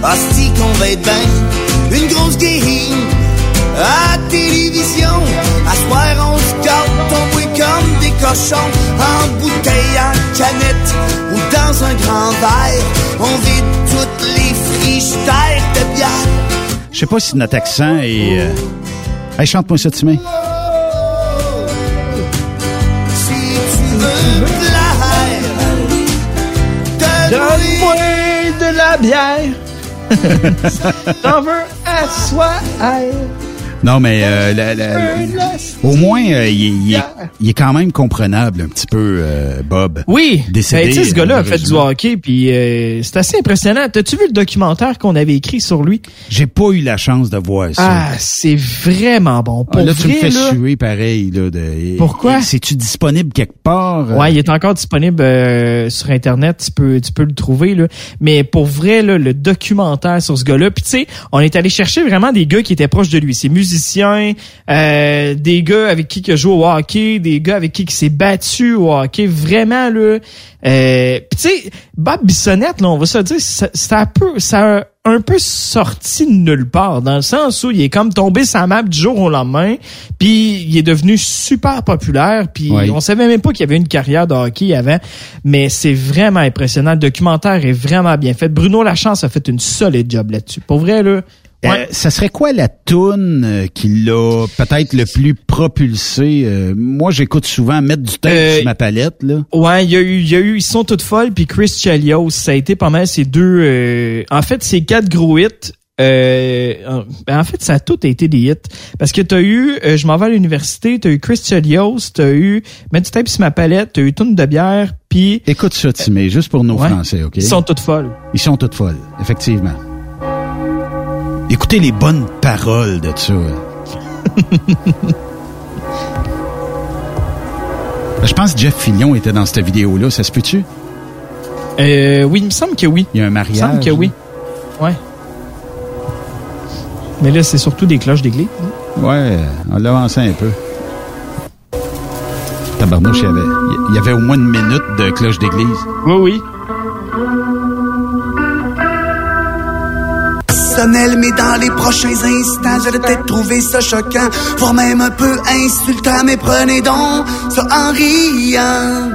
Asti qu'on va être bien, une grosse game à télévision. À soir, on se garde tomber comme des cochons, en bouteille, en canette ou dans un grand verre. On vide toutes les frigidaires de bière. Je sais pas si notre accent est... Euh... Hey, chante-moi ça, Timé. Si tu veux Donne-moi de la bière. T'en veux à soi. Non, mais euh, la- la- au moins, euh, il, est- il est, il est quand même comprenable un petit peu, euh, Bob. Oui, Décédé, Ben, tu sais, ce gars-là a fait du hockey, puis euh, c'est assez impressionnant. T'as-tu vu le documentaire qu'on avait écrit sur lui? J'ai pas eu la chance de voir ça. Ah, c'est vraiment bon. Pour Ah, là, tu me vrai, fais là, suer pareil. Là, de, Pourquoi? C'est-tu disponible quelque part? Ouais, il est encore disponible euh, sur internet, tu peux tu peux le trouver là. Mais pour vrai là, le documentaire sur ce gars-là, puis tu sais, on est allé chercher vraiment des gars qui étaient proches de lui, ses musiciens, euh, des gars avec qui il a joué au hockey, des gars avec qui il s'est battu au hockey, vraiment là. Euh, tu sais, Bob Bissonnette là, on va se dire, ça, ça a peu ça a un peu sorti de nulle part dans le sens où il est comme tombé sa map du jour au lendemain, puis il est devenu super populaire, puis Oui. on savait même pas qu'il y avait une carrière de hockey avant, mais c'est vraiment impressionnant. Le documentaire est vraiment bien fait. Bruno Lachance a fait une solide job là-dessus. Pour vrai, là. Euh, ça serait quoi la toune euh, qui l'a peut-être le plus propulsé? Euh, moi, j'écoute souvent mettre du temps Euh, sur ma palette. Là. Ouais, il y a eu, il y a eu, ils sont toutes folles, puis Chris Chelios, ça a été pas mal ces deux. euh, en fait, ces quatre gros hits. Euh, en- ben, en fait, ça a tout été des hits. Parce que t'as eu euh, Je m'en vais à l'université, t'as eu Chris Chelios, t'as eu Mettre du tape sur ma palette, t'as eu Toune de bière, puis... Écoute ça, Timé, juste pour nos Ouais. Français, OK? Ils sont toutes folles. Ils sont toutes folles, effectivement. Écoutez les bonnes paroles de ça. Je pense que Jeff Fillion était dans cette vidéo-là, ça se peut-tu? Euh, oui, il me semble que oui. Il y a un Il me mariage. semble que oui. Ouais. Mais là, c'est surtout des cloches d'église. Ouais, on l'avançait un peu. Tabarnouche, il y avait, il y avait au moins une minute de cloche d'église. Oui, oui. Mais dans les prochains instants, j'allais peut-être trouver ça choquant, voire même un peu insultant, mais prenez donc ça en riant.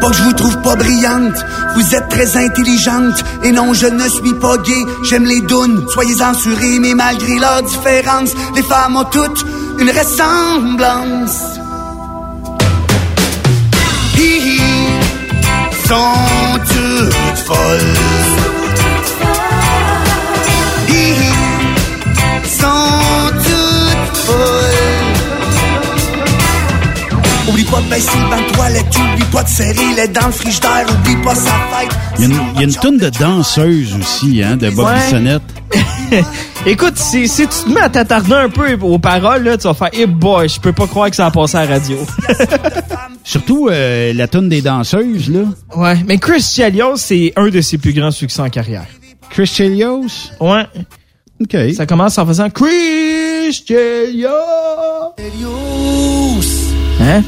Pas que je vous trouve pas brillante, vous êtes très intelligente, et non, je ne suis pas gay, j'aime les dounes, soyez censurés, mais malgré leur différence, les femmes ont toutes une ressemblance. Sont toutes folles. Oublie pas de baisser le banc de toilette, oublie pas de serrer les dents le frigidaire, oublie pas sa fête. Il y a une, il y a une toune de danseuse aussi, hein, de Bob Ouais. Bissonnette. Écoute, si, si tu te mets à t'attarder un peu aux paroles, là, tu vas faire, eh boy, je peux pas croire que ça a passé à la radio. Surtout euh, la toune des danseuses, là. ouais, mais Chris Chelios, c'est un de ses plus grands succès en carrière. Chris Chelios? Ouais. OK. Ça commence en faisant Chris Chelios. Hein?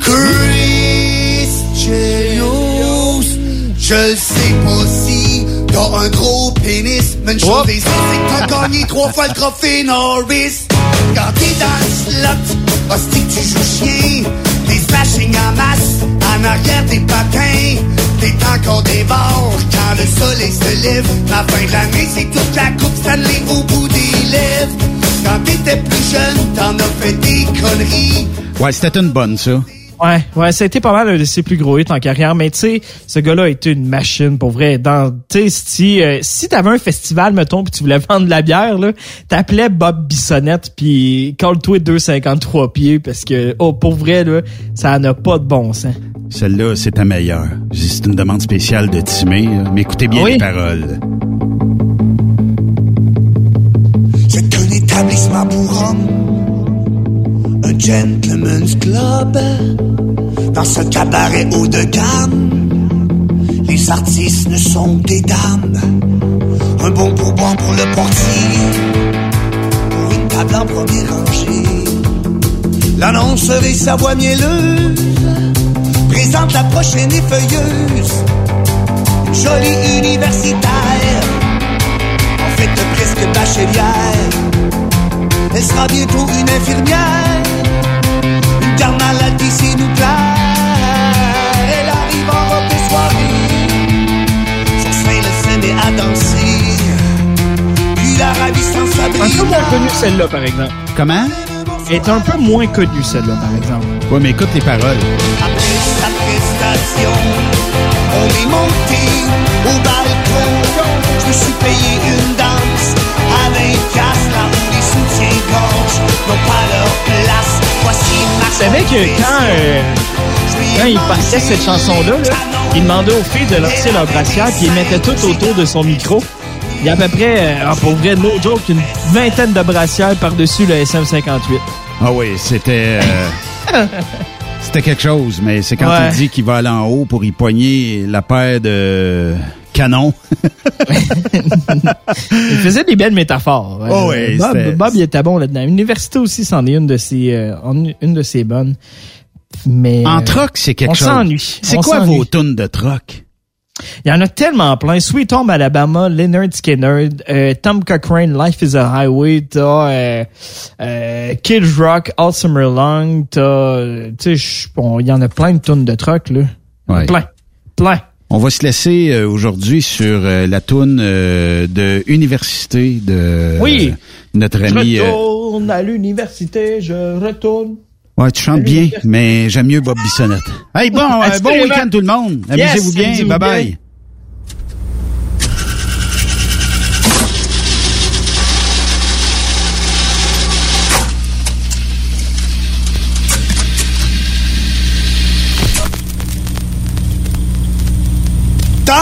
Je le sais pas si t'as un gros pénis, mais une chose est sûre, c'est que t'as gagné trois fois le trophée Norris. Quand t'es dans le slot, hostie que tu joues chien, des smashing en masse, en arrière des patins, t'es encore des bords quand le soleil se lève. La fin de l'année, c'est toute la coupe Stanley au bout des lèvres. Quand t'étais plus jeune, t'en as fait des conneries. Ouais, c'était une bonne, ça. Ouais, ouais, ça a été pas mal un de ses plus gros hits en carrière, mais tu sais, ce gars-là a été une machine pour vrai. Dans, tu sais, si euh, si t'avais un festival, mettons, puis tu voulais vendre de la bière, là, t'appelais Bob Bissonnette, puis call-toi 2,53 pieds, parce que, oh, pour vrai, là, ça n'a pas de bon sens. Celle-là, c'est ta meilleure. C'est une demande spéciale de Timé, là. mais écoutez bien Oui? les paroles. Établissement pour hommes, un gentleman's club. Dans ce cabaret haut de gamme, les artistes ne sont des dames. Un bon pourboire pour le portier, pour une table en première rangée. L'annonceur et sa voix mielleuse présente la prochaine effeuilleuse. Jolie universitaire en fait presque bachelière. Elle sera bientôt une infirmière, une garde malade d'ici nous plaire. Elle arrive en robe de soirée, sur Saint-Le-Saint et à danser. Puis la ravissante Un peu moins connue celle-là, par exemple? Comment? Elle est un peu moins connue celle-là, par exemple. Ouais, mais écoute les paroles. Après sa prestation, on est monté au balcon. Je me suis payé une danse savais que quand, euh, quand il passait cette chanson-là, là, il demandait aux filles de lancer leur brassière puis il mettait tout autour de son micro. Il y a à peu près, euh, ah, pour vrai, no joke, une vingtaine de brassières par-dessus le SM58. Ah oui, c'était... euh, c'était quelque chose, mais c'est quand Ouais. il dit qu'il va aller en haut pour y poigner la paire de canons. Il faisait des belles métaphores. Oh oui, Bob, il était bon là-dedans. L'université aussi, c'en est une de ses, euh, une de ses bonnes. Mais En troc, c'est quelque on chose. s'ennuie. C'est On quoi vos tunes de troc? Il y en a tellement plein. Sweet Home Alabama, Leonard Skinner, euh, Tom Cochrane, Life is a Highway, t'as euh, euh, Kid Rock, All Summer Long, t'as, tu sais, il y en a plein de tunes de truck là. Ouais. Plein, plein. On va se laisser euh, aujourd'hui sur euh, la toune euh, de Université de Oui. notre Je ami. euh, retourne à l'université, je retourne. ouais, tu chantes bien, mais j'aime mieux Bob Bissonnette. Hey, bon, bon week-end tout le monde. Yes, Amusez-vous bien. amusez-vous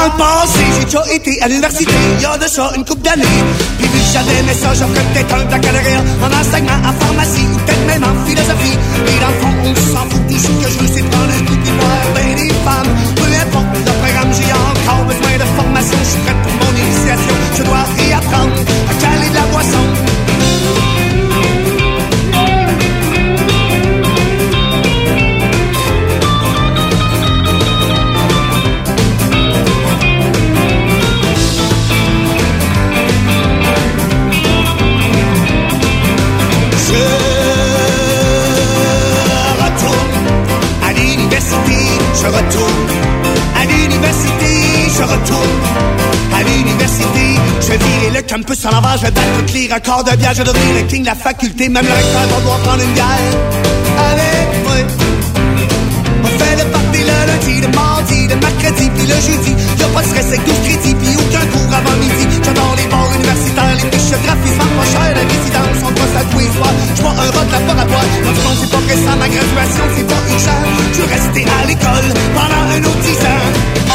Dans le passé, j'ai déjà été à l'université, il y a de une couple d'années. Puis que j'avais aimé ça, j'offrais peut-être un baccalauréat en enseignement, en pharmacie ou peut-être même en philosophie. Et dans fond, on s'en fout, tout que je veux, c'est prendre campus à l'envers, je vais battre tous les records de bière, je vais le king de la faculté, même le recteur va devoir prendre une bière avec moi. On fait le party le lundi, le mardi, le mercredi, puis le jeudi. Y'a pas de stress avec 12 crédits, puis aucun cours avant midi. J'adore les bars universitaires, les fiches graphismes, pas cher, la résidence, on passe à tous les soirs. J'vois un rock laboratoire, le fond, c'est pas récent, ma graduation, c'est pas urgent. Je veux rester à l'école pendant un autre 10 ans.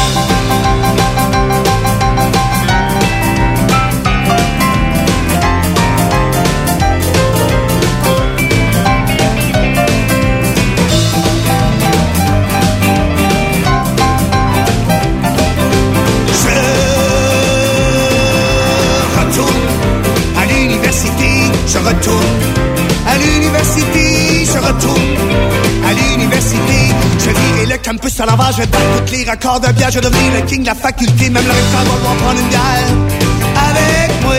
Retourne à l'université, je retourne à l'université. Je virai le campus à l'envers, je vais battre tous les records de bière, je vais devenir le king de la faculté, même le recteur va prendre une bière avec moi.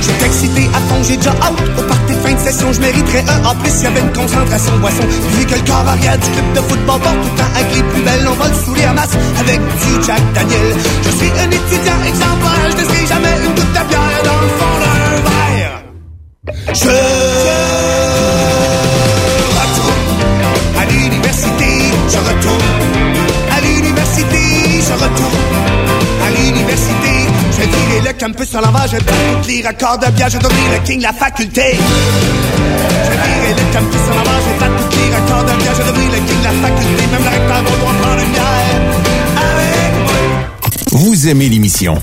Je suis excité à fond, j'ai déjà hâte au party de fin de session. Je mériterais un en plus, il y avait une concentration boisson. Vu que le corps arrière du club de football porte tout le temps avec les plus belles, on va le saouler en masse avec du Jack Daniel. Je suis un étudiant exemplaire, je ne jamais une goutte de bière dans le fond verre. Je retourne à l'université, je retourne à l'université, je retourne à l'université. Je virer le campus à l'envers, je tous les records de bière, je devenir le king la faculté. Je virer le campus à l'envers, je battre tous les records de bière, je devenir le king la faculté. Même le recteur devoir prendre une bière avec. Vous aimez l'émission?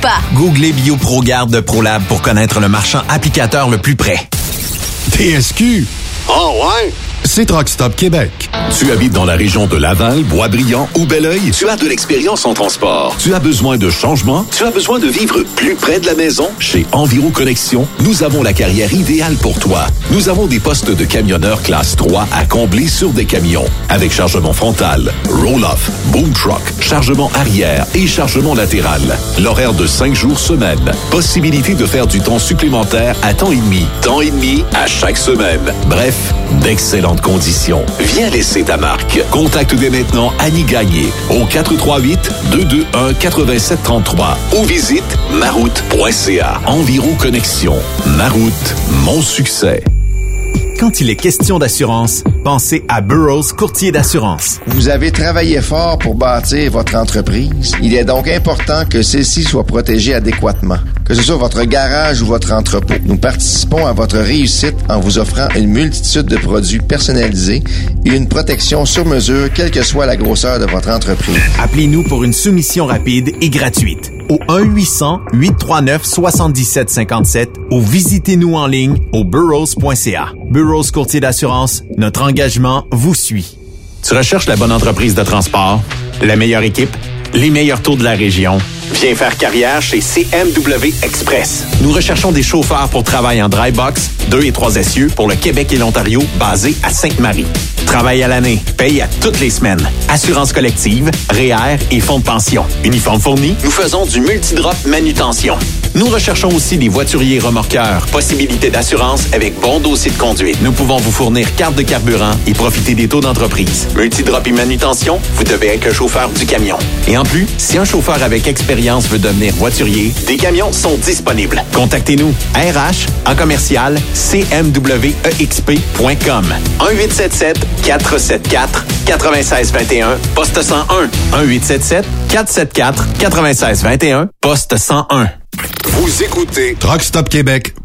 Googlez BioProGarde de ProLab pour connaître le marchand applicateur le plus près. TSQ. Oh ouais? C'est Truck Stop Québec. Tu habites dans la région de Laval, Boisbriand ou Belleuil? Tu as de l'expérience en transport. Tu as besoin de changement? Tu as besoin de vivre plus près de la maison? Chez Enviro Connexion, nous avons la carrière idéale pour toi. Nous avons des postes de camionneur classe 3 à combler sur des camions. Avec chargement frontal, roll-off, boom truck, chargement arrière et chargement latéral. L'horaire de 5 jours semaine. Possibilité de faire du temps supplémentaire à temps et demi. Temps et demi à chaque semaine. Bref, d'excellentes conditions. Viens laisser ta marque. Contacte dès maintenant Annie Gagné au 438-221-8733 ou visite maroute.ca. Environ Connexion. Maroute, mon succès. Quand il est question d'assurance, pensez à Burroughs Courtier d'assurance. Vous avez travaillé fort pour bâtir votre entreprise. Il est donc important que celle-ci soit protégée adéquatement. Que ce soit votre garage ou votre entrepôt. Nous participons à votre réussite en vous offrant une multitude de produits personnalisés et une protection sur mesure, quelle que soit la grosseur de votre entreprise. Appelez-nous pour une soumission rapide et gratuite au 1-800-839-7757 ou visitez-nous en ligne au burrows.ca. Burrows Courtier d'assurance, notre engagement vous suit. Tu recherches la bonne entreprise de transport, la meilleure équipe, les meilleurs taux de la région. Viens faire carrière chez CMW Express. Nous recherchons des chauffeurs pour travail en dry box, 2 et 3 essieux pour le Québec et l'Ontario, basés à Sainte-Marie. Travail à l'année, paye à toutes les semaines. Assurance collective, REER et fonds de pension. Uniforme fourni, nous faisons du multidrop manutention. Nous recherchons aussi des voituriers remorqueurs. Possibilité d'assurance avec bon dossier de conduite. Nous pouvons vous fournir carte de carburant et profiter des taux d'entreprise. Multidrop et manutention, vous devez être le chauffeur du camion. Et en plus, si un chauffeur avec expérience veut devenir voiturier, des camions sont disponibles. Contactez-nous. RH en commercial cmwexp.com 1877 474 9621 poste 101 1877 474 9621 poste 101 Vous écoutez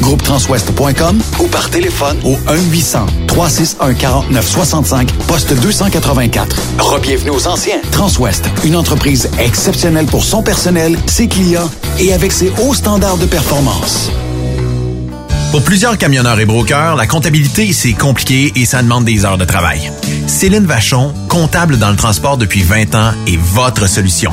groupetranswest.com ou par téléphone au 1-800-361-4965, poste 284. Rebienvenue aux anciens. Transwest, une entreprise exceptionnelle pour son personnel, ses clients et avec ses hauts standards de performance. Pour plusieurs camionneurs et brokers, la comptabilité, c'est compliqué et ça demande des heures de travail. Céline Vachon, comptable dans le transport depuis 20 ans, est votre solution.